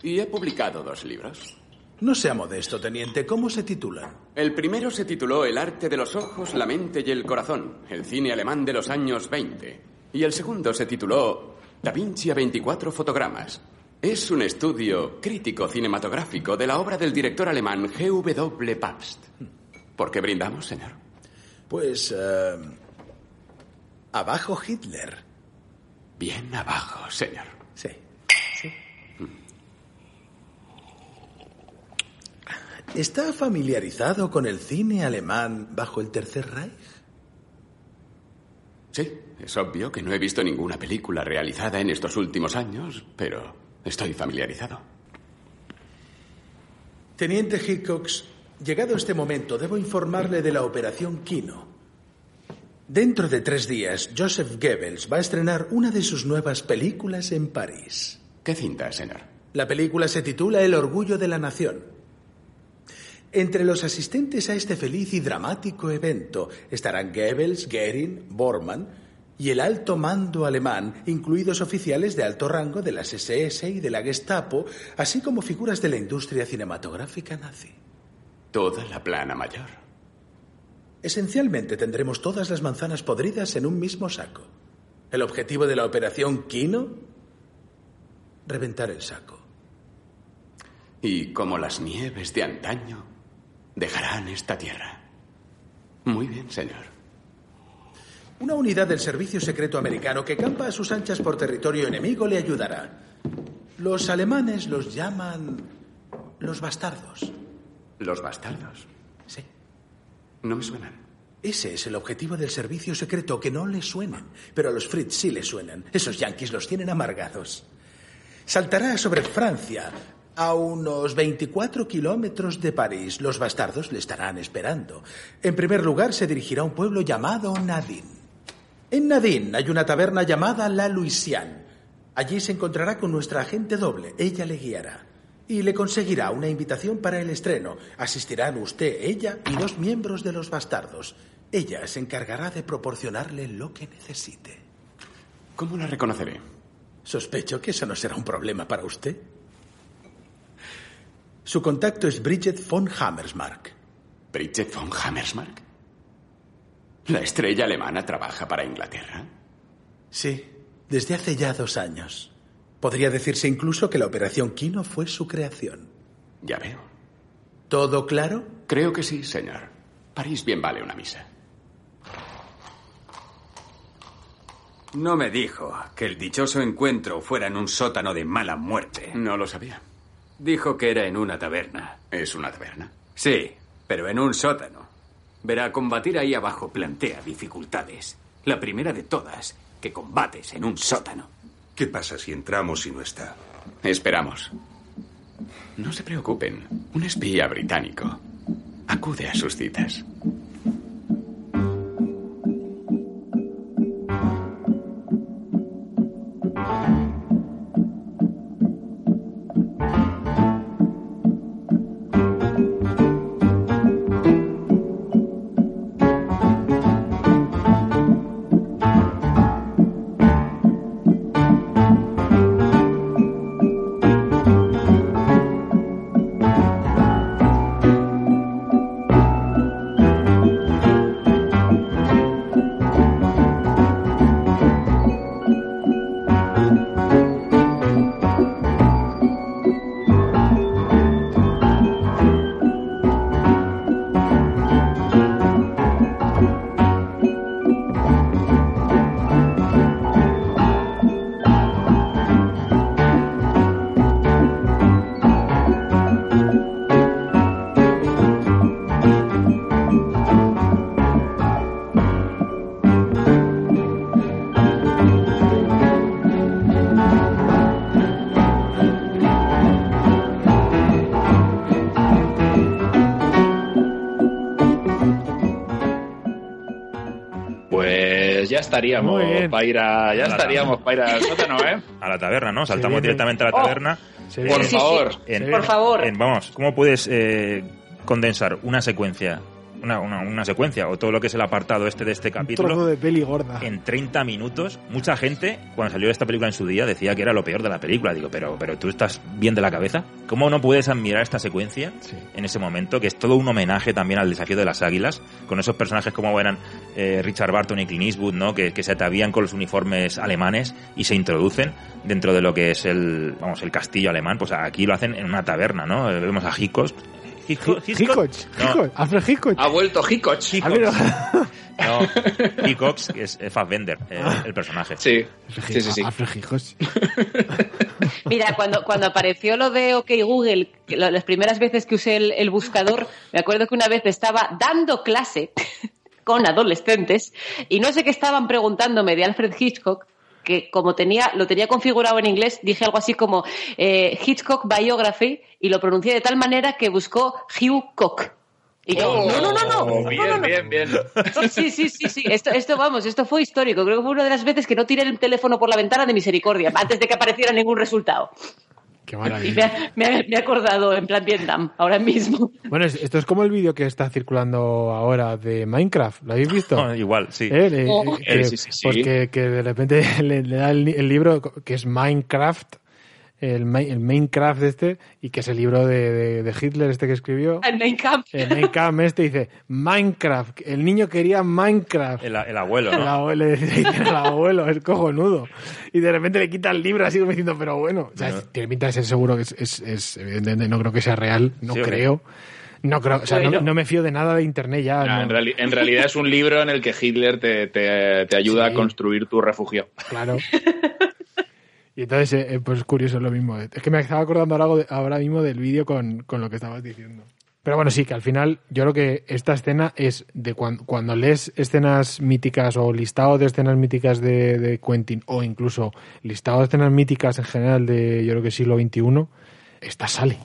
[SPEAKER 16] Y he publicado dos libros.
[SPEAKER 15] No sea modesto, teniente. ¿Cómo se titulan?
[SPEAKER 16] El primero se tituló El arte de los ojos, la mente y el corazón, el cine alemán de los años 20. Y el segundo se tituló Da Vinci a 24 fotogramas. Es un estudio crítico cinematográfico de la obra del director alemán G.W. Pabst. ¿Por qué brindamos, señor?
[SPEAKER 15] Pues... eh, abajo Hitler.
[SPEAKER 16] Bien abajo, señor.
[SPEAKER 15] Sí. ¿Está familiarizado con el cine alemán bajo el Tercer Reich?
[SPEAKER 16] Sí, es obvio que no he visto ninguna película realizada en estos últimos años, pero estoy familiarizado.
[SPEAKER 15] Teniente Hickox, Llegado este momento, debo informarle de la operación Kino. Dentro de tres días, Joseph Goebbels va a estrenar una de sus nuevas películas en París.
[SPEAKER 16] ¿Qué cinta, señor?
[SPEAKER 15] La película se titula El orgullo de la nación. Entre los asistentes a este feliz y dramático evento estarán Goebbels, Goering, Bormann y el alto mando alemán, incluidos oficiales de alto rango de las SS y de la Gestapo, así como figuras de la industria cinematográfica nazi.
[SPEAKER 16] Toda la plana mayor.
[SPEAKER 15] Esencialmente tendremos todas las manzanas podridas en un mismo saco. El objetivo de la operación Kino, reventar el saco.
[SPEAKER 16] Y como las nieves de antaño, dejarán esta tierra. Muy bien, señor.
[SPEAKER 15] Una unidad del Servicio Secreto Americano que campa a sus anchas por territorio enemigo le ayudará. Los alemanes los llaman los bastardos.
[SPEAKER 16] ¿Los bastardos?
[SPEAKER 15] Sí.
[SPEAKER 16] No me suenan.
[SPEAKER 15] Ese es el objetivo del servicio secreto, que no les suenen. Pero a los Fritz sí les suenan. Esos yanquis los tienen amargados. Saltará sobre Francia, a unos 24 kilómetros de París. Los bastardos le estarán esperando. En primer lugar, se dirigirá a un pueblo llamado Nadine. En Nadine hay una taberna llamada La Louisiane. Allí se encontrará con nuestra agente doble. Ella le guiará. Y le conseguirá una invitación para el estreno. Asistirán usted, ella y dos miembros de los bastardos. Ella se encargará de proporcionarle lo que necesite.
[SPEAKER 16] ¿Cómo la reconoceré?
[SPEAKER 15] Sospecho que eso no será un problema para usted. Su contacto es Bridget von Hammersmark.
[SPEAKER 16] ¿Bridget von Hammersmark? ¿La estrella alemana trabaja para Inglaterra?
[SPEAKER 15] Sí, desde hace ya dos años. Podría decirse incluso que la Operación Kino fue su creación.
[SPEAKER 16] Ya veo.
[SPEAKER 15] ¿Todo claro?
[SPEAKER 16] Creo que sí, señor. París bien vale una misa.
[SPEAKER 1] No me dijo que el dichoso encuentro fuera en un sótano de mala muerte.
[SPEAKER 16] No lo sabía.
[SPEAKER 1] Dijo que era en una taberna.
[SPEAKER 16] ¿Es una taberna?
[SPEAKER 1] Sí, pero en un sótano. Verá, combatir ahí abajo plantea dificultades. La primera de todas, que combates en un sótano.
[SPEAKER 12] ¿Qué pasa si entramos y no está?
[SPEAKER 16] Esperamos. No se preocupen. Un espía británico acude a sus citas.
[SPEAKER 5] Estaríamos para ir a, ya
[SPEAKER 3] A
[SPEAKER 5] estaríamos para ir al sótano, ¿eh?
[SPEAKER 3] A la taberna, ¿no? Saltamos directamente a la
[SPEAKER 6] Oh.
[SPEAKER 3] taberna.
[SPEAKER 5] Por
[SPEAKER 4] viene.
[SPEAKER 6] Sí, sí.
[SPEAKER 5] favor.
[SPEAKER 3] En-
[SPEAKER 6] Por favor.
[SPEAKER 3] en- vamos, ¿cómo puedes eh, condensar una secuencia, una, una, una secuencia, o todo lo que es el apartado este de este
[SPEAKER 4] Un
[SPEAKER 3] capítulo,
[SPEAKER 4] de peli gorda.
[SPEAKER 3] en 30 minutos? Mucha gente, cuando salió esta película en su día, decía que era lo peor de la película. Digo, pero, pero tú estás bien de la cabeza. ¿Cómo no puedes admirar esta secuencia
[SPEAKER 4] Sí.
[SPEAKER 3] en ese momento? Que es todo un homenaje también al desafío de las águilas, con esos personajes como eran eh, Richard Barton y Clint Eastwood, ¿no? Que, que se atavían con los uniformes alemanes y se introducen dentro de lo que es el, vamos, el castillo alemán. Pues aquí lo hacen en una taberna, ¿no? Vemos a Hitchcock. Hitchcock,
[SPEAKER 4] Hitchcock,
[SPEAKER 3] No.
[SPEAKER 4] Hitchcock, Alfred Hitchcock.
[SPEAKER 5] Ha vuelto Hitchcock.
[SPEAKER 4] Ver,
[SPEAKER 3] No, Hitchcock, es Fassbender, eh, el personaje.
[SPEAKER 5] Sí, sí, sí. sí.
[SPEAKER 4] Alfred Hitchcock.
[SPEAKER 6] Mira, cuando, cuando apareció lo de OK Google, las primeras veces que usé el, el buscador, me acuerdo que una vez estaba dando clase con adolescentes y no sé qué estaban preguntándome de Alfred Hitchcock, que como tenía, lo tenía configurado en inglés, dije algo así como eh, Hitchcock Biography y lo pronuncié de tal manera que buscó Hugh Cock. Y yo, no, no, no, no.
[SPEAKER 5] Oh, bien,
[SPEAKER 6] no, no, no.
[SPEAKER 5] bien, bien.
[SPEAKER 6] Sí, sí, sí, sí. Esto, esto, vamos, esto fue histórico. Creo que fue una de las veces que no tiré el teléfono por la ventana de misericordia antes de que apareciera ningún resultado.
[SPEAKER 4] Qué
[SPEAKER 6] Y me, ha- me ha- me he acordado en plan Vietnam, ahora mismo.
[SPEAKER 4] Bueno, es- esto es como el vídeo que está circulando ahora de Minecraft. ¿Lo habéis visto?
[SPEAKER 3] Igual, sí.
[SPEAKER 4] ¿Eh? De-
[SPEAKER 6] Oh.
[SPEAKER 4] que,
[SPEAKER 5] Sí, sí, sí.
[SPEAKER 4] que, que de repente le, le da el libro que es Minecraft, el, el Minecraft este, y que es el libro de, de- de Hitler este que escribió.
[SPEAKER 6] El camp.
[SPEAKER 4] El Minecraft este dice Minecraft. El niño quería Minecraft.
[SPEAKER 3] El, el abuelo,
[SPEAKER 4] El
[SPEAKER 3] ¿no?
[SPEAKER 4] abuelo, le dice al abuelo, es cojonudo. Y de repente le quita el libro así como diciendo, pero bueno. O sea,
[SPEAKER 3] Bueno.
[SPEAKER 4] tiene pinta de ser seguro que es, es, es- evidentemente, no creo que sea real, no creo. No creo, o sea, no- no, me fío de nada de internet ya.
[SPEAKER 5] Ah,
[SPEAKER 4] no.
[SPEAKER 5] en, reali- en realidad es un libro en el que Hitler te, te- te ayuda
[SPEAKER 4] Sí.
[SPEAKER 5] a construir tu refugio.
[SPEAKER 4] Claro. Y entonces, eh, eh, pues es curioso lo mismo. Es que me estaba acordando de- ahora mismo del vídeo con, con lo que estabas diciendo. Pero bueno, sí, que al final yo creo que esta escena es de cuan- cuando lees escenas míticas o listado de escenas míticas de, de Quentin o incluso listado de escenas míticas en general de yo creo que siglo XXI, esta sale.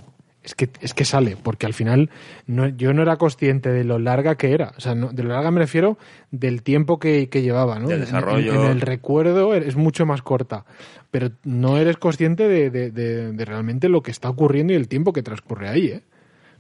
[SPEAKER 4] Es que, es que sale, porque al final no, yo no era consciente de lo larga que era. O sea, no- de lo larga me refiero del tiempo que, que llevaba, ¿no?
[SPEAKER 3] Del
[SPEAKER 4] En-
[SPEAKER 3] desarrollo.
[SPEAKER 4] En, en el recuerdo es mucho más corta, pero no eres consciente de, de- de- de realmente lo que está ocurriendo y el tiempo que transcurre ahí, ¿eh?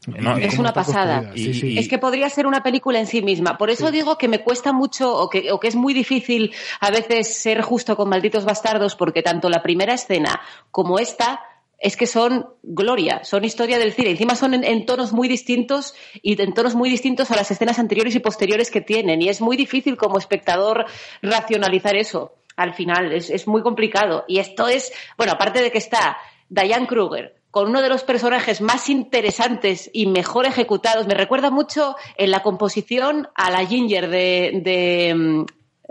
[SPEAKER 3] No,
[SPEAKER 6] Es una pasada.
[SPEAKER 4] construida. Sí, sí.
[SPEAKER 3] Y-
[SPEAKER 6] Es que podría ser una película en sí misma. Por eso digo que me cuesta mucho o que, o que es muy difícil a veces ser justo con malditos bastardos porque tanto la primera escena como esta es que son gloria, son historia del cine. Encima son en, tonos muy distintos y en tonos muy distintos a las escenas anteriores y posteriores que tienen. Y es muy difícil como espectador racionalizar eso al final. Es, es muy complicado. Y esto es, bueno, aparte de que está Diane Kruger con uno de los personajes más interesantes y mejor ejecutados. Me recuerda mucho en la composición a la Ginger de, de, mm,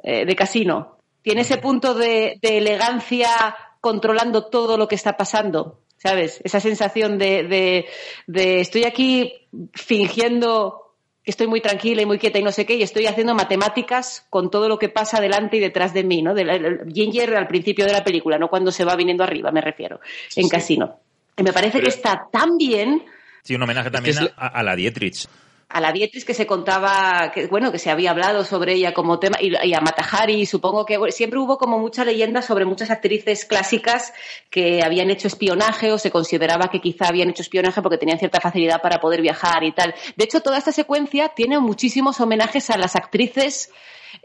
[SPEAKER 6] eh, Casino. Tiene ese punto de elegancia controlando todo lo que está pasando, ¿sabes? Esa sensación de, de, de estoy aquí fingiendo que estoy muy tranquila y muy quieta y no sé qué, y estoy haciendo matemáticas con todo lo que pasa delante y detrás de mí, ¿no? De la- el- Ginger al principio de la película, no cuando se va viniendo arriba, me refiero, en
[SPEAKER 5] sí.
[SPEAKER 6] Casino. Y me parece que está tan bien
[SPEAKER 3] Sí, un homenaje también
[SPEAKER 5] es le-
[SPEAKER 3] a, a la Dietrich.
[SPEAKER 6] A la Dietrich que se contaba, que, bueno, que se había hablado sobre ella como tema, y, y a Matahari, supongo que siempre hubo como mucha leyenda sobre muchas actrices clásicas que habían hecho espionaje o se consideraba que quizá habían hecho espionaje porque tenían cierta facilidad para poder viajar y tal. De hecho, toda esta secuencia tiene muchísimos homenajes a las actrices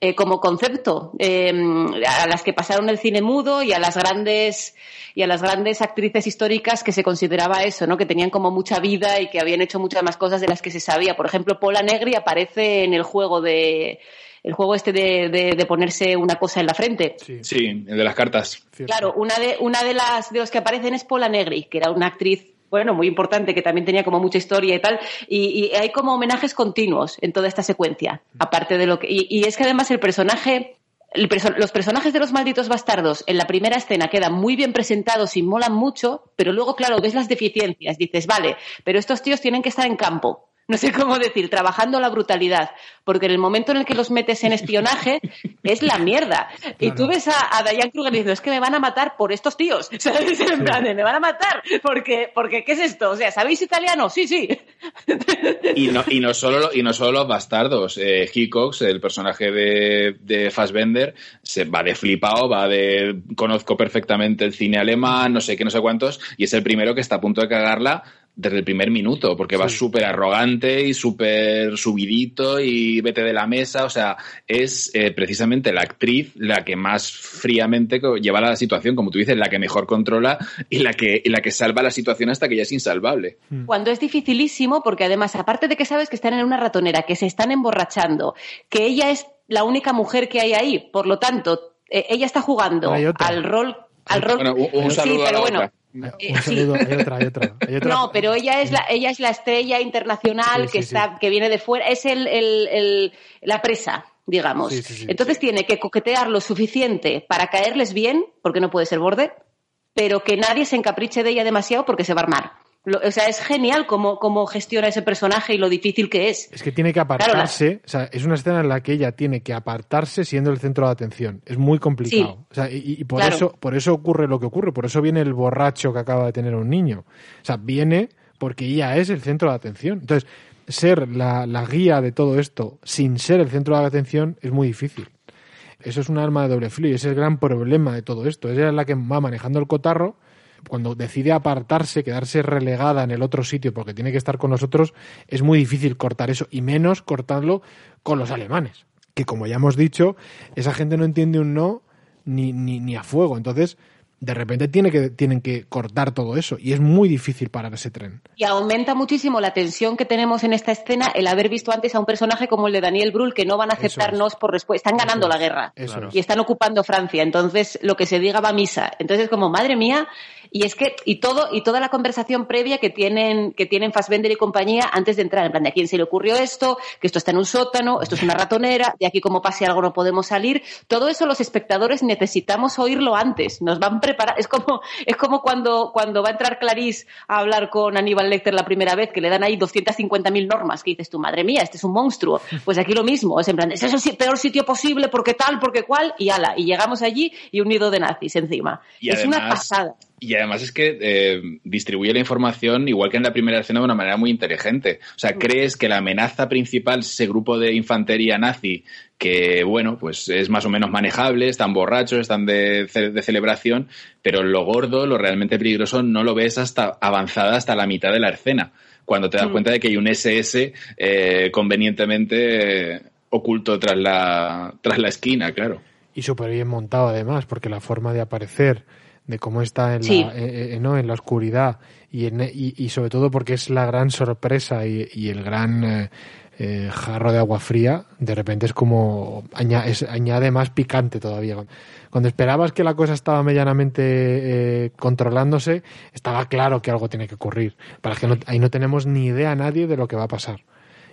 [SPEAKER 6] eh, como concepto, eh, a las que pasaron el cine mudo y a las grandes y a las grandes actrices históricas que se consideraba eso, ¿no? Que tenían como mucha vida y que habían hecho muchas más cosas de las que se sabía. Por ejemplo, Paula Negri aparece en el juego de el juego este de, de- de ponerse una cosa en la frente.
[SPEAKER 5] Sí, el de las cartas.
[SPEAKER 6] Claro, una de, una de las de los que aparecen es Paula Negri, que era una actriz, bueno, muy importante, que también tenía como mucha historia y tal, y, hay como homenajes continuos en toda esta secuencia, aparte de lo que, y, es que además el personaje, los personajes de los malditos bastardos en la primera escena quedan muy bien presentados y molan mucho, pero luego, claro, ves las deficiencias, dices, vale, pero estos tíos tienen que estar en campo. No sé cómo decir, trabajando la brutalidad, porque en el momento en el que los metes en espionaje es la mierda. Y tú ves a, a Diane Kruger diciendo, es que me van a matar por estos tíos, ¿sabes? En plan, me van a matar, porque, porque ¿qué es esto? O sea, ¿sabéis italiano? Sí, sí.
[SPEAKER 5] Y no, y no solo y no solo los bastardos. Eh, Hickox, el personaje de, de Fassbender, se va de flipado, va de conozco perfectamente el cine alemán, no sé qué, no sé cuántos, y es el primero que está a punto de cagarla desde el primer minuto, porque va súper arrogante y súper subidito y vete de la mesa. O sea, es eh, precisamente la actriz la que más fríamente lleva la situación, como tú dices, la que mejor controla y la que, y la que salva la situación hasta que ya es insalvable.
[SPEAKER 6] Cuando es dificilísimo, porque además, aparte de que sabes que están en una ratonera, que se están emborrachando, que ella es la única mujer que hay ahí, por lo tanto, eh, ella está jugando al rol. Al rol
[SPEAKER 5] Bueno, un- un
[SPEAKER 6] sí,
[SPEAKER 5] saludo a
[SPEAKER 6] pero
[SPEAKER 5] la
[SPEAKER 6] bueno.
[SPEAKER 5] otra.
[SPEAKER 6] Eh,
[SPEAKER 4] Un
[SPEAKER 6] sí.
[SPEAKER 4] saludo, hay otra, hay otra. Hay otra.
[SPEAKER 6] No, pero ella es la, ella es la estrella internacional
[SPEAKER 4] Sí,
[SPEAKER 6] que
[SPEAKER 4] sí,
[SPEAKER 6] está, que viene de fuera, es el, el- el- la presa, digamos. Entonces tiene que coquetear lo suficiente para caerles bien, porque no puede ser borde, pero que nadie se encapriche de ella demasiado porque se va a armar. Lo- o sea, es genial cómo, cómo gestiona ese personaje y lo difícil que es.
[SPEAKER 4] Es que tiene que apartarse, o sea, es una escena en la que ella tiene que apartarse siendo el centro de atención. Es muy complicado.
[SPEAKER 6] Sí.
[SPEAKER 4] O sea, y, y por
[SPEAKER 6] Claro.
[SPEAKER 4] eso, por eso ocurre lo que ocurre, por eso viene el borracho que acaba de tener un niño. O sea, viene porque ella es el centro de atención. Entonces, ser la, la guía de todo esto sin ser el centro de atención es muy difícil. Eso es un arma de doble filo y ese es el gran problema de todo esto. Ella es la que va manejando el cotarro. Cuando decide apartarse, quedarse relegada en el otro sitio porque tiene que estar con nosotros, es muy difícil cortar eso y menos cortarlo con los alemanes. Que como ya hemos dicho, esa gente no entiende un no ni, ni, ni a fuego. Entonces, de repente tiene que, tienen que cortar todo eso y es muy difícil parar ese tren.
[SPEAKER 6] Y aumenta muchísimo la tensión que tenemos en esta escena el haber visto antes a un personaje como el de Daniel Brühl que no van a aceptarnos por respuesta. Están ganando la guerra
[SPEAKER 4] Eso es.
[SPEAKER 6] y están ocupando Francia. Entonces, lo que se diga va a misa. Entonces, como, madre mía, y es que, y todo, y toda la conversación previa que tienen, que tienen Fassbender y compañía antes de entrar, en plan, de a quién se le ocurrió esto, que esto está en un sótano, esto es una ratonera, de aquí como pase algo no podemos salir. Todo eso los espectadores necesitamos oírlo antes. Nos van preparar. Es como, es como cuando, cuando va a entrar Clarice a hablar con Aníbal Lecter la primera vez, que le dan ahí 250.000 normas, que dices tú, madre mía, este es un monstruo. Pues aquí lo mismo, es en plan, es el peor sitio posible, porque tal, porque cual, y ala, y llegamos allí y un nido de nazis encima.
[SPEAKER 5] Y
[SPEAKER 6] es una pasada.
[SPEAKER 5] Y además es que eh, distribuye la información igual que en la primera escena de una manera muy inteligente. O sea, crees que la amenaza principal es ese grupo de infantería nazi que, bueno, pues es más o menos manejable, están borrachos, están de, ce- de celebración, pero lo gordo, lo realmente peligroso, no lo ves hasta avanzada hasta la mitad de la escena, cuando te das
[SPEAKER 6] Mm.
[SPEAKER 5] cuenta de que hay un SS eh, convenientemente eh, oculto tras la, tras la esquina, claro.
[SPEAKER 4] Y súper bien montado además, porque la forma de aparecer, de cómo está en,
[SPEAKER 6] Sí.
[SPEAKER 4] la, eh, eh, ¿no? en la oscuridad y, en- y, y sobre todo porque es la gran sorpresa y, y el gran eh, eh, jarro de agua fría, de repente es como aña- es- añade más picante todavía. Cuando esperabas que la cosa estaba medianamente eh, controlándose, estaba claro que algo tiene que ocurrir. Para que no, ahí no tenemos ni idea nadie de lo que va a pasar.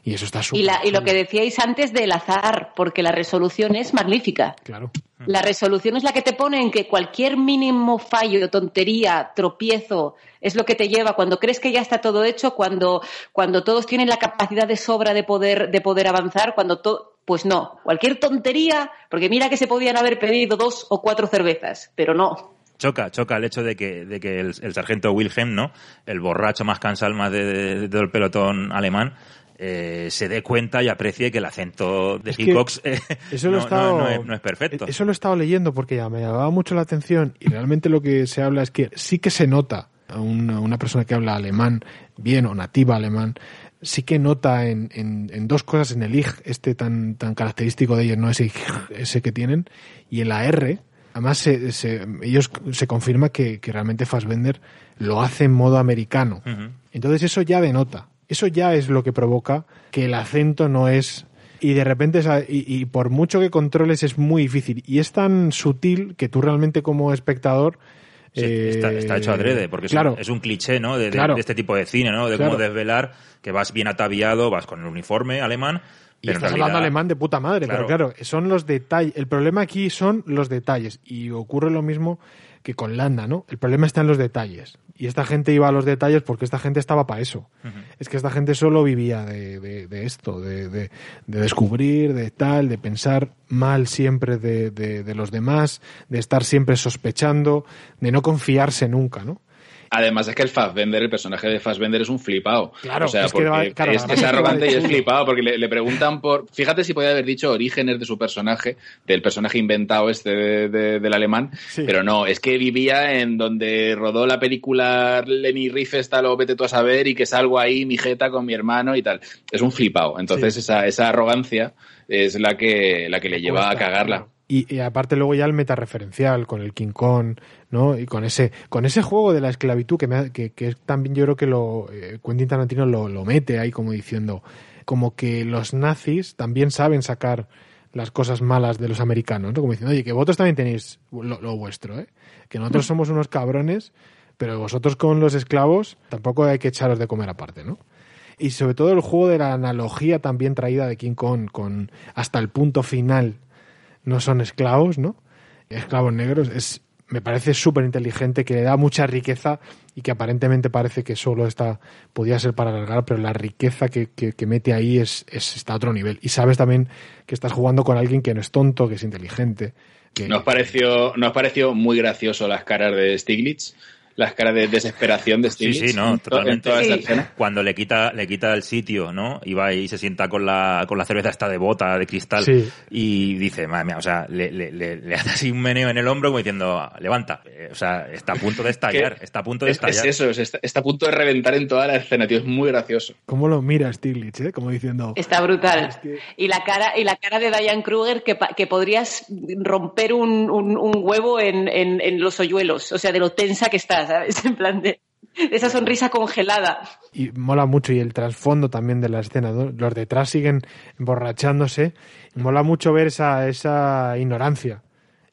[SPEAKER 4] Y eso está súper.
[SPEAKER 6] Y, la- y lo que decíais antes del azar, porque la resolución es magnífica.
[SPEAKER 4] Claro.
[SPEAKER 6] La resolución es la que te pone en que cualquier mínimo fallo, tontería, tropiezo, es lo que te lleva cuando crees que ya está todo hecho, cuando, cuando todos tienen la capacidad de sobra de poder, de poder avanzar, cuando todo, pues no, cualquier tontería, porque mira que se podían haber pedido dos o cuatro cervezas, pero no.
[SPEAKER 3] Choca, choca el hecho de que, de que el, el sargento Wilhelm, ¿no? El borracho más cansado más de, de- de todo el pelotón alemán, eh, se dé cuenta y aprecie que el acento de
[SPEAKER 4] Es
[SPEAKER 3] Hickox eh,
[SPEAKER 4] Eso
[SPEAKER 3] no,
[SPEAKER 4] he estado-
[SPEAKER 3] no- no es, no es perfecto.
[SPEAKER 4] Eso lo he estado leyendo porque ya me llamaba mucho la atención y realmente lo que se habla es que sí que se nota a una, una persona que habla alemán bien o nativa alemán, sí que nota en, en- en dos cosas, en el ig, este tan, tan característico de ellos, no ese ig, ese que tienen, y en la R, además se, se- ellos se confirma que, que realmente Fassbender lo hace en modo americano. Entonces eso ya denota, eso ya es lo que provoca que el acento no es y de repente y, y por mucho que controles es muy difícil y es tan sutil que tú realmente como espectador
[SPEAKER 3] Sí,
[SPEAKER 4] eh,
[SPEAKER 3] está, está hecho adrede, porque es,
[SPEAKER 4] claro,
[SPEAKER 3] un, es un cliché, ¿no? De, de-
[SPEAKER 4] Claro.
[SPEAKER 3] de este tipo de cine, ¿no? De
[SPEAKER 4] Claro.
[SPEAKER 3] cómo desvelar que vas bien ataviado, vas con el uniforme alemán,
[SPEAKER 4] y
[SPEAKER 3] pero
[SPEAKER 4] estás
[SPEAKER 3] realidad...
[SPEAKER 4] hablando alemán de puta madre, pero claro, son los detalles. El problema aquí son los detalles y ocurre lo mismo que con Landa, ¿no? El problema está en los detalles. Y esta gente iba a los detalles porque esta gente estaba para eso. Es que esta gente solo vivía de, de- de esto, de, de- de descubrir, de tal, de pensar mal siempre de, de- de los demás, de estar siempre sospechando, de no confiarse nunca, ¿no?
[SPEAKER 5] Además es que el Fassbender, el personaje de Fassbender es un flipado.
[SPEAKER 4] Claro,
[SPEAKER 5] o sea,
[SPEAKER 4] es
[SPEAKER 5] porque
[SPEAKER 4] claro,
[SPEAKER 5] es, arrogante y es flipado porque le, le preguntan por... Fíjate si podía haber dicho orígenes de su personaje, del personaje inventado este de- de- del alemán, pero no, es que vivía en donde rodó la película Lenny Riefenstahl o vete tú a saber y que salgo ahí, mi jeta con mi hermano y tal. Es un flipado. Entonces
[SPEAKER 4] Sí.
[SPEAKER 5] esa, esa arrogancia es la que, la que le lleva a cagarla.
[SPEAKER 4] Y, y aparte luego ya el metareferencial con el King Kong, ¿no? Y con ese, con ese juego de la esclavitud que, me ha- que, que también yo creo que lo eh, Quentin Tarantino lo, lo mete ahí como diciendo, como que los nazis también saben sacar las cosas malas de los americanos, ¿no? Como diciendo, oye, que vosotros también tenéis lo, lo vuestro, ¿eh? Que nosotros somos unos cabrones, pero vosotros con los esclavos tampoco hay que echaros de comer aparte, ¿no? Y sobre todo el juego de la analogía también traída de King Kong con hasta el punto final no son esclavos, ¿no? Esclavos negros es me parece súper inteligente, que le da mucha riqueza y que aparentemente parece que solo está, podía ser para alargar, pero la riqueza que, que, mete ahí es, es, está a otro nivel. Y sabes también que estás jugando con alguien que no es tonto, que es inteligente.
[SPEAKER 5] Nos pareció, nos pareció muy gracioso las caras de Stiglitz. Las caras de desesperación de
[SPEAKER 3] Sí,
[SPEAKER 5] Stiglitz
[SPEAKER 3] sí, no,
[SPEAKER 5] en to-
[SPEAKER 3] totalmente.
[SPEAKER 5] en toda esa escena.
[SPEAKER 3] Cuando le quita, le quita el sitio, ¿no? Y va y se sienta con la, con la cerveza esta de bota, de cristal,
[SPEAKER 4] Sí.
[SPEAKER 3] y dice, madre mía, o sea, le, le, le, le hace así un meneo en el hombro como diciendo, levanta. Eh, o sea, está a punto de estallar, está a punto de
[SPEAKER 5] Es, es
[SPEAKER 3] estallar.
[SPEAKER 5] eso, es- está, está a punto de reventar en toda la escena, tío. Es muy gracioso.
[SPEAKER 4] ¿Cómo lo mira Stiglitz, eh? Como diciendo...
[SPEAKER 6] Está brutal. Y la cara, y la cara de Diane Kruger que, pa- que podrías romper un, un- un huevo en, en- en los hoyuelos. O sea, de lo tensa que está, En plan de, esa sonrisa congelada.
[SPEAKER 4] y mola mucho y el trasfondo también de la escena. ¿no? Los detrás siguen emborrachándose. Y mola mucho ver esa, esa ignorancia.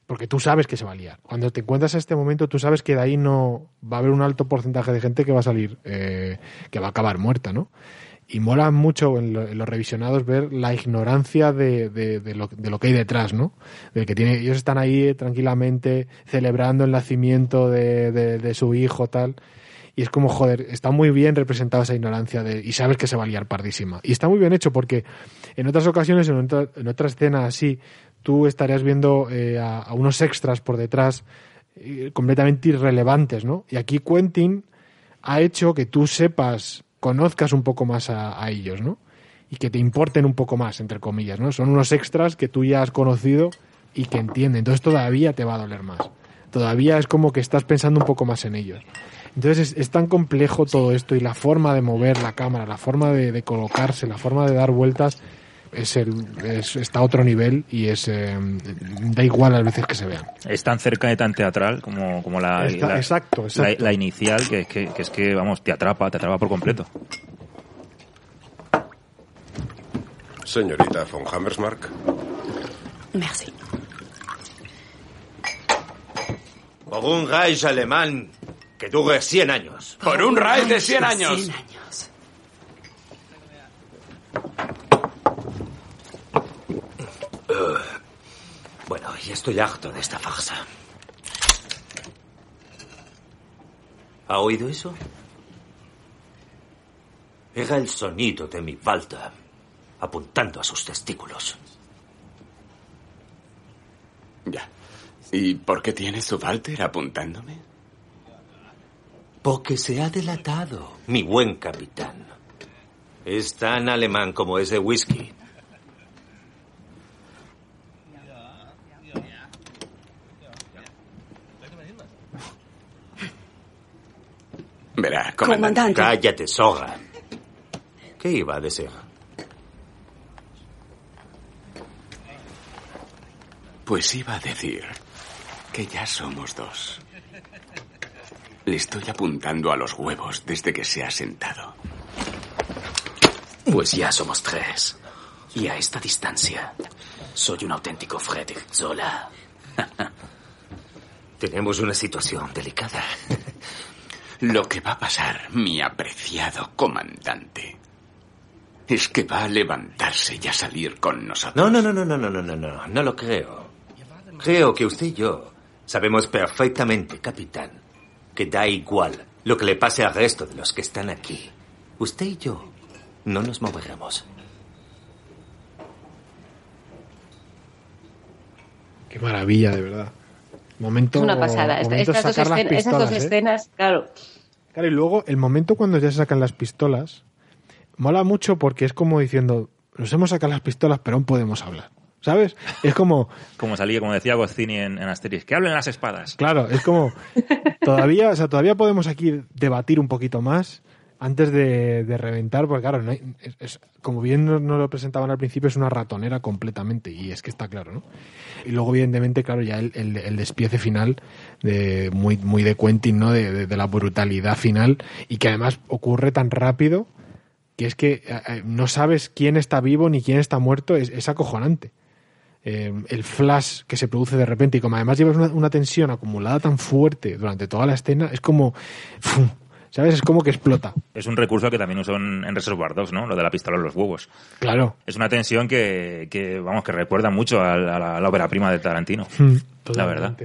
[SPEAKER 4] Porque tú sabes que se va a liar. Cuando te encuentras a este momento, tú sabes que de ahí no va a haber un alto porcentaje de gente que va a salir, eh, que va a acabar muerta, ¿no? Y mola mucho en, lo- en los revisionados ver la ignorancia de, de- lo, de lo que hay detrás, ¿no? De que tiene, ellos están ahí tranquilamente celebrando el nacimiento de, su hijo, tal. Y es como, joder, está muy bien representada esa ignorancia de, y sabes que se va a liar pardísima. Y está muy bien hecho porque en otras ocasiones, en otra, en otra escena así, tú estarías viendo eh, a, a unos extras por detrás eh, completamente irrelevantes, ¿no? Y aquí Quentin ha hecho que tú sepas, conozcas un poco más a, ellos, ¿no? Y que te importen un poco más, entre comillas, ¿no? Son unos extras que tú ya has conocido y que entienden. Entonces todavía te va a doler más. Todavía es como que estás pensando un poco más en ellos. Entonces es, tan complejo todo esto y la forma de mover la cámara, la forma de colocarse, la forma de dar vueltas, es el, es- está a otro nivel y es eh, da igual las veces que se vean.
[SPEAKER 3] Es tan cerca y tan teatral como, como la,
[SPEAKER 4] Está-
[SPEAKER 3] la-
[SPEAKER 4] exacto,
[SPEAKER 3] la-
[SPEAKER 4] exacto.
[SPEAKER 3] la inicial, que, que, que es que, vamos, te atrapa, te atrapa por completo.
[SPEAKER 9] Señorita von Hammersmark.
[SPEAKER 13] Merci.
[SPEAKER 8] Por un Reich alemán que dure 100 años.
[SPEAKER 17] Por un Reich de 100 años.
[SPEAKER 8] Eh, bueno, ya estoy harto de esta farsa. ¿Ha oído eso? Era el sonido de mi Walter apuntando a sus testículos.
[SPEAKER 1] Ya. ¿Y por qué tiene su Walter apuntándome?
[SPEAKER 8] Porque se ha delatado, mi buen capitán. Es tan alemán como ese whisky.
[SPEAKER 1] Verá, comandante.
[SPEAKER 8] Cállate, soga. ¿Qué iba a decir?
[SPEAKER 1] Pues iba a decir que ya somos dos. Le estoy apuntando a los huevos desde que se ha sentado.
[SPEAKER 17] Pues ya somos tres. Y a esta distancia, soy un auténtico Friedrich Zola.
[SPEAKER 8] Tenemos una situación delicada.
[SPEAKER 1] Lo que va a pasar, mi apreciado comandante, es que va a levantarse y a salir con nosotros.
[SPEAKER 8] No, no, no, no, no, no, no, no, no, no lo creo. Creo que usted y yo sabemos perfectamente, capitán, que da igual lo que le pase al resto de los que están aquí. Usted y yo no nos moveremos.
[SPEAKER 4] Qué maravilla, de verdad. Momento,
[SPEAKER 6] Es una pasada. Esta- Estas, dos, esas dos
[SPEAKER 4] ¿eh?
[SPEAKER 6] escenas, claro.
[SPEAKER 4] Claro, y luego el momento cuando ya se sacan las pistolas, mola mucho porque es como diciendo, nos hemos sacado las pistolas, pero aún podemos hablar. ¿Sabes? Es como,
[SPEAKER 3] Como salía, como decía Goscini en, en Asterix, que hablen las espadas.
[SPEAKER 4] claro, es como, todavía, o sea, todavía podemos aquí debatir un poquito más antes de, de reventar, porque claro, no hay- es- como bien nos, lo presentaban al principio, es una ratonera completamente, y es que está claro, ¿no? Y luego, evidentemente, claro, ya el, despiece final, de, muy, muy de Quentin, ¿no? De, la brutalidad final, y que además ocurre tan rápido que es que eh, eh, no sabes quién está vivo ni quién está muerto, es, acojonante. Eh, el flash que se produce de repente, y como además llevas una tensión acumulada tan fuerte durante toda la escena, es como. ¿Sabes? Es como que explota.
[SPEAKER 3] Es un recurso que también usó en, en Reservoir Dogs, ¿no? Lo de la pistola en los huevos.
[SPEAKER 4] Claro.
[SPEAKER 3] Es una tensión que, que, vamos, que recuerda mucho a la, a la- a la ópera prima de Tarantino.
[SPEAKER 4] Mm,
[SPEAKER 3] la verdad.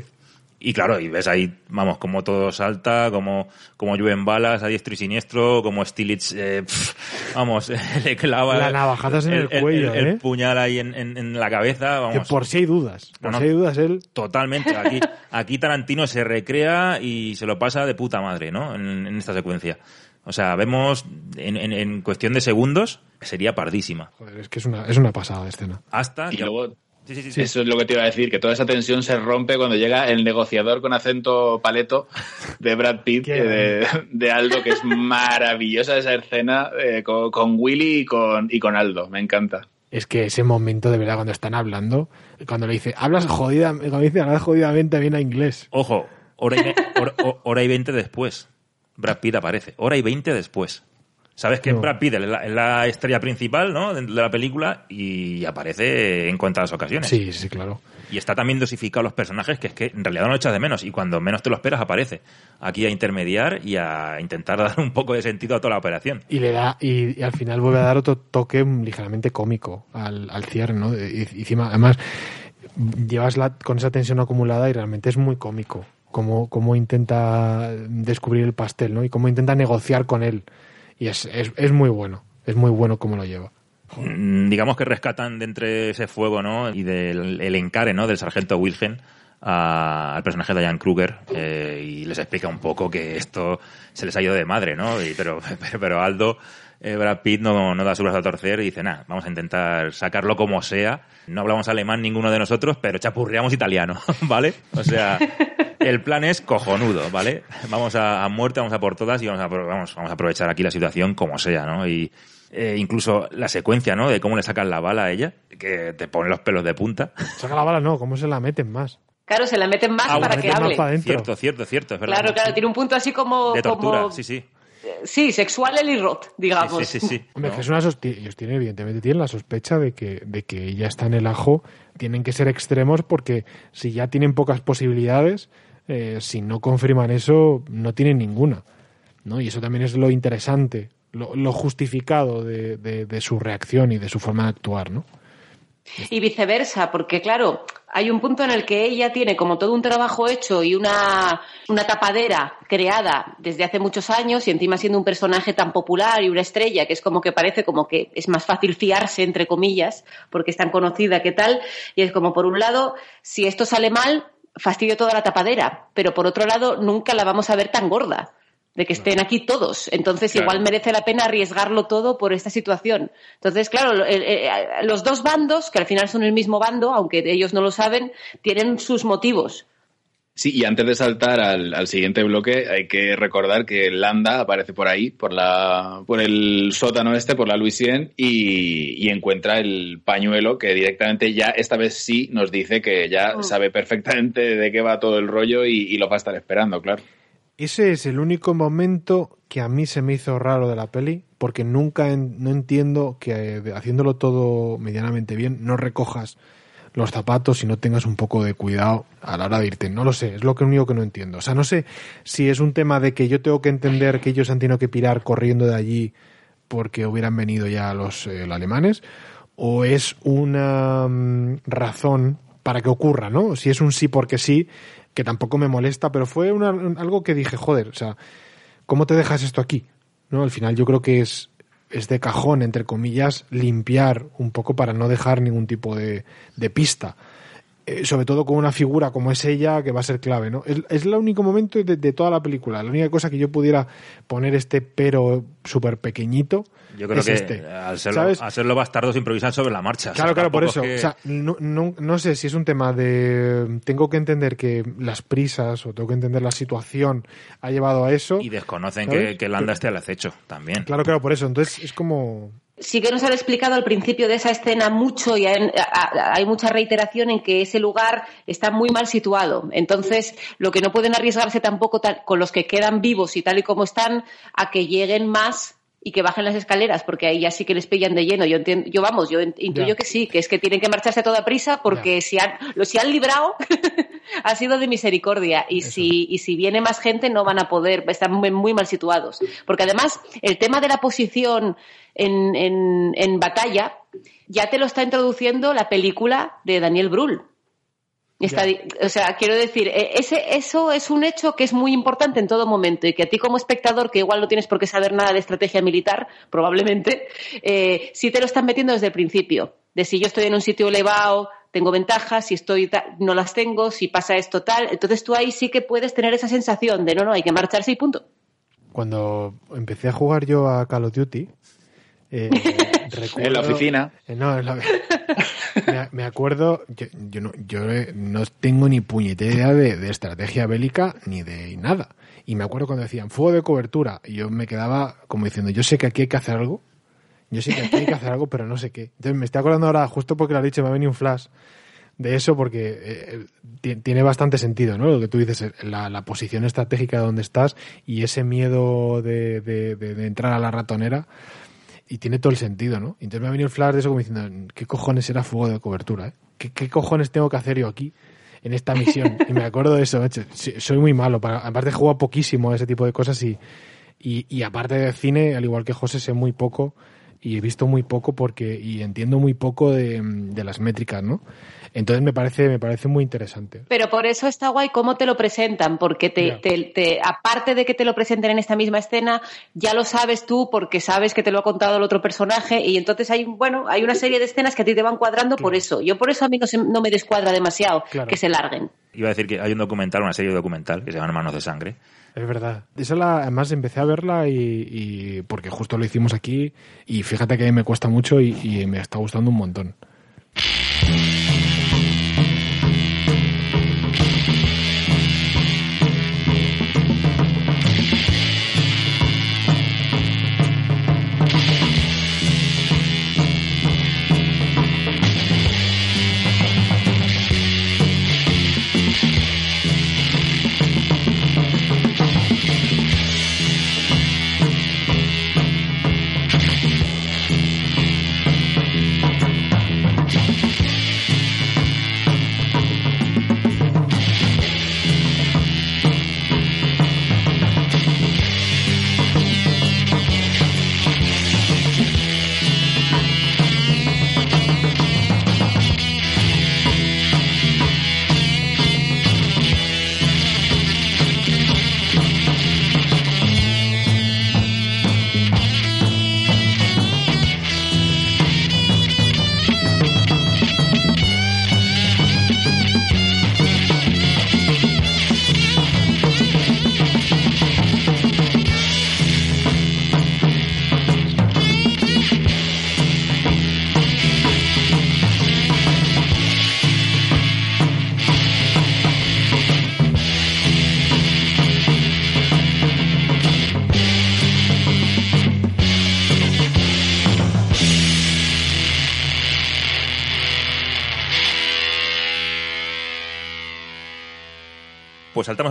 [SPEAKER 3] Y claro, y ves ahí, vamos, como todo salta, como, como llueven balas a diestro y siniestro, como Stilitz, eh, pf, vamos, le clava
[SPEAKER 4] La navajadas en el cuello,
[SPEAKER 3] el
[SPEAKER 4] ¿eh?
[SPEAKER 3] puñal ahí en, en- en la cabeza, vamos.
[SPEAKER 4] Que por si hay dudas. Por si hay dudas, él.
[SPEAKER 3] Totalmente. Aquí, aquí Tarantino se recrea y se lo pasa de puta madre, ¿no? En, en esta secuencia. O sea, vemos en, en- en cuestión de segundos, sería pardísima.
[SPEAKER 4] Joder, es que es una, es una pasada de escena.
[SPEAKER 3] Hasta.
[SPEAKER 5] Y
[SPEAKER 3] ya-
[SPEAKER 5] luego,
[SPEAKER 3] Sí, sí, sí, sí.
[SPEAKER 5] eso es lo que te iba a decir, que toda esa tensión se rompe cuando llega el negociador con acento paleto de Brad Pitt, eh, de, de Aldo, que es maravillosa esa escena eh, con, con Willy y con, y con Aldo, me encanta.
[SPEAKER 4] Es que ese momento, de verdad, cuando están hablando, cuando le dice, hablas jodida, cuando dice, hablas jodidamente bien a inglés.
[SPEAKER 3] Ojo, hora y, hora, ho- hora y 20 después. Brad Pitt aparece. Hora y 20 después. Sabes que
[SPEAKER 4] No.
[SPEAKER 3] Brad Pitt es la, la estrella principal, ¿no? Dentro de la película y aparece en cuantas ocasiones.
[SPEAKER 4] Sí, sí, claro.
[SPEAKER 3] Y está también dosificado los personajes, que es que en realidad no lo echas de menos. Y cuando menos te lo esperas, aparece. Aquí a intermediar y a intentar dar un poco de sentido a toda la operación.
[SPEAKER 4] Y le da, y, y al final vuelve a dar otro toque ligeramente cómico al, al cierre, ¿no? Y, y encima, además, llevas la, con esa tensión acumulada y realmente es muy cómico. Cómo, cómo intenta descubrir el pastel, ¿no? Y cómo intenta negociar con él. Y es, es, es muy bueno. Es muy bueno cómo lo lleva.
[SPEAKER 3] Mm, digamos que rescatan de entre ese fuego, ¿no? Y del el encare, ¿no? Del sargento Wilhelm al personaje de Diane Kruger eh, y les explica un poco que esto se les ha ido de madre, ¿no? Y, pero, pero Aldo, eh, Brad Pitt no, no da su brazo a torcer y dice, nada, vamos a intentar sacarlo como sea. No hablamos alemán ninguno de nosotros, pero chapurreamos italiano, ¿vale? O sea, el plan es cojonudo, ¿vale? Vamos a, a muerte, vamos a por todas y vamos a, vamos, vamos a aprovechar aquí la situación como sea, ¿no? Y eh, incluso la secuencia, ¿no? De cómo le sacan la bala a ella, que te pone los pelos de punta.
[SPEAKER 4] Saca la bala, no, cómo se la meten más.
[SPEAKER 6] Claro, se la meten más
[SPEAKER 3] Ah,
[SPEAKER 6] para que
[SPEAKER 4] meten más
[SPEAKER 6] hable.
[SPEAKER 4] para.
[SPEAKER 3] Cierto, cierto, cierto, es verdad.
[SPEAKER 6] Claro, claro, tiene un punto así como...
[SPEAKER 3] De tortura,
[SPEAKER 6] como
[SPEAKER 3] sí, sí.
[SPEAKER 6] Sí, sexual el Roth, digamos.
[SPEAKER 3] Sí, sí, sí.
[SPEAKER 4] Hombre, que es una ellos tienen, evidentemente, tienen la sospecha de que, de que ella está en el ajo. Tienen que ser extremos porque si ya tienen pocas posibilidades, eh, si no confirman eso, no tienen ninguna. ¿no? Y eso también es lo interesante, lo, lo justificado de, de- de su reacción y de su forma de actuar, ¿no?
[SPEAKER 6] Y viceversa, porque claro, hay un punto en el que ella tiene como todo un trabajo hecho y una, una tapadera creada desde hace muchos años y encima siendo un personaje tan popular y una estrella que es como que parece como que es más fácil fiarse, entre comillas, porque es tan conocida que tal. Y es como, por un lado, si esto sale mal, fastidio toda la tapadera, pero por otro lado, nunca la vamos a ver tan gorda de que estén aquí todos. Entonces,
[SPEAKER 3] Claro.
[SPEAKER 6] igual merece la pena arriesgarlo todo por esta situación. Entonces, claro, el- eh, los dos bandos, que al final son el mismo bando, aunque ellos no lo saben, tienen sus motivos.
[SPEAKER 5] Sí, y antes de saltar al, al siguiente bloque, hay que recordar que Landa aparece por ahí, por la, por el sótano este, por la Louisiane, y, y encuentra el pañuelo que directamente ya, esta vez sí, nos dice que ya
[SPEAKER 4] Mm.
[SPEAKER 5] sabe perfectamente de qué va todo el rollo y, y lo va a estar esperando, claro.
[SPEAKER 4] Ese es el único momento que a mí se me hizo raro de la peli, porque nunca en- no entiendo que eh, haciéndolo todo medianamente bien no recojas los zapatos y no tengas un poco de cuidado a la hora de irte. No lo sé, es lo único que no entiendo. O sea, no sé si es un tema de que yo tengo que entender que ellos han tenido que pirar corriendo de allí porque hubieran venido ya los, eh, alemanes, o es una mm, razón para que ocurra, ¿no? Si es un sí porque sí, que tampoco me molesta, pero fue una- un- algo que dije, joder, o sea, ¿cómo te dejas esto aquí? ¿No? Al final yo creo que es, es de cajón, entre comillas, limpiar un poco para no dejar ningún tipo de, de pista. Eh, sobre todo con una figura como es ella, que va a ser clave, ¿no? Es, es el único momento de, de toda la película. La única cosa que yo pudiera poner este pero súper pequeñito
[SPEAKER 3] Yo creo
[SPEAKER 4] es
[SPEAKER 3] que
[SPEAKER 4] este.
[SPEAKER 3] al, serlo,
[SPEAKER 4] ¿Sabes?
[SPEAKER 3] al serlo bastardos improvisan sobre la marcha. O sea,
[SPEAKER 4] Claro, claro, por eso.
[SPEAKER 3] tampoco es que-
[SPEAKER 4] O sea, no, no, no sé si es un tema de. Tengo que entender que las prisas o tengo que entender la situación ha llevado a eso.
[SPEAKER 3] y desconocen
[SPEAKER 4] ¿sabes?
[SPEAKER 3] que, que Landa esté al acecho también.
[SPEAKER 4] Claro, claro, por eso. Entonces es como.
[SPEAKER 6] Sí que nos han explicado al principio de esa escena mucho y hay, mucha reiteración en que ese lugar está muy mal situado. Entonces, lo que no pueden arriesgarse tampoco tal- con los que quedan vivos y tal y como están a que lleguen más y que bajen las escaleras, porque ahí ya sí que les pillan de lleno. Yo entiendo, yo vamos, yo intuyo que sí, que es que tienen que marcharse a toda prisa porque si han, lo, si han librado ha sido de misericordia y si, y si viene más gente no van a poder, están muy, muy mal situados. Porque además el tema de la posición en, en, en batalla ya te lo está introduciendo la película de Daniel Brühl. Está o sea, quiero decir, eh, ese, eso es un hecho que es muy importante en todo momento y que a ti como espectador, que igual no tienes por qué saber nada de estrategia militar, probablemente, eh, sí te lo están metiendo desde el principio. De si yo estoy en un sitio elevado, tengo ventajas, si estoy no las tengo, si pasa esto tal. Entonces tú ahí sí que puedes tener esa sensación de no, no, hay que marcharse y punto.
[SPEAKER 4] Cuando empecé a jugar yo a Call of Duty, eh, recuerdo-
[SPEAKER 5] En la oficina.
[SPEAKER 4] Eh, no, en la- me, me acuerdo, yo, yo no, yo eh, no tengo ni puñetera idea de, de estrategia bélica ni de nada. Y me acuerdo cuando decían fuego de cobertura, y yo me quedaba como diciendo, yo sé que aquí hay que hacer algo, yo sé que aquí hay que hacer algo, pero no sé qué. Entonces me estoy acordando ahora, justo porque lo has dicho, me ha venido un flash de eso porque eh, ti- tiene bastante sentido, ¿no? Lo que tú dices, la, la posición estratégica de donde estás y ese miedo de, de- de- de entrar a la ratonera y tiene todo el sentido, ¿no? Entonces me ha venido el flash de eso como diciendo, ¿qué cojones era fuego de cobertura? eh? ¿Qué, qué cojones tengo que hacer yo aquí en esta misión? Y me acuerdo de eso, macho. Soy muy malo, para, aparte juego poquísimo a ese tipo de cosas y, y, y aparte de cine, al igual que José, sé muy poco y he visto muy poco porque y entiendo muy poco de, de las métricas, ¿no? Entonces me parece me parece muy interesante.
[SPEAKER 6] Pero por eso está guay cómo te lo presentan, porque te, te- te- aparte de que te lo presenten en esta misma escena, ya lo sabes tú porque sabes que te lo ha contado el otro personaje y entonces hay, bueno, hay una serie de escenas que a ti te van cuadrando por eso. Yo por eso a mí no, se- no me descuadra demasiado
[SPEAKER 4] Claro.
[SPEAKER 6] que se larguen.
[SPEAKER 3] Iba a decir que hay un documental, una serie documental, que se llama Manos de Sangre.
[SPEAKER 4] Es verdad. Esa la, además empecé a verla y, y- porque justo lo hicimos aquí y fíjate que a mí me cuesta mucho y, y me está gustando un montón.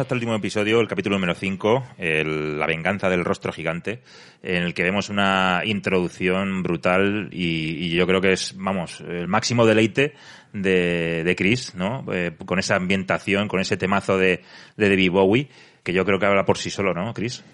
[SPEAKER 3] Hasta el último episodio, el capítulo número 5, La venganza del rostro gigante, en el que vemos una introducción brutal y, yo creo que es, vamos, el máximo deleite de, de Chris, ¿no? Eh, con esa ambientación, con ese temazo de, de David Bowie, que yo creo que habla por sí solo, ¿no, Chris?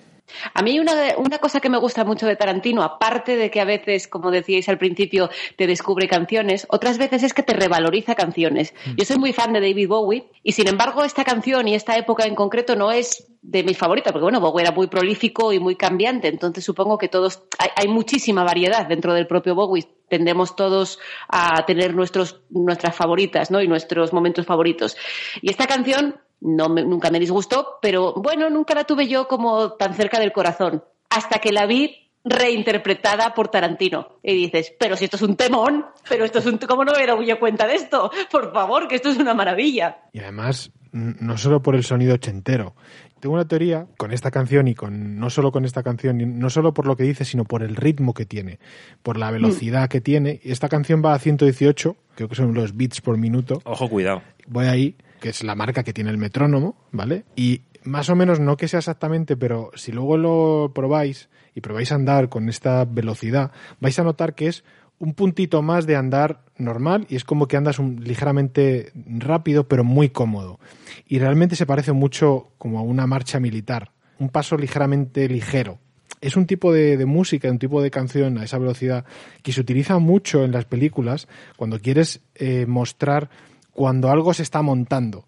[SPEAKER 6] A mí una, una cosa que me gusta mucho de Tarantino, aparte de que a veces, como decíais al principio, te descubre canciones, otras veces es que te revaloriza canciones. Yo soy muy fan de David Bowie y sin embargo esta canción y esta época en concreto no es de mis favoritas, porque bueno, Bowie era muy prolífico y muy cambiante, entonces supongo que todos, hay, hay muchísima variedad dentro del propio Bowie, tendemos todos a tener nuestros, nuestras favoritas, ¿no? Y nuestros momentos favoritos. Y esta canción no me- nunca me disgustó, pero bueno, nunca la tuve yo como tan cerca del corazón, hasta que la vi reinterpretada por Tarantino. Y dices, pero si esto es un temón, pero esto es un... ¿Cómo no me he dado yo cuenta de esto? Por favor, que esto es una maravilla.
[SPEAKER 4] Y además, no solo por el sonido ochentero. Tengo una teoría con esta canción y con no solo con esta canción, y no solo por lo que dice, sino por el ritmo que tiene, por la velocidad que tiene. Esta canción va a 118, creo que son los beats por minuto.
[SPEAKER 3] Ojo, cuidado.
[SPEAKER 4] Voy ahí, que es la marca que tiene el metrónomo, ¿vale? Y más o menos, no que sea exactamente, pero si luego lo probáis y probáis a andar con esta velocidad, vais a notar que es un puntito más de andar normal y es como que andas un- ligeramente rápido, pero muy cómodo. Y realmente se parece mucho como a una marcha militar, un paso ligeramente ligero. Es un tipo de, música, un tipo de canción a esa velocidad que se utiliza mucho en las películas cuando quieres eh, mostrar cuando algo se está montando,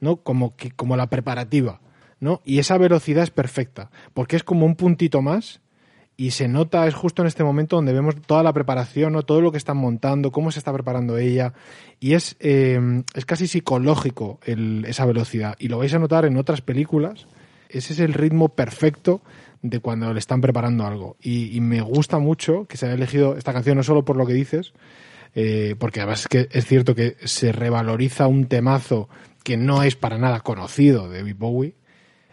[SPEAKER 4] ¿no? Como, que, como la preparativa, ¿no? Y esa velocidad es perfecta, porque es como un puntito más y se nota, es justo en este momento donde vemos toda la preparación, ¿no? todo lo que están montando, cómo se está preparando ella, y es, eh, es casi psicológico el- esa velocidad, y lo vais a notar en otras películas, ese es el ritmo perfecto de cuando le están preparando algo, y, y me gusta mucho que se haya elegido esta canción no solo por lo que dices, eh, porque además es que es cierto que se revaloriza un temazo que no es para nada conocido de David Bowie,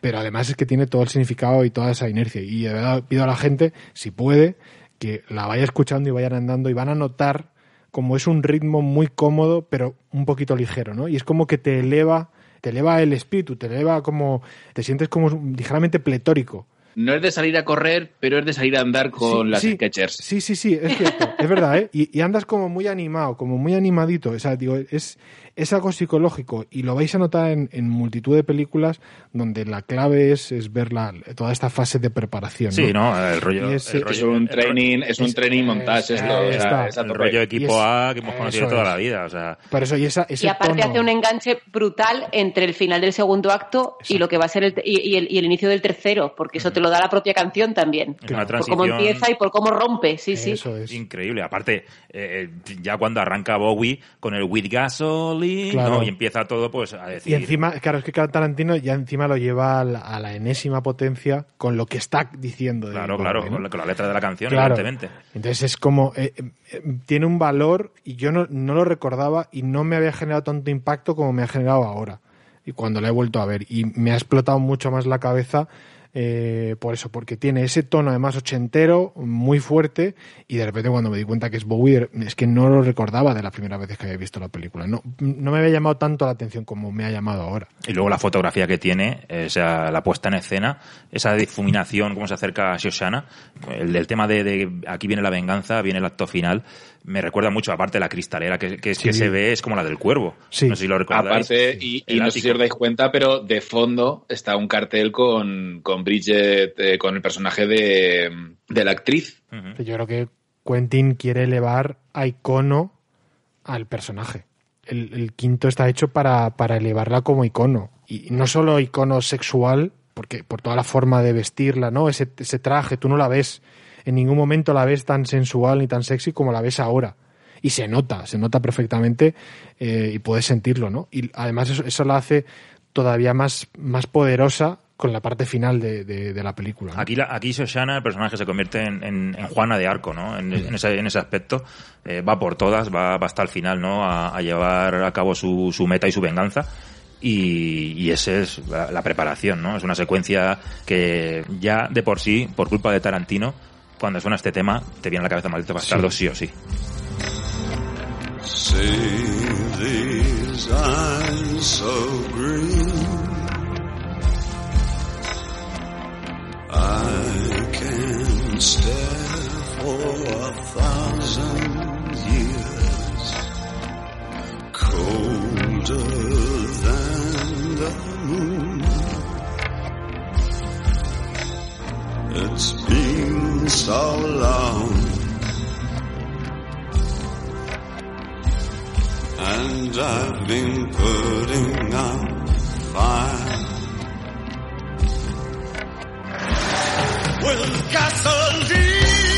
[SPEAKER 4] pero además es que tiene todo el significado y toda esa inercia. Y pido a la gente, si puede, que la vaya escuchando y vayan andando y van a notar como es un ritmo muy cómodo, pero un poquito ligero, ¿no? Y es como que te eleva, te eleva el espíritu, te eleva como, te sientes como ligeramente pletórico.
[SPEAKER 5] No es de salir a correr, pero es de salir a andar con
[SPEAKER 4] Sí,
[SPEAKER 5] las
[SPEAKER 4] sí.
[SPEAKER 5] Sketchers.
[SPEAKER 4] Sí, sí, sí, es cierto, es verdad, ¿eh? Y, y andas como muy animado, como muy animadito, o sea, digo, es, es algo psicológico y lo vais a notar en, en multitud de películas donde la clave es, es ver la, toda esta fase de preparación.
[SPEAKER 3] Sí, ¿no? El rollo-
[SPEAKER 4] es,
[SPEAKER 3] el rollo-
[SPEAKER 5] Es un training, es un training montage esto.
[SPEAKER 4] ahí
[SPEAKER 5] o sea,
[SPEAKER 4] está.
[SPEAKER 5] es
[SPEAKER 3] el rollo equipo
[SPEAKER 4] es-
[SPEAKER 3] A que hemos conocido toda
[SPEAKER 4] es.
[SPEAKER 3] la vida. O sea,
[SPEAKER 4] Por eso, y, esa, ese
[SPEAKER 6] Y aparte
[SPEAKER 4] tono-
[SPEAKER 6] hace un enganche brutal entre el final del segundo acto y lo que va a ser el, y, y el, y el inicio del tercero, porque eso te lo da la propia canción también.
[SPEAKER 3] es una
[SPEAKER 6] Por cómo empieza y por cómo rompe, sí, sí.
[SPEAKER 4] Eso es.
[SPEAKER 3] increíble. Aparte, eh, ya cuando arranca Bowie con el With Gasoline,
[SPEAKER 4] Claro.
[SPEAKER 3] ¿no? y empieza todo pues a decir...
[SPEAKER 4] Y encima, claro, es que Tarantino ya encima lo lleva a la, a la enésima potencia con lo que está diciendo. de
[SPEAKER 3] Claro, claro, con la, con la letra de la canción,
[SPEAKER 4] Claro.
[SPEAKER 3] evidentemente.
[SPEAKER 4] Entonces es como, eh, eh, tiene un valor y yo no, no lo recordaba y no me había generado tanto impacto como me ha generado ahora. Y cuando la he vuelto a ver. Y me ha explotado mucho más la cabeza eh, por eso, porque tiene ese tono además ochentero, muy fuerte, y de repente cuando me di cuenta que es Bowie, es que no lo recordaba de la primera vez que había visto la película. No, no me había llamado tanto la atención como me ha llamado ahora.
[SPEAKER 3] Y luego la fotografía que tiene, eh, o sea, la puesta en escena, esa difuminación, cómo se acerca a Shoshana, el, el tema de, de aquí viene la venganza, viene el acto final, me recuerda mucho, aparte la cristalera que, que, que se ve es como la del cuervo.
[SPEAKER 4] Sí.
[SPEAKER 3] No sé si lo recordáis.
[SPEAKER 5] Aparte, y, y no sé si os dais cuenta, pero de fondo está un cartel con, con Bridget, eh, con el personaje de, de la actriz.
[SPEAKER 4] Yo creo que Quentin quiere elevar a icono al personaje. El, el quinto está hecho para, para elevarla como icono. Y no solo icono sexual, porque por toda la forma de vestirla, ¿no? Ese, ese traje, tú no la ves. En ningún momento la ves tan sensual ni tan sexy como la ves ahora. Y se nota, se nota perfectamente eh, y puedes sentirlo, ¿no? Y además eso, eso la hace todavía más, más poderosa con la parte final de, de- de la película. ¿no?
[SPEAKER 3] Aquí, la, aquí Shoshana, el personaje, se convierte en, en- en Juana de Arco, ¿no? En, en ese, en ese aspecto. Eh, va por todas, va, va hasta el final, ¿no? A, a llevar a cabo su, su meta y su venganza. Y, y esa es la, la preparación, ¿no? Es una secuencia que ya de por sí, por culpa de Tarantino, cuando suena este tema, te viene a la cabeza Maldito Bastardo, sí, o sí.
[SPEAKER 7] Thousand years, colder than the moon. It's been so long. and I've been putting out fire with gasoline.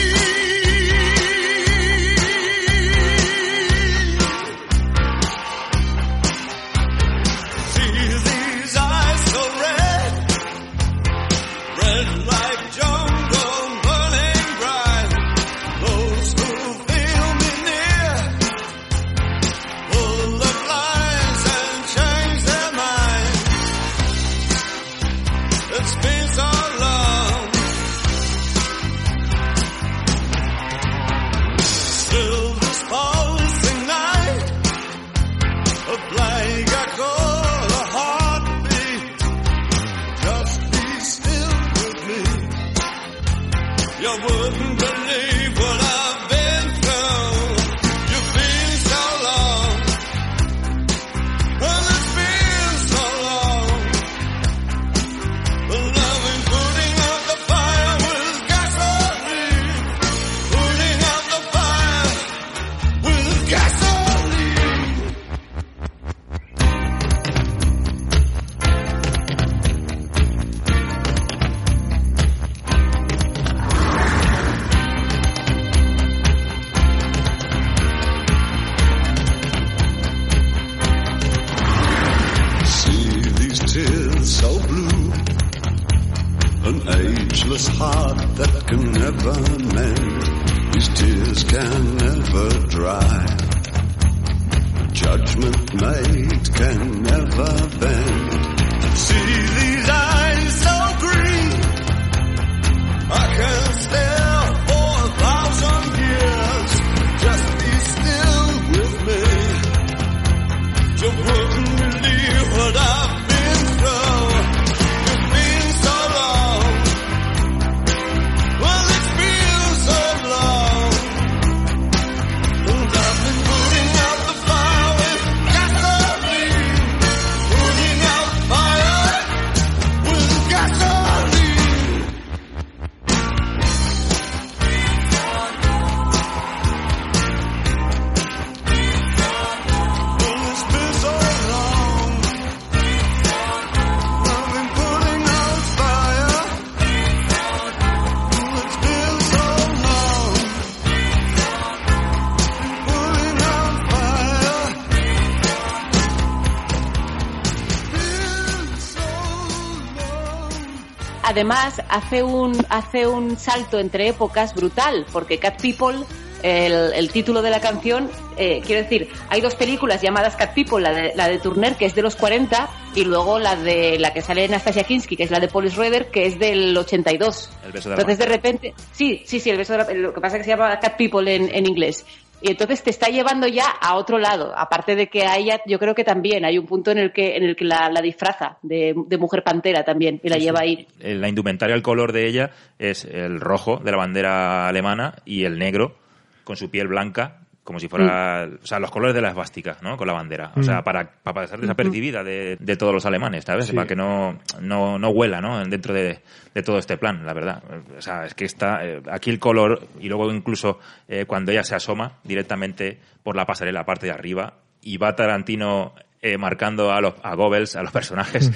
[SPEAKER 6] Además, hace un, hace un salto entre épocas brutal, porque Cat People, el, el título de la canción, eh, quiero decir, hay dos películas llamadas Cat People, la de, la de Turner, que es de los 40, y luego la de la que sale en Anastasia Kinski, que es la de Paul Schroeder, que es del 82.
[SPEAKER 3] El beso de la
[SPEAKER 6] Entonces, de repente, sí, sí, sí, el beso de la, lo que pasa es que se llama Cat People en, en inglés. Y entonces te está llevando ya a otro lado. Aparte de que a ella, yo creo que también hay un punto en el que, en el que la, la disfraza de, de mujer pantera también y la lleva ahí.
[SPEAKER 3] Eh, La indumentaria, el color de ella es el rojo de la bandera alemana y el negro con su piel blanca, como si fuera, o sea, los colores de la esvástica, ¿no? Con la bandera. O sea,
[SPEAKER 4] Mm.
[SPEAKER 3] para, para pasar desapercibida de, de todos los alemanes, ¿sabes?
[SPEAKER 4] Sí.
[SPEAKER 3] Para que no, no, no huela, ¿no? Dentro de, de todo este plan, la verdad. O sea, es que está eh, aquí el color y luego incluso eh, cuando ella se asoma directamente por la pasarela, parte de arriba, y va Tarantino eh, marcando a los a Goebbels, a los personajes,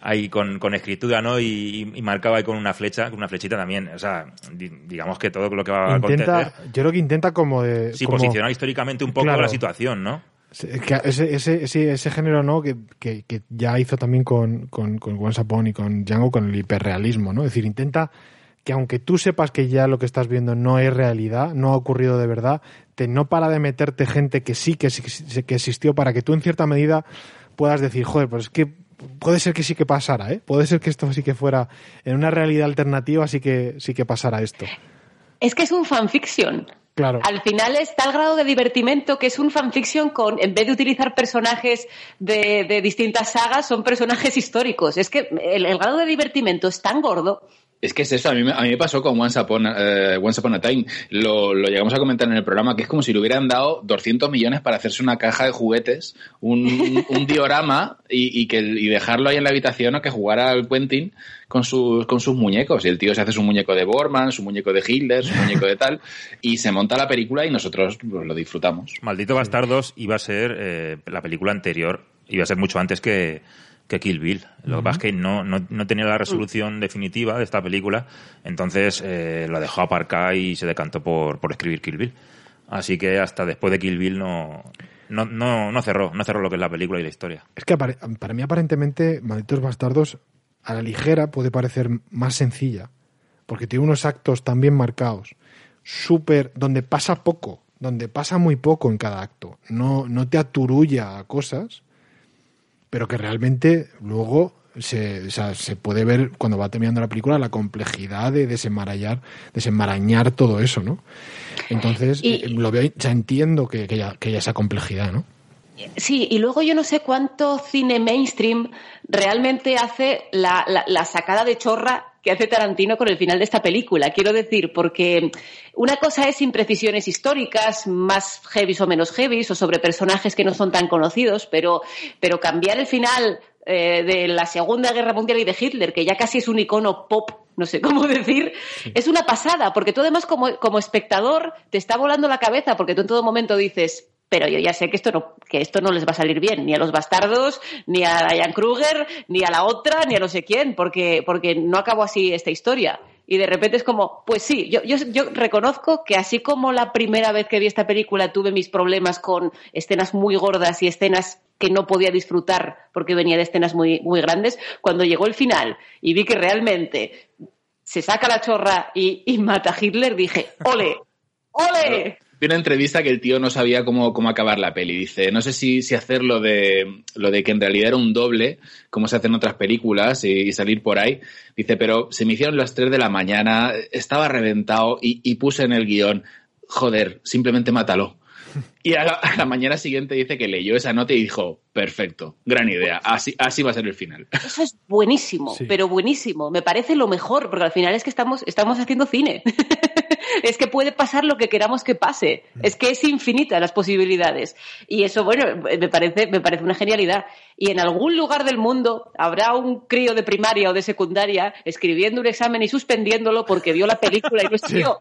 [SPEAKER 3] ahí con, con escritura, ¿no? Y, y marcaba ahí con una flecha, con una flechita también. O sea, di- digamos que todo lo que va a acontecer.
[SPEAKER 4] yo creo que intenta como de...
[SPEAKER 3] Sí,
[SPEAKER 4] como-
[SPEAKER 3] posicionar históricamente un poco
[SPEAKER 4] Claro.
[SPEAKER 3] la situación, ¿no?
[SPEAKER 4] Ese, ese, ese, ese género, ¿no? Que, que, que ya hizo también con, con, con Once Upon y con Django, con el hiperrealismo, ¿no? Es decir, intenta que aunque tú sepas que ya lo que estás viendo no es realidad, no ha ocurrido de verdad, te no para de meterte gente que sí que, que existió para que tú en cierta medida puedas decir, joder, pues es que puede ser que sí que pasara, ¿eh? Puede ser que esto sí que fuera en una realidad alternativa sí que sí que pasara esto.
[SPEAKER 6] Es que es un fanfiction.
[SPEAKER 4] Claro.
[SPEAKER 6] Al final es tal grado de divertimento que es un fanfiction con, en vez de utilizar personajes de, de distintas sagas, son personajes históricos. Es que el, el grado de divertimento es tan gordo.
[SPEAKER 5] Es que es eso, a mí, me- a mí me pasó con Once Upon, a- eh, Once Upon a Time. Lo, lo llegamos a comentar en el programa, que es como si le hubieran dado 200 millones para hacerse una caja de juguetes, un, un diorama y, y que, y dejarlo ahí en la habitación o que jugara al Quentin con sus, con sus muñecos. Y el tío se hace su muñeco de Borman, su muñeco de Hitler, su muñeco de tal, y se monta la película y nosotros pues, lo disfrutamos.
[SPEAKER 3] Maldito Bastardos iba a ser eh, la película anterior, iba a ser mucho antes que, que Kill Bill. Lo que pasa es que no, no, no tenía la resolución definitiva de esta película, entonces eh, la dejó aparcada y se decantó por, por escribir Kill Bill. Así que hasta después de Kill Bill no, no, no, no cerró, no cerró lo que es la película y la historia.
[SPEAKER 4] Es que para mí aparentemente Malditos Bastardos a la ligera puede parecer más sencilla, porque tiene unos actos tan bien marcados, súper, donde pasa poco, donde pasa muy poco en cada acto, no, no te aturulla a cosas, pero que realmente luego se, o sea, se puede ver cuando va terminando la película la complejidad de desenmarañar, desenmarañar todo eso, ¿no? Entonces,
[SPEAKER 6] Y-
[SPEAKER 4] eh, lo veo, sea, entiendo que, que haya, que haya esa complejidad, ¿no?
[SPEAKER 6] Sí, y luego yo no sé cuánto cine mainstream realmente hace la, la- la sacada de chorra que hace Tarantino con el final de esta película. Quiero decir, porque una cosa es imprecisiones históricas, más heavies o menos heavies, o sobre personajes que no son tan conocidos, pero, pero cambiar el final eh, de la Segunda Guerra Mundial y de Hitler, que ya casi es un icono pop, no sé cómo decir, es una pasada, porque tú además como, como espectador te está volando la cabeza, porque tú en todo momento dices, pero yo ya sé que esto no, que esto no les va a salir bien, ni a los bastardos, ni a Diane Kruger, ni a la otra, ni a no sé quién, porque, porque no acabó así esta historia. Y de repente es como, pues sí, yo, yo, yo reconozco que así como la primera vez que vi esta película tuve mis problemas con escenas muy gordas y escenas que no podía disfrutar porque venía de escenas muy, muy grandes, cuando llegó el final y vi que realmente se saca la chorra y, y mata a Hitler, dije, ¡ole! ¡ole!
[SPEAKER 5] Vi una entrevista que el tío no sabía cómo, cómo acabar la peli. Dice, no sé si, si hacer lo de, lo de que en realidad era un doble, como se hace en otras películas, y, y salir por ahí. Dice, pero se me hicieron las 3 de la mañana, estaba reventado y, y puse en el guion, joder, simplemente mátalo. Y a la, a la mañana siguiente dice que leyó esa nota y dijo, perfecto, gran idea, así, así va a ser el final.
[SPEAKER 6] Eso es buenísimo,
[SPEAKER 5] Sí.
[SPEAKER 6] pero buenísimo. Me parece lo mejor, porque al final es que estamos, estamos haciendo cine. es que puede pasar lo que queramos que pase. Es que es infinita las posibilidades. Y eso, bueno, me parece, me parece una genialidad. Y en algún lugar del mundo habrá un crío de primaria o de secundaria escribiendo un examen y suspendiéndolo porque vio la película y no estudió.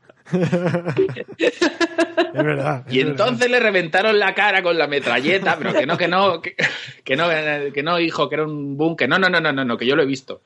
[SPEAKER 4] Es verdad.
[SPEAKER 5] Y entonces le reventaron la cara con la metralleta, pero que no, que no, que, que no, que no, hijo, que era un boom, que no, no, no, no, no, no, que yo lo he visto.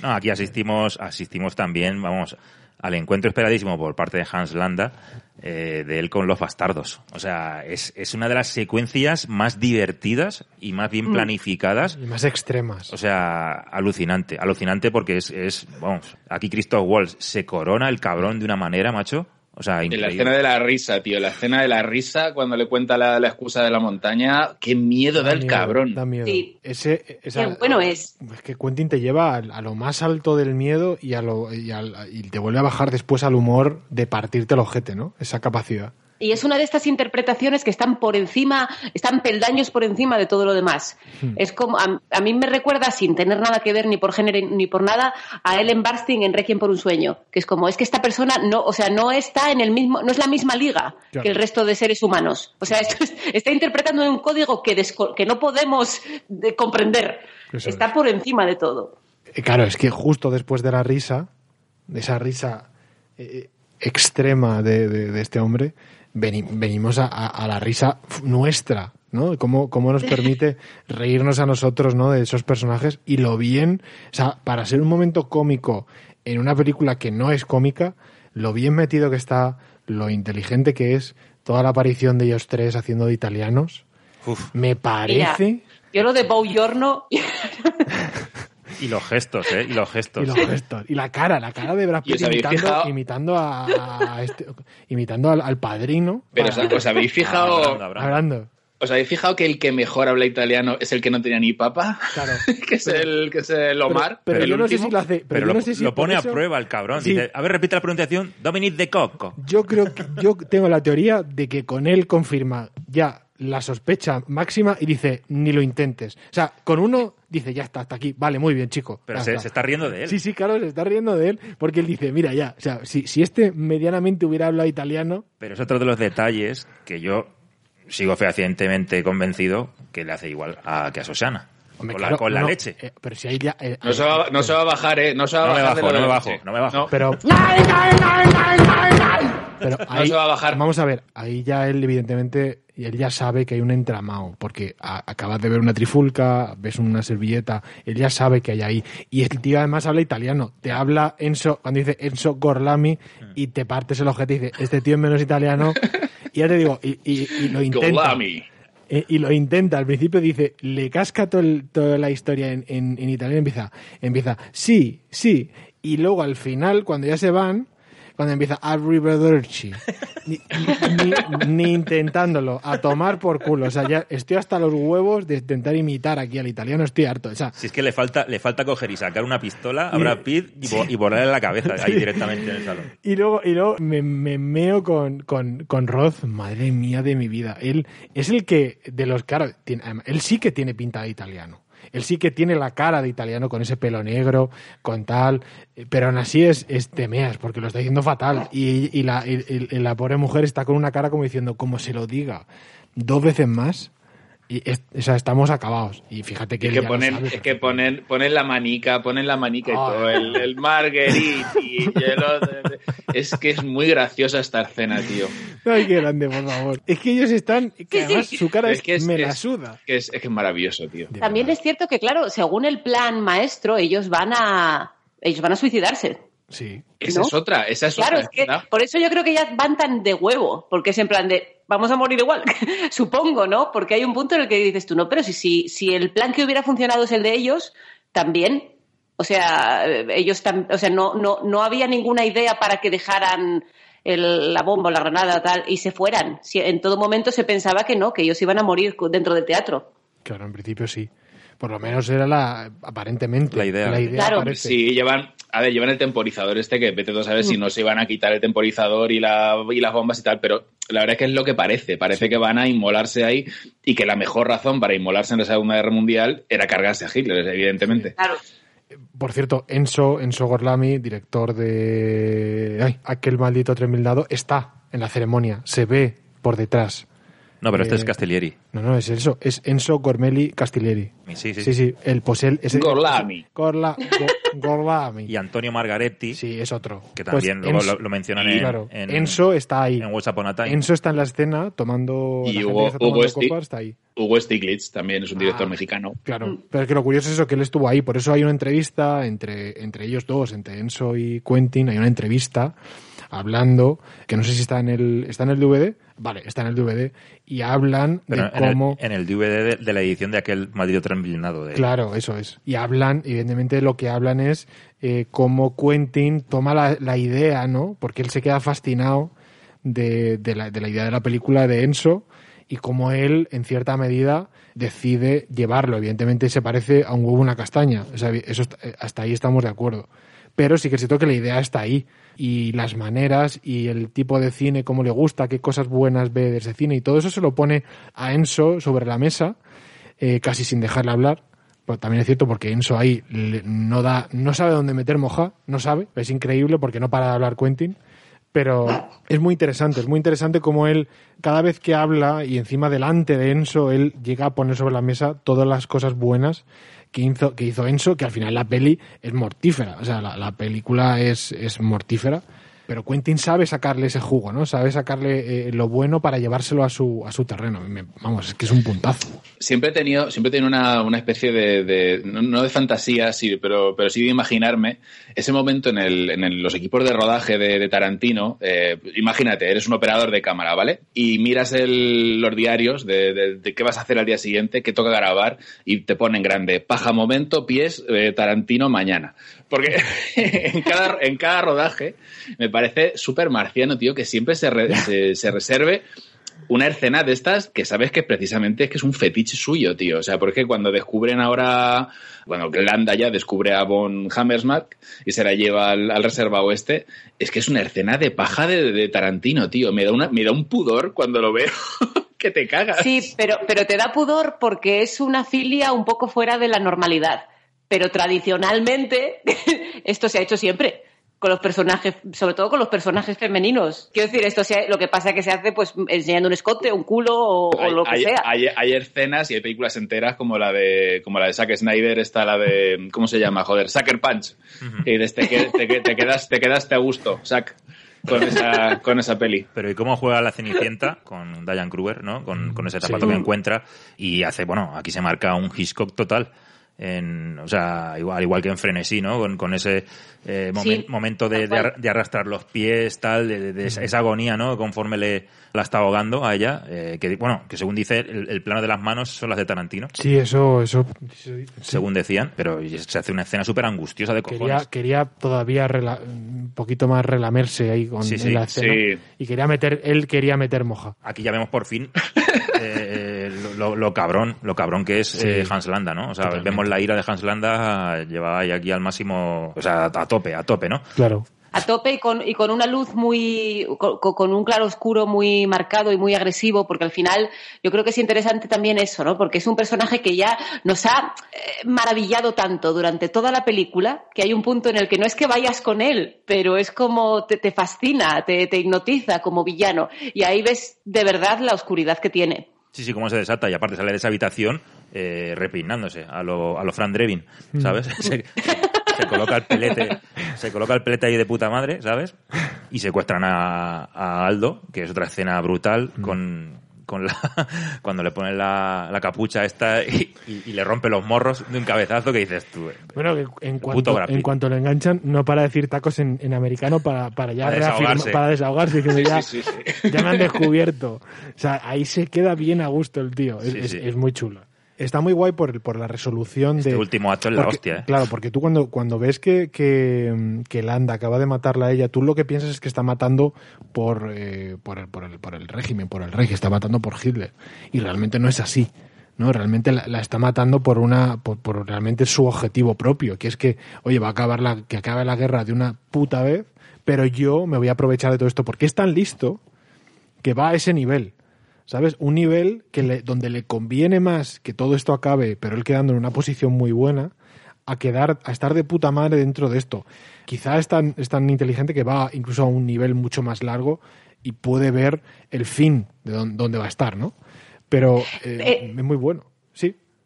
[SPEAKER 3] No, aquí asistimos, asistimos también, vamos, al encuentro esperadísimo por parte de Hans Landa eh, de él con los bastardos. O sea, es, es una de las secuencias más divertidas y más bien
[SPEAKER 4] Mm.
[SPEAKER 3] planificadas.
[SPEAKER 4] Y más extremas.
[SPEAKER 3] O sea, alucinante, alucinante porque es, es vamos, aquí Christoph Waltz se corona el cabrón de una manera, macho. O sea,
[SPEAKER 5] En la
[SPEAKER 3] increíble.
[SPEAKER 5] escena de la risa, tío, la escena de la risa cuando le cuenta la, la excusa de la montaña, qué miedo da, el
[SPEAKER 4] miedo,
[SPEAKER 5] cabrón.
[SPEAKER 4] Da miedo.
[SPEAKER 6] Sí.
[SPEAKER 4] Ese, esa-
[SPEAKER 6] Qué bueno es.
[SPEAKER 4] Es que Quentin te lleva a, a lo más alto del miedo y, a lo, y, al- y te vuelve a bajar después al humor de partirte el ojete, ¿no? Esa capacidad.
[SPEAKER 6] Y es una de estas interpretaciones que están por encima, están peldaños por encima de todo lo demás.
[SPEAKER 4] Hmm.
[SPEAKER 6] Es como, a, a mí me recuerda, sin tener nada que ver ni por género ni por nada, a Ellen Barstein en Requiem por un sueño. Que es como, es que esta persona no, o sea, no está en el mismo, no es la misma liga
[SPEAKER 4] Claro.
[SPEAKER 6] que el resto de seres humanos. O sea, esto es- está interpretando un código que, que no podemos de- comprender.
[SPEAKER 4] Eso
[SPEAKER 6] está por encima de todo.
[SPEAKER 4] Eh, Claro, es que justo después de la risa, de esa risa eh, extrema de, de- de este hombre, veni- venimos a, a- a la risa nuestra, ¿no? Cómo, cómo nos permite reírnos a nosotros, ¿no? De esos personajes y lo bien, o sea, para ser un momento cómico en una película que no es cómica, lo bien metido que está, lo inteligente que es, toda la aparición de ellos tres haciendo de italianos, me parece...
[SPEAKER 6] Mira, yo lo de Bow Giorno,
[SPEAKER 3] Y los gestos, ¿eh? Y los gestos.
[SPEAKER 4] Y los gestos. Y la cara, la cara de Brad
[SPEAKER 5] ¿Y os
[SPEAKER 4] Pitt
[SPEAKER 5] habéis
[SPEAKER 4] imitando, imitando, a, a este- imitando al, al padrino.
[SPEAKER 5] Pero os, os habéis fijado,
[SPEAKER 4] Hablando.
[SPEAKER 5] os habéis fijado que el que mejor habla italiano es el que no tenía ni papa,
[SPEAKER 4] Claro.
[SPEAKER 5] que es el que es el Omar,
[SPEAKER 4] pero
[SPEAKER 5] el
[SPEAKER 4] yo no sé si lo hace. Pero,
[SPEAKER 3] Pero
[SPEAKER 4] yo
[SPEAKER 3] lo,
[SPEAKER 4] no sé si
[SPEAKER 3] lo
[SPEAKER 4] por
[SPEAKER 3] pone
[SPEAKER 4] eso-
[SPEAKER 3] a prueba el cabrón.
[SPEAKER 4] Sí.
[SPEAKER 3] Dice, a ver, repite la pronunciación. Dominic de Coco.
[SPEAKER 4] Yo creo que yo tengo la teoría de que con él confirma ya la sospecha máxima y dice ni lo intentes. O sea, con uno dice ya está, hasta aquí. Vale, muy bien, chico.
[SPEAKER 3] Pero se, se está riendo de él.
[SPEAKER 4] Sí, sí, claro, se está riendo de él porque él dice, mira, ya, o sea, si, si este medianamente hubiera hablado italiano,
[SPEAKER 3] Pero es otro de los detalles que yo sigo fehacientemente convencido que le hace igual a, que a Susana.
[SPEAKER 4] Hombre,
[SPEAKER 3] con
[SPEAKER 4] claro,
[SPEAKER 3] la, con la
[SPEAKER 4] no,
[SPEAKER 3] leche.
[SPEAKER 4] eh, pero si hay ya... eh,
[SPEAKER 5] No se, va, no se va a bajar, ¿eh? No se va a
[SPEAKER 3] No me
[SPEAKER 5] bajar. de
[SPEAKER 3] bajo, no me bajo, no me bajo.
[SPEAKER 4] Pero, pero
[SPEAKER 5] No
[SPEAKER 4] ahí,
[SPEAKER 5] se va a bajar.
[SPEAKER 4] Vamos a ver, ahí ya él evidentemente, y él ya sabe que hay un entramado, porque a- acabas de ver una trifulca, ves una servilleta, él ya sabe que hay ahí. Y el tío además habla italiano, te habla Enzo, cuando dice Enzo Gorlami, y te partes el ojete y dice, este tío es menos italiano, y ya te digo, y, y- y lo intenta.
[SPEAKER 5] Golami.
[SPEAKER 4] Eh, y lo intenta, al principio dice, le casca todo el- toda la historia en, en, en italiano, empieza, empieza, sí, sí, y luego al final, cuando ya se van, cuando empieza arrivederci, ni, ni- ni intentándolo, a tomar por culo, o sea, ya estoy hasta los huevos de intentar imitar aquí al italiano, estoy harto, o sea,
[SPEAKER 3] Si es que le falta, le falta coger y sacar una pistola a
[SPEAKER 4] Y-
[SPEAKER 3] Brad Pitt y, bo- y borrarle la cabeza ahí directamente en el salón.
[SPEAKER 4] Y luego, y luego me, me meo con, con, con Roth, madre mía de mi vida. Él es el que, de los caras, tiene- él sí que tiene pinta de italiano. Él sí que tiene la cara de italiano con ese pelo negro, con tal, eh, pero aún así es, es temeas, porque lo está diciendo fatal. Y, la, y la pobre mujer está con una cara como diciendo, como se lo diga dos veces más, y es- o sea, estamos acabados. Y fíjate que
[SPEAKER 5] Es que ponen,
[SPEAKER 4] sabe
[SPEAKER 5] es que ponen, ponen la manica, ponen la manica y
[SPEAKER 4] Ah.
[SPEAKER 5] todo, el, el marguerite y el otro. Es que es muy graciosa esta escena, tío.
[SPEAKER 4] Ay, qué grande, por favor. Es que ellos están, que además su cara es,
[SPEAKER 5] que es,
[SPEAKER 4] me la suda.
[SPEAKER 5] que es, es que es maravilloso, tío.
[SPEAKER 6] también es cierto que, claro, según el plan maestro, ellos van a, ellos van a suicidarse.
[SPEAKER 4] Sí.
[SPEAKER 5] Esa
[SPEAKER 6] ¿no?
[SPEAKER 5] es otra, esa es
[SPEAKER 6] Claro,
[SPEAKER 5] otra.
[SPEAKER 6] es que por eso yo creo que ya van tan de huevo, porque es en plan de vamos a morir igual, supongo, ¿no? Porque hay un punto en el que dices tú, no, pero si, si, si el plan que hubiera funcionado es el de ellos, también. O sea, ellos tam- o sea, no, no, no había ninguna idea para que dejaran el- la bomba o la granada tal y se fueran. Si- en todo momento se pensaba que no, que ellos iban a morir dentro del teatro.
[SPEAKER 4] Claro, en principio sí. Por lo menos era la, aparentemente, la idea. parece.
[SPEAKER 5] Sí, llevan, a ver, llevan el temporizador este que vete tú a saber si no se iban a quitar el temporizador y, la, y las bombas y tal, pero la verdad es que es lo que parece. Parece que van a inmolarse ahí y que la mejor razón para inmolarse en la Segunda Guerra Mundial era cargarse a Hitler, evidentemente.
[SPEAKER 6] Claro.
[SPEAKER 4] Por cierto, Enzo, Enzo Gorlami, director de ay, aquel maldito 3000 dado, está en la ceremonia. Se ve por detrás.
[SPEAKER 3] No, pero este
[SPEAKER 4] Eh,
[SPEAKER 3] es Castellieri.
[SPEAKER 4] No, no, es eso. Es Enzo Gormeli Castiglieri.
[SPEAKER 3] Sí, sí.
[SPEAKER 4] Sí, sí, el posel. Ese,
[SPEAKER 3] Gorlami.
[SPEAKER 4] Gorla, Go- Gorlami.
[SPEAKER 3] Y Antonio Margaretti.
[SPEAKER 4] Sí, es otro.
[SPEAKER 3] Que
[SPEAKER 4] Pues
[SPEAKER 3] también luego
[SPEAKER 4] Enzo-
[SPEAKER 3] lo, lo mencionan
[SPEAKER 4] y,
[SPEAKER 3] en,
[SPEAKER 4] claro,
[SPEAKER 3] en-
[SPEAKER 4] Enzo está ahí.
[SPEAKER 3] en What's Upon a Time.
[SPEAKER 4] Enzo está en la escena tomando.
[SPEAKER 5] Y Hugo,
[SPEAKER 4] está tomando está ahí.
[SPEAKER 5] Hugo Stiglitz también es un director
[SPEAKER 4] Ah,
[SPEAKER 5] mexicano.
[SPEAKER 4] Claro, pero es que lo curioso es eso, que él estuvo ahí. Por eso hay una entrevista entre, entre ellos dos, entre Enzo y Quentin, hay una entrevista hablando, que no sé si está en el, está en el DVD, vale, está en el DVD, y hablan
[SPEAKER 3] Pero
[SPEAKER 4] de
[SPEAKER 3] en, el,
[SPEAKER 4] cómo...
[SPEAKER 3] en el DVD de, de la edición de aquel maldito transmillenado de
[SPEAKER 4] Claro, eso es. Y hablan, evidentemente lo que hablan es eh, cómo Quentin toma la, la idea, ¿no? Porque él se queda fascinado de, de la, de la idea de la película de Enzo y cómo él, en cierta medida, decide llevarlo. Evidentemente se parece a un huevo una castaña. O sea, eso, eh, hasta ahí estamos de acuerdo. Pero sí que es cierto que la idea está ahí. Y las maneras y el tipo de cine, cómo le gusta, qué cosas buenas ve de ese cine y todo eso se lo pone a Enzo sobre la mesa, eh, casi sin dejarle hablar. Pero también es cierto porque Enzo ahí no da, no sabe dónde meter moja, no sabe, es increíble porque no para de hablar Quentin. Pero es muy interesante, es muy interesante como él, cada vez que habla y encima delante de Enzo, él llega a poner sobre la mesa todas las cosas buenas que hizo, que hizo Enzo, que al final la peli es mortífera. O sea, la, la película es, es mortífera. Pero Quentin sabe sacarle ese jugo, ¿no? Sabe sacarle eh, lo bueno para llevárselo a su, a su terreno. Vamos, es que es un puntazo.
[SPEAKER 5] Siempre he tenido, siempre he tenido una, una especie de, no, de fantasía, sí, pero, pero sí de imaginarme ese momento en, el, en los equipos de rodaje de, Tarantino. eh, imagínate, eres un operador de cámara, ¿vale? Y miras los diarios de qué vas a hacer al día siguiente, qué toca grabar, y te ponen grande, paja momento, pies, eh, Tarantino mañana. Porque en cada, en cada rodaje me parece súper marciano, tío, que siempre se, re- se, se reserve una escena de estas que sabes que precisamente es que es un fetiche suyo, tío. O sea, porque cuando descubren ahora, bueno, que Landa ya descubre a Von Hammersmark y se la lleva al, al reserva oeste, es que es una escena de paja de, de Tarantino, tío. Me da, una, me da un pudor cuando lo veo que te cagas.
[SPEAKER 6] Sí, pero, pero te da pudor porque es una filia un poco fuera de la normalidad. Pero tradicionalmente esto se ha hecho siempre con los personajes, sobre todo con los personajes femeninos. Quiero decir, esto se- lo que pasa es que se hace pues enseñando un escote, un culo o, o lo que
[SPEAKER 5] hay,
[SPEAKER 6] sea.
[SPEAKER 5] hay- hay escenas y hay películas enteras como la de como la de Zack Snyder, está la de ¿cómo se llama? Joder, Sucker Punch. Y dices, te, que- te te quedas te quedaste a gusto, Zack, con esa con esa peli.
[SPEAKER 3] Pero ¿y cómo juega la Cenicienta con Diane Kruger, ¿no? Con, con ese
[SPEAKER 5] Sí.
[SPEAKER 3] zapato que encuentra y hace, bueno, aquí se marca un Hitchcock total. En, o sea, igual, igual que en Frenesí, ¿no? Con, con ese eh, momen-
[SPEAKER 6] Sí,
[SPEAKER 3] momento de, de ar- de arrastrar los pies, tal, de, de- de esa, esa agonía, ¿no? Conforme le la está ahogando a ella, eh, que bueno, que según dice, el, el plano de las manos son las de Tarantino,
[SPEAKER 4] Sí, eso, eso. sí.
[SPEAKER 3] según decían, pero se hace una escena súper angustiosa de cojones.
[SPEAKER 4] Quería, quería todavía rela- un poquito más relamerse ahí con
[SPEAKER 3] Sí,
[SPEAKER 4] en
[SPEAKER 3] sí,
[SPEAKER 4] la escena.
[SPEAKER 3] sí.
[SPEAKER 4] Y quería meter, él quería meter moja.
[SPEAKER 3] Aquí ya vemos por fin eh, lo, cabrón, lo cabrón que es
[SPEAKER 4] Sí.
[SPEAKER 3] eh, Hans Landa, ¿no? O sea,
[SPEAKER 4] Totalmente.
[SPEAKER 3] vemos la ira de Hans Landa llevada ahí aquí al máximo, o sea, a tope, a tope, ¿no?
[SPEAKER 4] Claro.
[SPEAKER 6] a tope y con, y con una luz muy, con, con un claro oscuro muy marcado y muy agresivo, porque al final yo creo que es interesante también eso, ¿no? Porque es un personaje que ya nos ha eh, maravillado tanto durante toda la película que hay un punto en el que no es que vayas con él, pero es como te, te fascina, te, te hipnotiza como villano. Y ahí ves de verdad la oscuridad que tiene.
[SPEAKER 3] Sí, sí, cómo se desata y aparte sale de esa habitación eh, repeinándose a lo, a lo Fran Drebin, ¿sabes? Se, se coloca el pelete, se coloca el pelete ahí de puta madre, ¿sabes? Y secuestran a, a Aldo, que es otra escena brutal con, con la, cuando le ponen la, la capucha esta y, y- y le rompe los morros de un cabezazo que dices tú. eh,
[SPEAKER 4] Bueno, que en cuanto, en cuanto lo enganchan, no para decir tacos en, en americano para, para ya
[SPEAKER 3] Para
[SPEAKER 4] reafirmar-
[SPEAKER 3] desahogarse.
[SPEAKER 4] para desahogarse, diciendo ya,
[SPEAKER 5] Sí, sí, sí.
[SPEAKER 4] ya me han descubierto. O sea, ahí se queda bien a gusto el tío. Es,
[SPEAKER 3] Sí,
[SPEAKER 4] es- es muy chulo. Está muy guay por, el- por la resolución
[SPEAKER 3] Este
[SPEAKER 4] de...
[SPEAKER 3] último acto es la hostia, ¿eh?
[SPEAKER 4] Claro, porque tú cuando, cuando ves que, que, que Landa acaba de matarla a ella, tú lo que piensas es que está matando por, eh, por, el, por, el, por el régimen, por el rey, que está matando por Hitler. Y realmente no es así. ¿no? Realmente la, la está matando por una por, por realmente su objetivo propio, que es que, oye, va a acabar la, que acabe la guerra de una puta vez, pero yo me voy a aprovechar de todo esto, porque es tan listo que va a ese nivel. ¿Sabes? Un nivel que le, donde le conviene más que todo esto acabe, pero él quedando en una posición muy buena, a quedar, a estar de puta madre dentro de esto. Quizá es tan, es tan inteligente que va incluso a un nivel mucho más largo y puede ver el fin de dónde, dónde va a estar, ¿no? Pero eh,
[SPEAKER 6] Eh,
[SPEAKER 4] es muy bueno.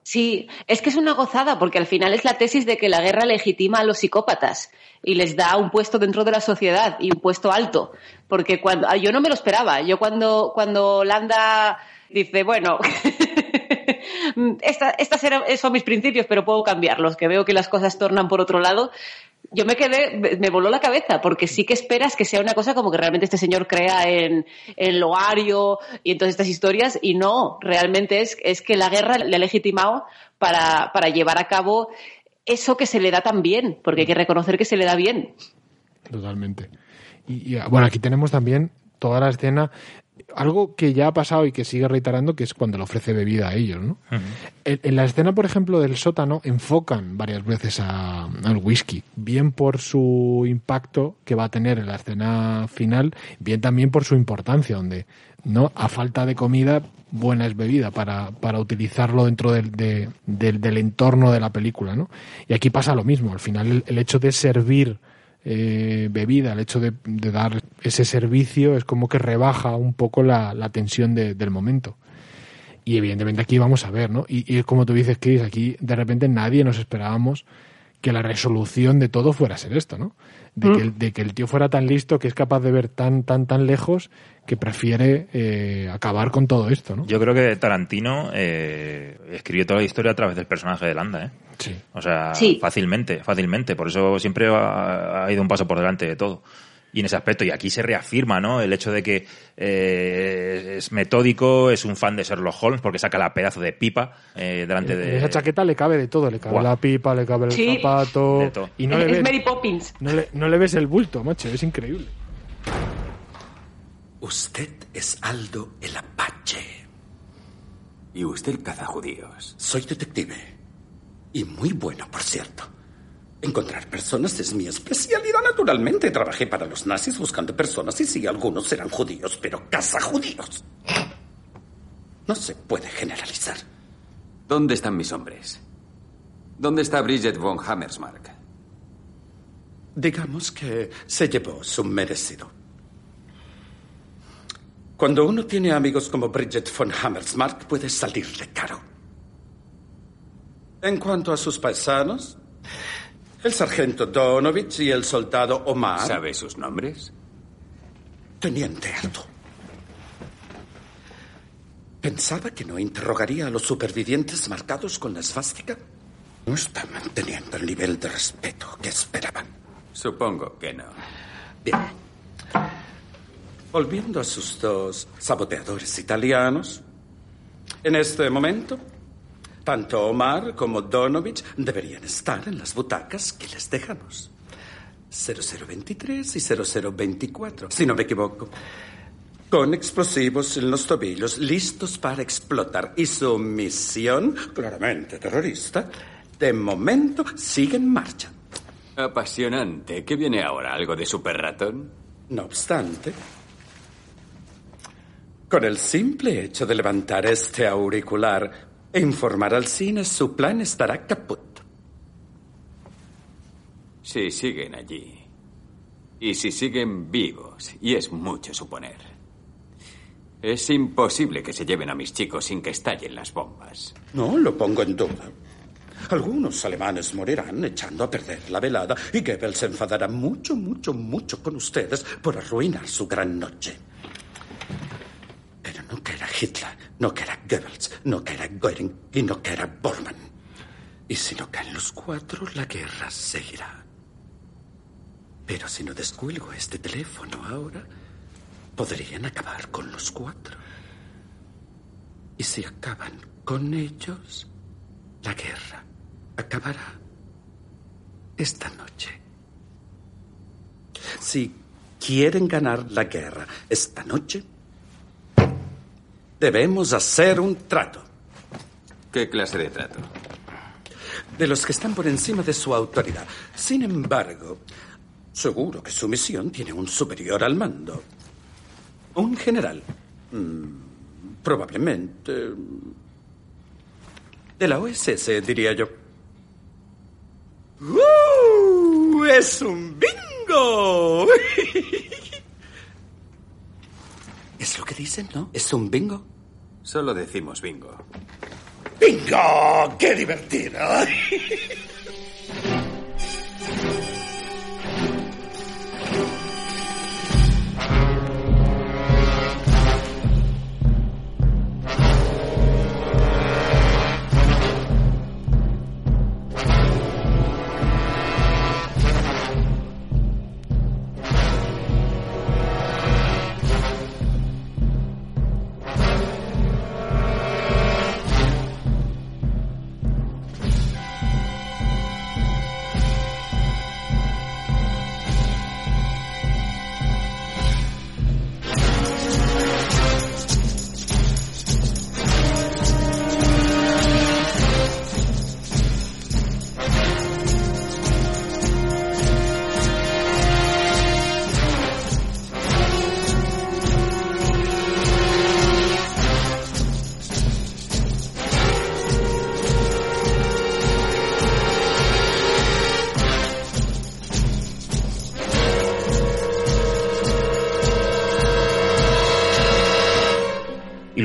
[SPEAKER 4] Sí.
[SPEAKER 6] Es que es una gozada, porque al final es la tesis de que la guerra legitima a los psicópatas y les da un puesto dentro de la sociedad y un puesto alto. Porque cuando, ah, yo no me lo esperaba. Yo cuando, cuando Landa dice, bueno, esta- estas eran- son mis principios, pero puedo cambiarlos, que veo que las cosas tornan por otro lado. Yo me quedé, me- voló la cabeza, porque sí que esperas que sea una cosa como que realmente este señor crea en, en Loario y en todas estas historias, y no, realmente es, es que la guerra le ha legitimado para, para llevar a cabo eso que se le da tan bien, porque hay que reconocer que se le da bien.
[SPEAKER 4] Totalmente. Y, bueno, aquí tenemos también toda la escena, algo que ya ha pasado y que sigue reiterando, que es cuando le ofrece bebida a ellos, ¿no? En, en la escena, por ejemplo, del sótano, enfocan varias veces a- al whisky, bien por su impacto que va a tener en la escena final, bien también por su importancia, donde no a falta de comida, buena es bebida para, para utilizarlo dentro del, de- del, del entorno de la película, ¿no? Y aquí pasa lo mismo, al final el, el hecho de servir eh, bebida, el hecho de, de dar ese servicio es como que rebaja un poco la, la tensión de- del momento. Y evidentemente aquí vamos a ver, ¿no? Y, y como tú dices, Chris, aquí de repente nadie nos esperábamos que la resolución de todo fuera a ser esto, ¿no? De, que, el, de que el tío fuera tan listo que es capaz de ver tan, tan, tan lejos que prefiere eh, acabar con todo esto, ¿no?
[SPEAKER 3] Yo creo que Tarantino eh, escribió toda la historia a través del personaje de Landa, ¿eh?
[SPEAKER 4] Sí.
[SPEAKER 3] O sea,
[SPEAKER 6] Sí.
[SPEAKER 3] fácilmente, fácilmente. Por eso siempre ha, ha ido un paso por delante de todo. Y en ese aspecto, y aquí se reafirma, ¿no? El hecho de que eh, es metódico, es un fan de Sherlock Holmes, porque saca la pedazo de pipa eh, delante
[SPEAKER 4] En
[SPEAKER 3] de.
[SPEAKER 4] esa chaqueta le cabe de todo, le cabe la pipa, le cabe el
[SPEAKER 6] Sí.
[SPEAKER 4] zapato y no
[SPEAKER 6] es
[SPEAKER 4] le, ves,
[SPEAKER 6] Mary Poppins.
[SPEAKER 4] no, le, no le ves el bulto, macho, es increíble.
[SPEAKER 8] Usted es Aldo el Apache.
[SPEAKER 11] Y usted caza judíos.
[SPEAKER 8] Soy detective. Y muy bueno, por cierto. Encontrar personas es mi especialidad. Naturalmente, trabajé para los nazis buscando personas y sí, algunos eran judíos, pero caza judíos. No se puede generalizar.
[SPEAKER 11] ¿Dónde están mis hombres? ¿Dónde está Bridget von Hammersmark?
[SPEAKER 8] Digamos que se llevó su merecido. Cuando uno tiene amigos como Bridget von Hammersmark, puede salirle caro. En cuanto a sus paisanos, el sargento Donovich y el soldado Omar.
[SPEAKER 11] ¿Sabe sus nombres?
[SPEAKER 8] Teniente Aldo. ¿Pensaba que no interrogaría a los supervivientes marcados con la esvástica? No está manteniendo el nivel de respeto que esperaban.
[SPEAKER 11] Supongo que no.
[SPEAKER 8] Bien. Volviendo a sus dos saboteadores italianos, en este momento, tanto Omar como Donovich deberían estar en las butacas que les dejamos. 0023 y 0024, si no me equivoco. Con explosivos en los tobillos, listos para explotar. Y su misión, claramente terrorista, de momento sigue en marcha.
[SPEAKER 11] Apasionante. ¿Qué viene ahora? ¿Algo de super ratón?
[SPEAKER 8] No obstante, con el simple hecho de levantar este auricular informar al cine, su plan estará caput.
[SPEAKER 11] Si siguen allí. Y si siguen vivos. Y es mucho suponer. Es imposible que se lleven a mis chicos sin que estallen las bombas.
[SPEAKER 8] No lo pongo en duda. Algunos alemanes morirán echando a perder la velada y Goebbels se enfadará mucho, mucho, mucho con ustedes por arruinar su gran noche. No que era Hitler, no que era Goebbels, no que era Göring y no que era Bormann. Y si no caen los cuatro, la guerra seguirá. Pero si no descuelgo este teléfono ahora, podrían acabar con los cuatro. Y si acaban con ellos, La guerra acabará esta noche. Si quieren ganar la guerra esta noche, debemos hacer un trato.
[SPEAKER 11] ¿Qué clase de trato?
[SPEAKER 8] De los que están por encima de su autoridad. Sin embargo, seguro que su misión tiene un superior al mando. Un general. Mm, probablemente. De la OSS, diría yo. ¡Uh! ¡Es un bingo! ¿Es lo que dicen, no? ¿Es un bingo?
[SPEAKER 11] Solo decimos bingo.
[SPEAKER 8] ¡Bingo! ¡Qué divertido!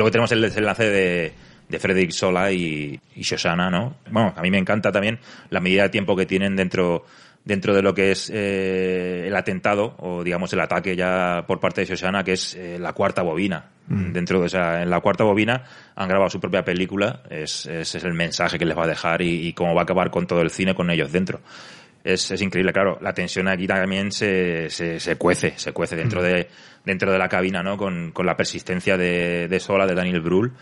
[SPEAKER 3] luego tenemos el desenlace de, de Frederick Sola y, y Shoshana, ¿no? Bueno, a mí me encanta también la medida de tiempo que tienen dentro dentro de lo que es eh, el atentado o digamos el ataque ya por parte de Shoshana que es eh, la cuarta bobina
[SPEAKER 4] Mm.
[SPEAKER 3] dentro de esa en la cuarta bobina han grabado su propia película es, ese es el mensaje que les va a dejar y, y cómo va a acabar con todo el cine con ellos dentro es, es increíble, claro. La tensión aquí también se, se, se cuece, se cuece dentro de, dentro de la cabina, ¿no? Con, con la persistencia de, de Sola, de Daniel Brühl.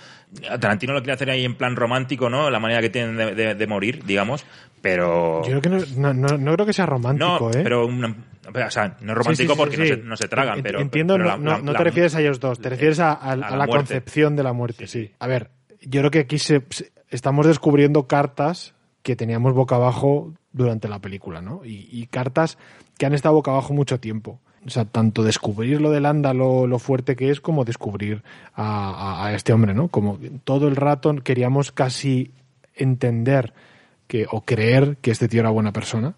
[SPEAKER 3] Tarantino lo quiere hacer ahí en plan romántico, ¿no? La manera que tienen de, de- de morir, digamos. Pero.
[SPEAKER 4] Yo creo que no, no, no- creo que sea romántico,
[SPEAKER 3] no,
[SPEAKER 4] ¿eh?
[SPEAKER 3] pero una- o sea, no es romántico
[SPEAKER 4] Sí, sí, sí,
[SPEAKER 3] porque. No, se, no se tragan, pero.
[SPEAKER 4] Entiendo,
[SPEAKER 3] pero
[SPEAKER 4] no,
[SPEAKER 3] la-
[SPEAKER 4] no-
[SPEAKER 3] la-
[SPEAKER 4] no
[SPEAKER 3] la-
[SPEAKER 4] te refieres a ellos dos, te refieres a, a- a
[SPEAKER 3] la
[SPEAKER 4] concepción de la muerte, sí. A ver, yo creo que aquí se, se- estamos descubriendo cartas que teníamos boca abajo durante la película, ¿no? Y, y cartas que han estado boca abajo mucho tiempo. O sea, tanto descubrir lo de Landa, lo, fuerte que es, como descubrir a, este hombre, ¿no? Como todo el rato queríamos casi entender que, o creer que este tío era buena persona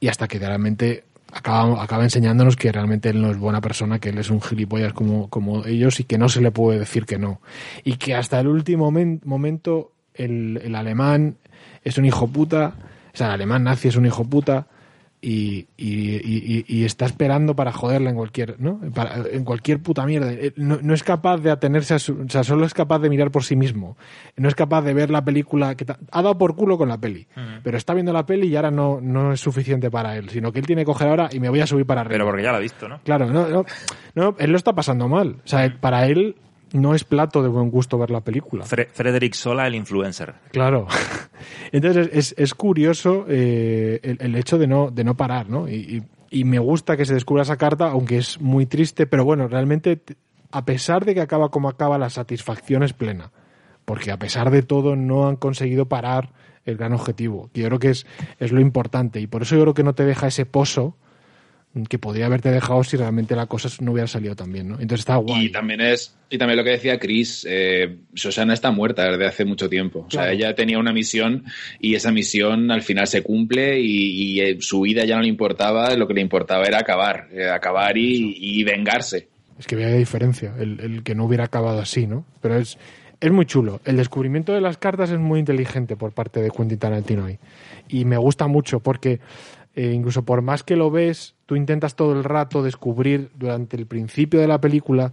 [SPEAKER 4] y hasta que realmente acaba, acaba enseñándonos que realmente él no es buena persona, que él es un gilipollas como, como ellos y que no se le puede decir que no. Y que hasta el último momen- momento el, el alemán es un hijo puta, o sea, el alemán nazi es un hijo puta y, y, y- y está esperando para joderla en cualquier, ¿no? Para- en cualquier puta mierda. Eh, No, no es capaz de atenerse a su, o sea, solo es capaz de mirar por sí mismo. No es capaz de ver la película que ta- ha dado por culo con la peli. Pero está viendo la peli y ahora no, no es suficiente para él, sino que él tiene que coger ahora y me voy a subir para arriba.
[SPEAKER 3] Pero porque ya lo ha visto, ¿no?
[SPEAKER 4] Claro, no, no, no, él lo está pasando mal. O sea, para él no es plato de buen gusto ver la película.
[SPEAKER 3] Fre- Frederick Sola, el influencer.
[SPEAKER 4] Claro. Entonces es, es curioso eh, el, el hecho de no, de no parar, ¿no? Y, y- y me gusta que se descubra esa carta, aunque es muy triste, pero bueno, realmente, a pesar de que acaba como acaba, la satisfacción es plena. Porque a pesar de todo no han conseguido parar el gran objetivo. que yo creo que es, es lo importante. Y por eso yo creo que no te deja ese pozo que podría haberte dejado si realmente la cosa no hubiera salido tan bien, ¿no? Entonces está guay.
[SPEAKER 5] Y también es y también lo que decía Chris, eh, Susana está muerta desde hace mucho tiempo. O sea, ella tenía una misión y esa misión al final se cumple y, y, eh, su vida ya no le importaba, lo que le importaba era acabar, eh, acabar y, y vengarse.
[SPEAKER 4] Es que veía diferencia, el, el que no hubiera acabado así, ¿no? Pero es, es muy chulo. El descubrimiento de las cartas es muy inteligente por parte de Quentin Tarantino ahí. Y me gusta mucho porque eh, incluso por más que lo ves, tú intentas todo el rato descubrir durante el principio de la película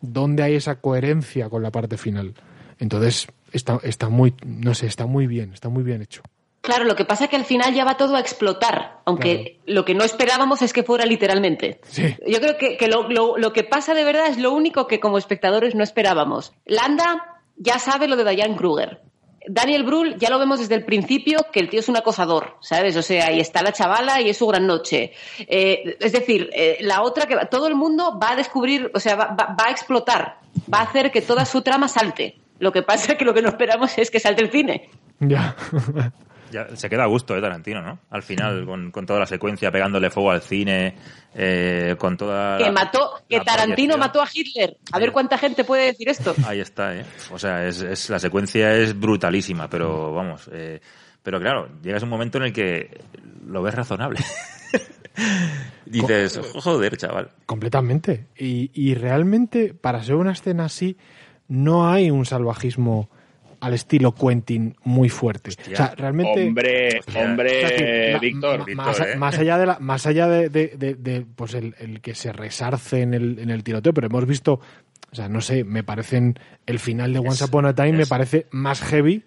[SPEAKER 4] dónde hay esa coherencia con la parte final. Entonces está, está muy, no sé, está muy bien, está muy bien hecho.
[SPEAKER 6] Claro, lo que pasa es que al final ya va todo a explotar, aunque lo que no esperábamos es que fuera literalmente.
[SPEAKER 4] Sí.
[SPEAKER 6] Yo creo que, que lo, lo- lo que pasa de verdad es lo único que como espectadores no esperábamos. Landa ya sabe lo de Diane Kruger. Daniel Brühl ya lo vemos desde el principio que el tío es un acosador, ¿sabes? O sea, ahí está la chavala y es su gran noche. Eh, es decir, eh, la otra que va- todo el mundo va a descubrir, o sea, va, va- va a explotar, va a hacer que toda su trama salte. Lo que pasa es que lo que no esperamos es que salte el cine.
[SPEAKER 4] Ya.
[SPEAKER 3] Ya, se queda a gusto, ¿eh, Tarantino, ¿no? Al final, con, con toda la secuencia, pegándole fuego al cine, eh, con toda...
[SPEAKER 6] Que
[SPEAKER 3] la-
[SPEAKER 6] mató, que Tarantino
[SPEAKER 3] proyección.
[SPEAKER 6] mató a Hitler. A ver cuánta gente puede decir esto.
[SPEAKER 3] Ahí está, ¿eh? O sea, es, es- la secuencia es brutalísima, pero vamos. eh, pero claro, llegas a un momento en el que lo ves razonable. Dices, joder, chaval.
[SPEAKER 4] Completamente. Y, y realmente, para ser una escena así, no hay un salvajismo al estilo Quentin muy fuerte. O sea, realmente.
[SPEAKER 5] Hombre, hombre,
[SPEAKER 4] O sea, que ma-
[SPEAKER 5] Víctor.
[SPEAKER 4] ma- más,
[SPEAKER 5] Víctor, ¿eh?
[SPEAKER 4] más allá de la, más allá de, de- de- de, pues el, el que se resarce en el, en el tiroteo, pero hemos visto, o sea, no sé, me parecen el final de Once Upon a Time me parece más heavy.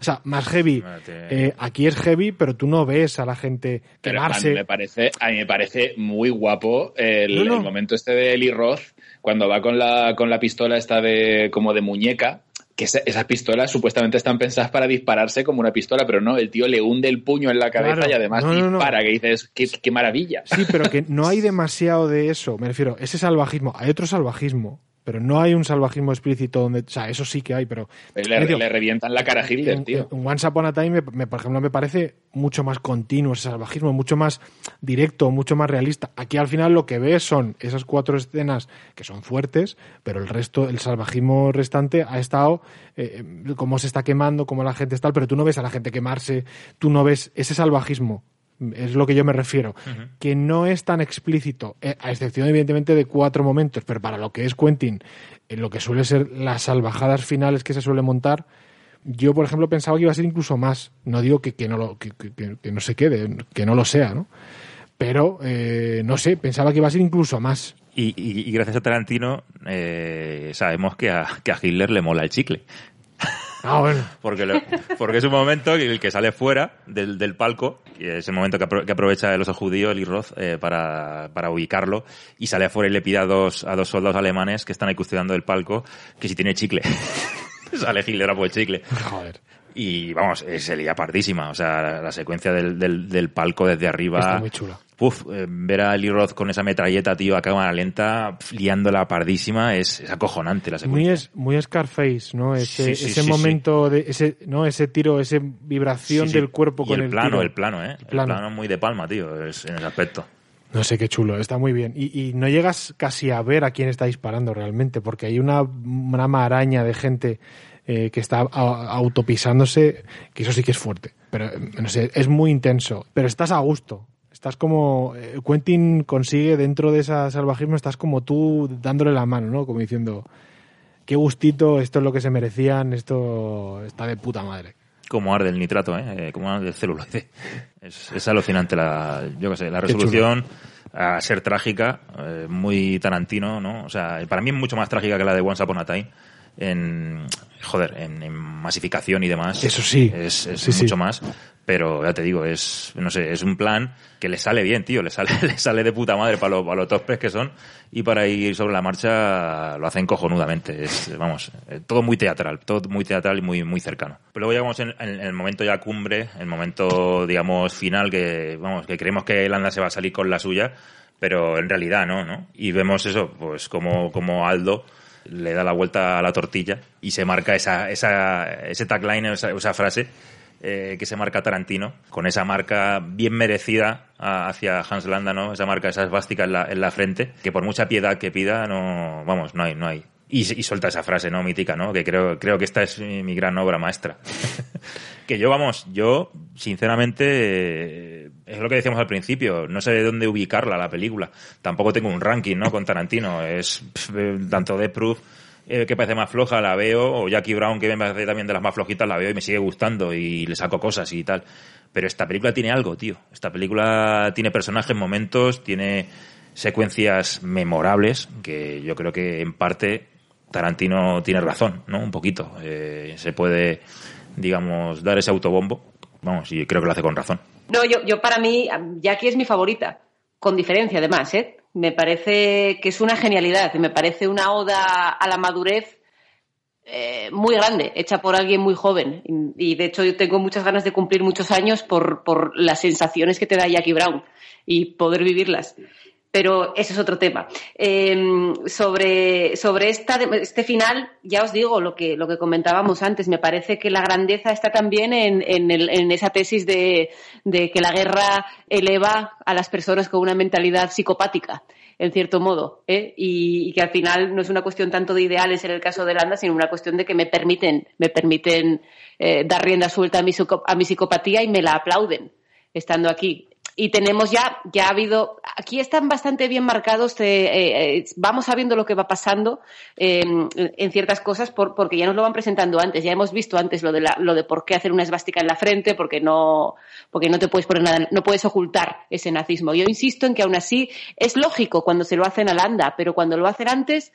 [SPEAKER 4] O sea, más heavy. Eh, aquí es heavy, pero tú no ves a la gente
[SPEAKER 5] Pero a mí
[SPEAKER 4] quemarse.
[SPEAKER 5] me parece, a mí me parece muy guapo el,
[SPEAKER 4] No, no.
[SPEAKER 5] el momento este de Eli Roth cuando va con la, con la pistola esta de como de muñeca. Que esa- esas pistolas supuestamente están pensadas para dispararse como una pistola, pero no, el tío le hunde el puño en la cabeza
[SPEAKER 4] Claro.
[SPEAKER 5] y además
[SPEAKER 4] No, no, no.
[SPEAKER 5] dispara, que dices, qué, qué maravilla.
[SPEAKER 4] Sí, pero que no hay demasiado de eso. Me refiero, ese salvajismo. Hay otro salvajismo, pero no hay un salvajismo explícito donde. O sea, eso sí que hay, pero.
[SPEAKER 5] Le,
[SPEAKER 4] refiero,
[SPEAKER 5] le revientan la cara a Hitler,
[SPEAKER 4] en-
[SPEAKER 5] tío.
[SPEAKER 4] en Once Upon a Time, me- me- por ejemplo, me parece mucho más continuo ese salvajismo, mucho más directo, mucho más realista. Aquí al final lo que ves son esas cuatro escenas que son fuertes, pero el resto, el salvajismo restante ha estado eh, eh, cómo se está quemando, cómo la gente está, pero tú no ves a la gente quemarse, tú no ves ese salvajismo. Es lo que yo me refiero. Que no es tan explícito, eh, a excepción, evidentemente, de cuatro momentos, pero para lo que es Quentin, en lo que suele ser las salvajadas finales que se suele montar, yo, por ejemplo, pensaba que iba a ser incluso más. No digo que, que no, lo, que, que- que- que no se quede, que no lo sea, ¿no? Pero, eh, no sé, pensaba que iba a ser incluso más.
[SPEAKER 3] Y, y- y gracias a Tarantino eh, sabemos que a, que a Hitler le mola el chicle.
[SPEAKER 4] Ah, bueno.
[SPEAKER 3] Porque, porque es un momento en el que sale fuera del, del palco, y es el momento que, apro- que aprovecha el oso judío, el Roth, eh, para, para ubicarlo, y sale afuera y le pide a dos, a dos soldados alemanes que están ahí custodiando el palco que si tiene chicle. sale Hitler a por el chicle.
[SPEAKER 4] Joder.
[SPEAKER 3] Y vamos, eh, se lía pardísima. O sea, la, la secuencia del, del, del palco desde arriba.
[SPEAKER 4] Está muy chula.
[SPEAKER 3] Puf, eh, ver a Eli Roth con esa metralleta, tío, a cámara lenta, liándola pardísima, es, es acojonante la secuencia.
[SPEAKER 4] Muy, es, muy Scarface, ¿no? Ese,
[SPEAKER 3] Sí, sí,
[SPEAKER 4] ese
[SPEAKER 3] sí,
[SPEAKER 4] momento, de ese, ¿no? Ese tiro, esa vibración del cuerpo
[SPEAKER 3] Y
[SPEAKER 4] con
[SPEAKER 3] el,
[SPEAKER 4] el,
[SPEAKER 3] plano,
[SPEAKER 4] tiro.
[SPEAKER 3] el plano, ¿eh? El
[SPEAKER 4] plano.
[SPEAKER 3] plano. muy de palma, tío, es, en ese aspecto.
[SPEAKER 4] No sé qué chulo, está muy bien. Y, y no llegas casi a ver a quién está disparando realmente, porque hay una, una maraña de gente eh, que está a- autopisándose, que eso sí que es fuerte. Pero eh, no sé, es muy intenso. Pero estás a gusto. Estás como. eh, Quentin consigue dentro de ese salvajismo, estás como tú dándole la mano, ¿no? Como diciendo, qué gustito, esto es lo que se merecían, esto está de puta madre.
[SPEAKER 3] Como arde el nitrato, ¿eh? Eh, Como arde el celuloide. Es, es alucinante la, yo qué sé, la resolución a ser trágica, eh, muy Tarantino, ¿no? O sea, para mí es mucho más trágica que la de Once Upon a Time. En, joder, en, en masificación y demás.
[SPEAKER 4] Eso sí.
[SPEAKER 3] Es, es
[SPEAKER 4] Sí, sí.
[SPEAKER 3] mucho más. Pero ya te digo, es, no sé, es un plan que le sale bien, tío. Le sale, le sale de puta madre para los, para los tospes que son. Y para ir sobre la marcha lo hacen cojonudamente. Es, vamos, eh, todo muy teatral, todo muy teatral y muy, muy cercano. Pero luego llegamos en, el momento ya cumbre, el momento, digamos, final que, vamos, que creemos que Landa se va a salir con la suya, pero en realidad no, ¿no? Y vemos eso, pues como, como Aldo le da la vuelta a la tortilla y se marca esa, esa, ese tagline, esa frase eh, que se marca Tarantino, con esa marca bien merecida hacia Hans Landa, ¿no? Esa marca, esa esvástica en la, en la frente, que por mucha piedad que pida, no, vamos, no hay, no hay. Y, suelta esa frase, ¿no? Mítica, ¿no? Que creo, creo que esta es mi, gran obra maestra. que yo, vamos, yo, sinceramente, eh, es lo que decíamos al principio, no sé de dónde ubicarla la película. Tampoco tengo un ranking, ¿no? Con Tarantino. Es pf, eh, tanto de Proof, eh, que parece más floja, la veo, o Jackie Brown, que me parece también de las más flojitas, la veo y me sigue gustando y le saco cosas y tal. Pero esta película tiene algo, tío. Esta película tiene personajes, momentos, tiene secuencias memorables, que yo creo que en parte Tarantino tiene razón, ¿no? Un poquito. Eh, se puede, digamos, dar ese autobombo. Vamos, y creo que lo hace con razón.
[SPEAKER 6] No, yo, yo para mí, Jackie es mi favorita, con diferencia además, ¿eh? Me parece que es una genialidad, me parece una oda a la madurez eh, muy grande, hecha por alguien muy joven. Y, y, de hecho yo tengo muchas ganas de cumplir muchos años por, por las sensaciones que te da Jackie Brown y poder vivirlas. Pero ese es otro tema. Eh, sobre sobre esta, este final, ya os digo lo que, lo que comentábamos antes. Me parece que la grandeza está también en, en, esa tesis de, de, que la guerra eleva a las personas con una mentalidad psicopática, en cierto modo. ¿eh? Y, y, que al final no es una cuestión tanto de ideales en el caso de Landa, sino una cuestión de que me permiten, me permiten eh, dar rienda suelta a mi, a mi psicopatía y me la aplauden estando aquí y tenemos ya, ya ha habido, aquí están bastante bien marcados, eh, eh, vamos sabiendo lo que va pasando eh, en ciertas cosas por, porque ya nos lo van presentando antes, ya hemos visto antes lo de, la, lo de por qué hacer una esvástica en la frente, porque no, porque no te puedes poner nada, no puedes ocultar ese nazismo. Yo insisto en que aún así es lógico cuando se lo hacen a Landa, pero cuando lo hacen antes,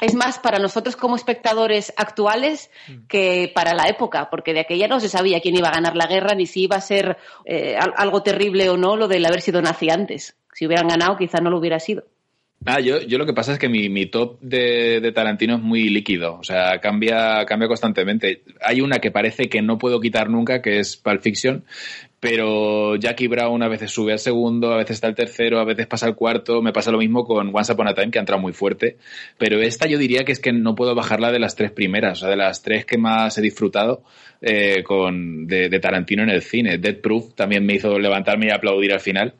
[SPEAKER 6] es más para nosotros como espectadores actuales que para la época, porque de aquella no se sabía quién iba a ganar la guerra ni si iba a ser eh, algo terrible o no lo del haber sido nazi antes. Si hubieran ganado, quizá no lo hubiera sido.
[SPEAKER 5] Ah, yo, yo lo que pasa es que mi, mi top de, de, Tarantino es muy líquido, o sea, cambia, cambia constantemente. Hay una que parece que no puedo quitar nunca, que es Pulp Fiction, pero Jackie Brown a veces sube al segundo, a veces está al tercero, a veces pasa al cuarto. Me pasa lo mismo con Once Upon a Time, que ha entrado muy fuerte. Pero esta yo diría que es que no puedo bajarla de las tres primeras, o sea, de las tres que más he disfrutado eh, con, de, de, Tarantino en el cine. Dead Proof también me hizo levantarme y aplaudir al final.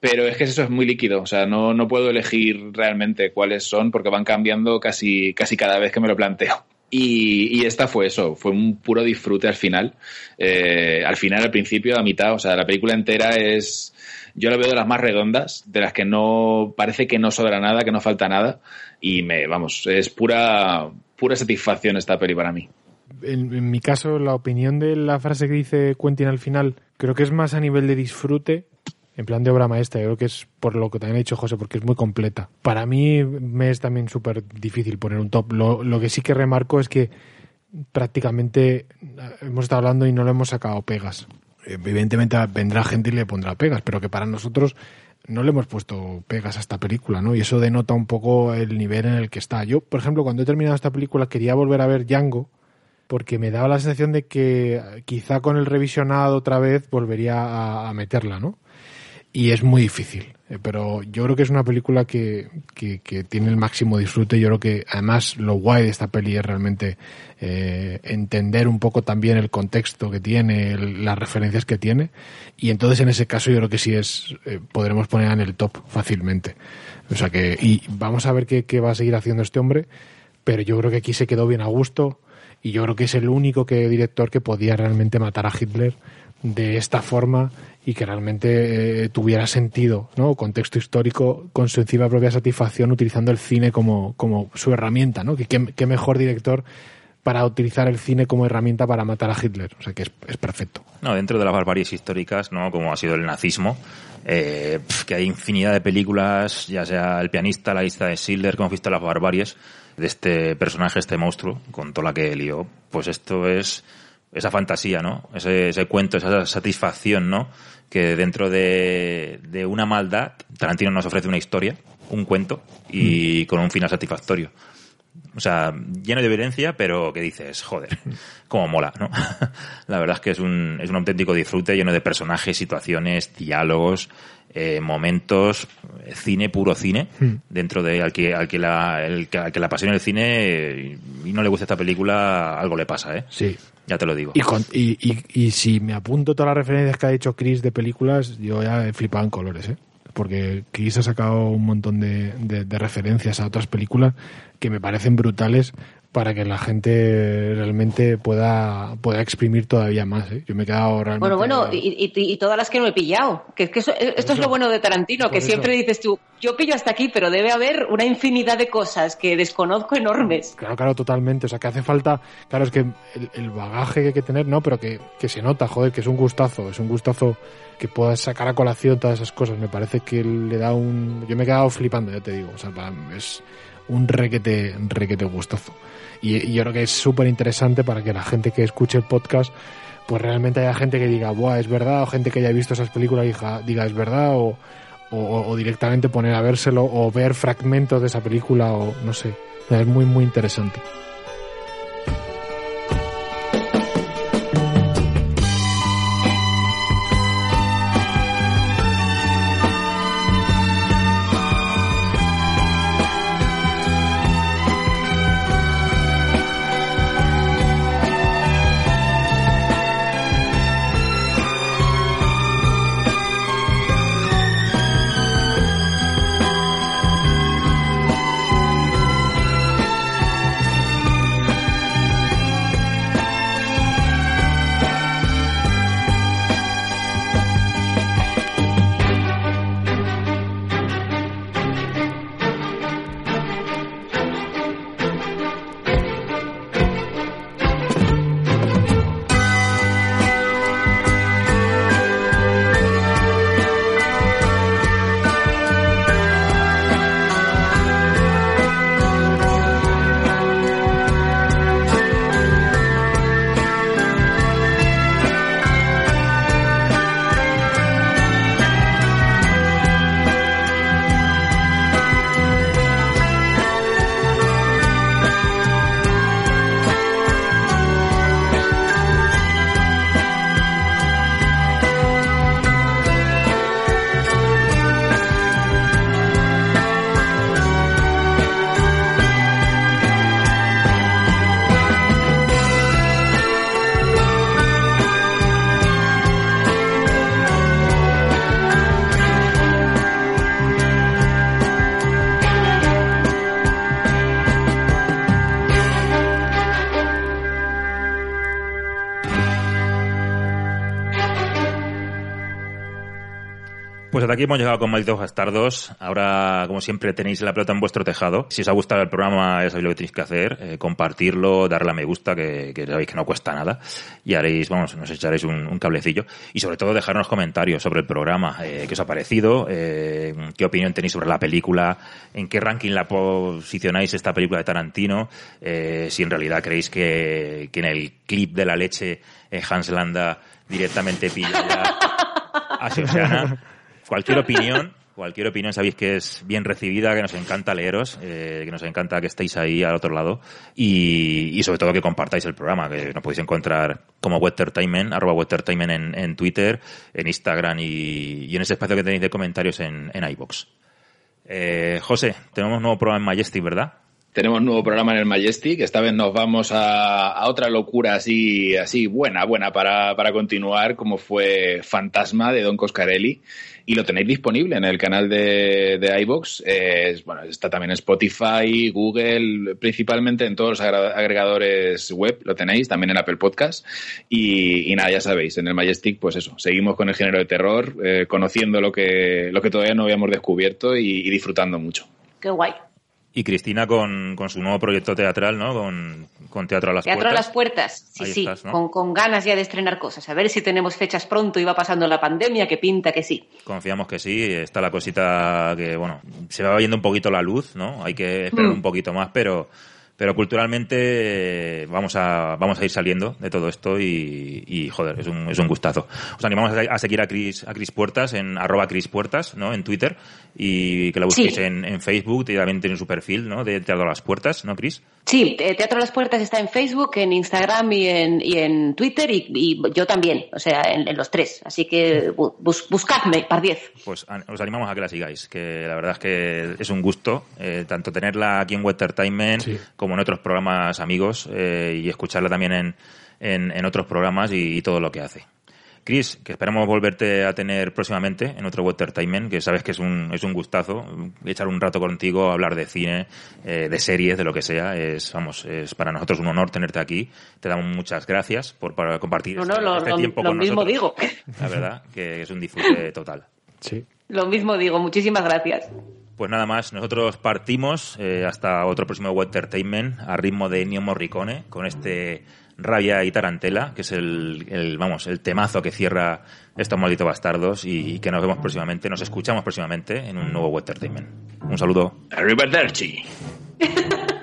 [SPEAKER 5] Pero es que eso es muy líquido, o sea, no, no puedo elegir realmente cuáles son porque van cambiando casi, casi cada vez que me lo planteo. Y, y, esta fue eso, fue un puro disfrute al final. Eh, al final, al principio, a mitad, o sea, la película entera es. Yo la veo de las más redondas, de las que no. Parece que no sobra nada, que no falta nada. Y me, vamos, es pura, pura satisfacción esta peli para mí.
[SPEAKER 4] En, en mi caso, la opinión de la frase que dice Quentin al final, creo que es más a nivel de disfrute en plan de obra maestra. Yo creo que es por lo que también ha dicho José, porque es muy completa. Para mí me es también súper difícil poner un top. Lo, que sí que remarco es que prácticamente hemos estado hablando y no le hemos sacado pegas. Evidentemente vendrá gente y le pondrá pegas, pero que para nosotros no le hemos puesto pegas a esta película, ¿no? Y eso denota un poco el nivel en el que está. Yo, por ejemplo, cuando he terminado esta película quería volver a ver Django, porque me daba la sensación de que quizá con el revisionado otra vez volvería a meterla, ¿no? Y es muy difícil. Eh, pero yo creo que es una película que, que, tiene el máximo disfrute. Yo creo que además lo guay de esta peli es realmente eh, entender un poco también el contexto que tiene, el, las referencias que tiene. Y entonces en ese caso yo creo que sí es, eh, podremos poner en el top fácilmente. O sea que, y vamos a ver qué, qué va a seguir haciendo este hombre, pero yo creo que aquí se quedó bien a gusto y yo creo que es el único que, director que podía realmente matar a Hitler de esta forma y que realmente eh, tuviera sentido, ¿no? Contexto histórico con su encima propia satisfacción utilizando el cine como, como su herramienta, ¿no? Que qué mejor director para utilizar el cine como herramienta para matar a Hitler. O sea que es, es perfecto.
[SPEAKER 3] No, dentro de las barbaries históricas, ¿no? Como ha sido el nazismo, eh, que hay infinidad de películas, ya sea El pianista, La lista de Schindler, como visto las barbaries de este personaje, este monstruo, con toda la que lió. Pues esto es esa fantasía, ¿no? Ese, ese cuento, esa satisfacción, ¿no? Que dentro de, de, una maldad, Tarantino nos ofrece una historia, un cuento, y mm. con un final satisfactorio. O sea, lleno de violencia, pero que dices, joder, cómo mola, ¿no? La verdad es que es un, es un auténtico disfrute lleno de personajes, situaciones, diálogos, eh, momentos, cine, puro cine, mm. dentro de al que, al que la, el, al que la apasiona el cine y no le gusta esta película, algo le pasa, ¿eh?
[SPEAKER 4] Sí.
[SPEAKER 3] Ya te lo digo.
[SPEAKER 4] Y, y, y, si me apunto todas las referencias que ha dicho Chris de películas, yo ya he flipado en colores, ¿eh? Porque Chris ha sacado un montón de, de referencias a otras películas que me parecen brutales para que la gente realmente pueda, pueda exprimir todavía más. ¿eh? Yo me he quedado realmente...
[SPEAKER 6] Bueno, bueno, y, y, y, todas las que no he pillado. Que, que eso, esto eso, es lo bueno de Tarantino, que siempre eso. dices tú, yo pillo hasta aquí, pero debe haber una infinidad de cosas que desconozco enormes.
[SPEAKER 4] Claro, claro, totalmente. O sea, que hace falta, claro, es que el, el bagaje que hay que tener, no, pero que, que se nota, joder, que es un gustazo, es un gustazo que puedas sacar a colación todas esas cosas. Me parece que le da un... Yo me he quedado flipando, ya te digo. O sea, es un requete, requete gustazo. Y, yo creo que es súper interesante para que la gente que escuche el podcast pues realmente haya gente que diga, Buah, es verdad, o gente que haya visto esas películas y diga, diga es verdad, o, o, o, directamente poner a vérselo, o ver fragmentos de esa película, o no sé. Es muy, muy interesante.
[SPEAKER 3] Aquí hemos llegado con Malditos Bastardos. Ahora, como siempre, tenéis la pelota en vuestro tejado. Si os ha gustado el programa, ya sabéis lo que tenéis que hacer. eh, compartirlo, darle a me gusta, que, que sabéis que no cuesta nada. Y haréis, vamos, nos echaréis un, un cablecillo. Y sobre todo, dejarnos comentarios sobre el programa. Eh, ¿Qué os ha parecido? Eh, ¿Qué opinión tenéis sobre la película? ¿En qué ranking la posicionáis esta película de Tarantino? Eh, si en realidad creéis que, que en el clip de la leche eh, Hans Landa directamente pilla a Shoshana. Cualquier opinión, cualquier opinión sabéis que es bien recibida, que nos encanta leeros, eh, que nos encanta que estéis ahí al otro lado y, y sobre todo que compartáis el programa, que nos podéis encontrar como Wettertainment, arroba Wettertainment en, en Twitter, en Instagram y, y en ese espacio que tenéis de comentarios en, en iVoox. Eh, José, tenemos un nuevo programa en Majestic, ¿verdad?
[SPEAKER 5] Tenemos nuevo programa en el Majestic. Esta vez nos vamos a, otra locura así, así buena, buena para, para continuar, como fue Fantasma de Don Coscarelli. Y lo tenéis disponible en el canal de, de iVox. Eh, bueno, está también en Spotify, Google, principalmente en todos los agregadores web. Lo tenéis, también en Apple Podcast. Y, nada, ya sabéis, en el Majestic, pues eso, seguimos con el género de terror, eh, conociendo lo que, lo que todavía no habíamos descubierto y disfrutando mucho.
[SPEAKER 6] Qué guay.
[SPEAKER 3] Y Cristina con, con su nuevo proyecto teatral, ¿no? Con, con Teatro a las
[SPEAKER 6] Teatro a
[SPEAKER 3] Puertas.
[SPEAKER 6] las puertas, sí,
[SPEAKER 3] Ahí
[SPEAKER 6] sí,
[SPEAKER 3] estás, ¿no?
[SPEAKER 6] con, con ganas ya de estrenar cosas. A ver si tenemos fechas pronto y va pasando la pandemia, que pinta que sí.
[SPEAKER 3] Confiamos que sí, está la cosita que, bueno, se va viendo un poquito la luz, ¿no? Hay que esperar
[SPEAKER 6] Mm.
[SPEAKER 3] un poquito más, pero, pero culturalmente vamos a, vamos a ir saliendo de todo esto y, y, joder, es un, es un gustazo. Os animamos a, a seguir a Cris, a Cris Puertas en arroba Cris Puertas, ¿no? En Twitter y que la busquéis
[SPEAKER 6] Sí.
[SPEAKER 3] en, en Facebook y también tiene su perfil, ¿no? De Teatro a las Puertas, ¿no, Cris?
[SPEAKER 6] Sí, eh, Teatro a las Puertas está en Facebook, en Instagram y en, y en Twitter y, y yo también, o sea, en, en los tres. Así que bu- bus- buscadme, par diez.
[SPEAKER 3] Pues an- os animamos a que la sigáis, que la verdad es que es un gusto eh, tanto tenerla aquí en Entertainment como en otros programas amigos eh, y escucharla también en, en, en otros programas y, y todo lo que hace. Chris, que esperamos volverte a tener próximamente en otro Entertainment, que sabes que es un, es un gustazo echar un rato contigo, hablar de cine, eh, de series, de lo que sea. Es, vamos, es para nosotros un honor tenerte aquí. Te damos muchas gracias por para compartir
[SPEAKER 6] No,
[SPEAKER 3] este,
[SPEAKER 6] no, lo,
[SPEAKER 3] este
[SPEAKER 6] lo-
[SPEAKER 3] tiempo
[SPEAKER 6] lo
[SPEAKER 3] con
[SPEAKER 6] mismo
[SPEAKER 3] nosotros.
[SPEAKER 6] digo.
[SPEAKER 3] La verdad, que es un disfrute total.
[SPEAKER 4] Sí.
[SPEAKER 6] Lo mismo digo. Muchísimas gracias.
[SPEAKER 3] Pues nada más, nosotros partimos eh, hasta otro próximo Entertainment a ritmo de Ennio Morricone con este Rabia y Tarantela, que es el, el, vamos, el temazo que cierra estos malditos bastardos y, y que nos vemos próximamente, nos escuchamos próximamente en un nuevo Entertainment. Un saludo.
[SPEAKER 5] Arrivederci.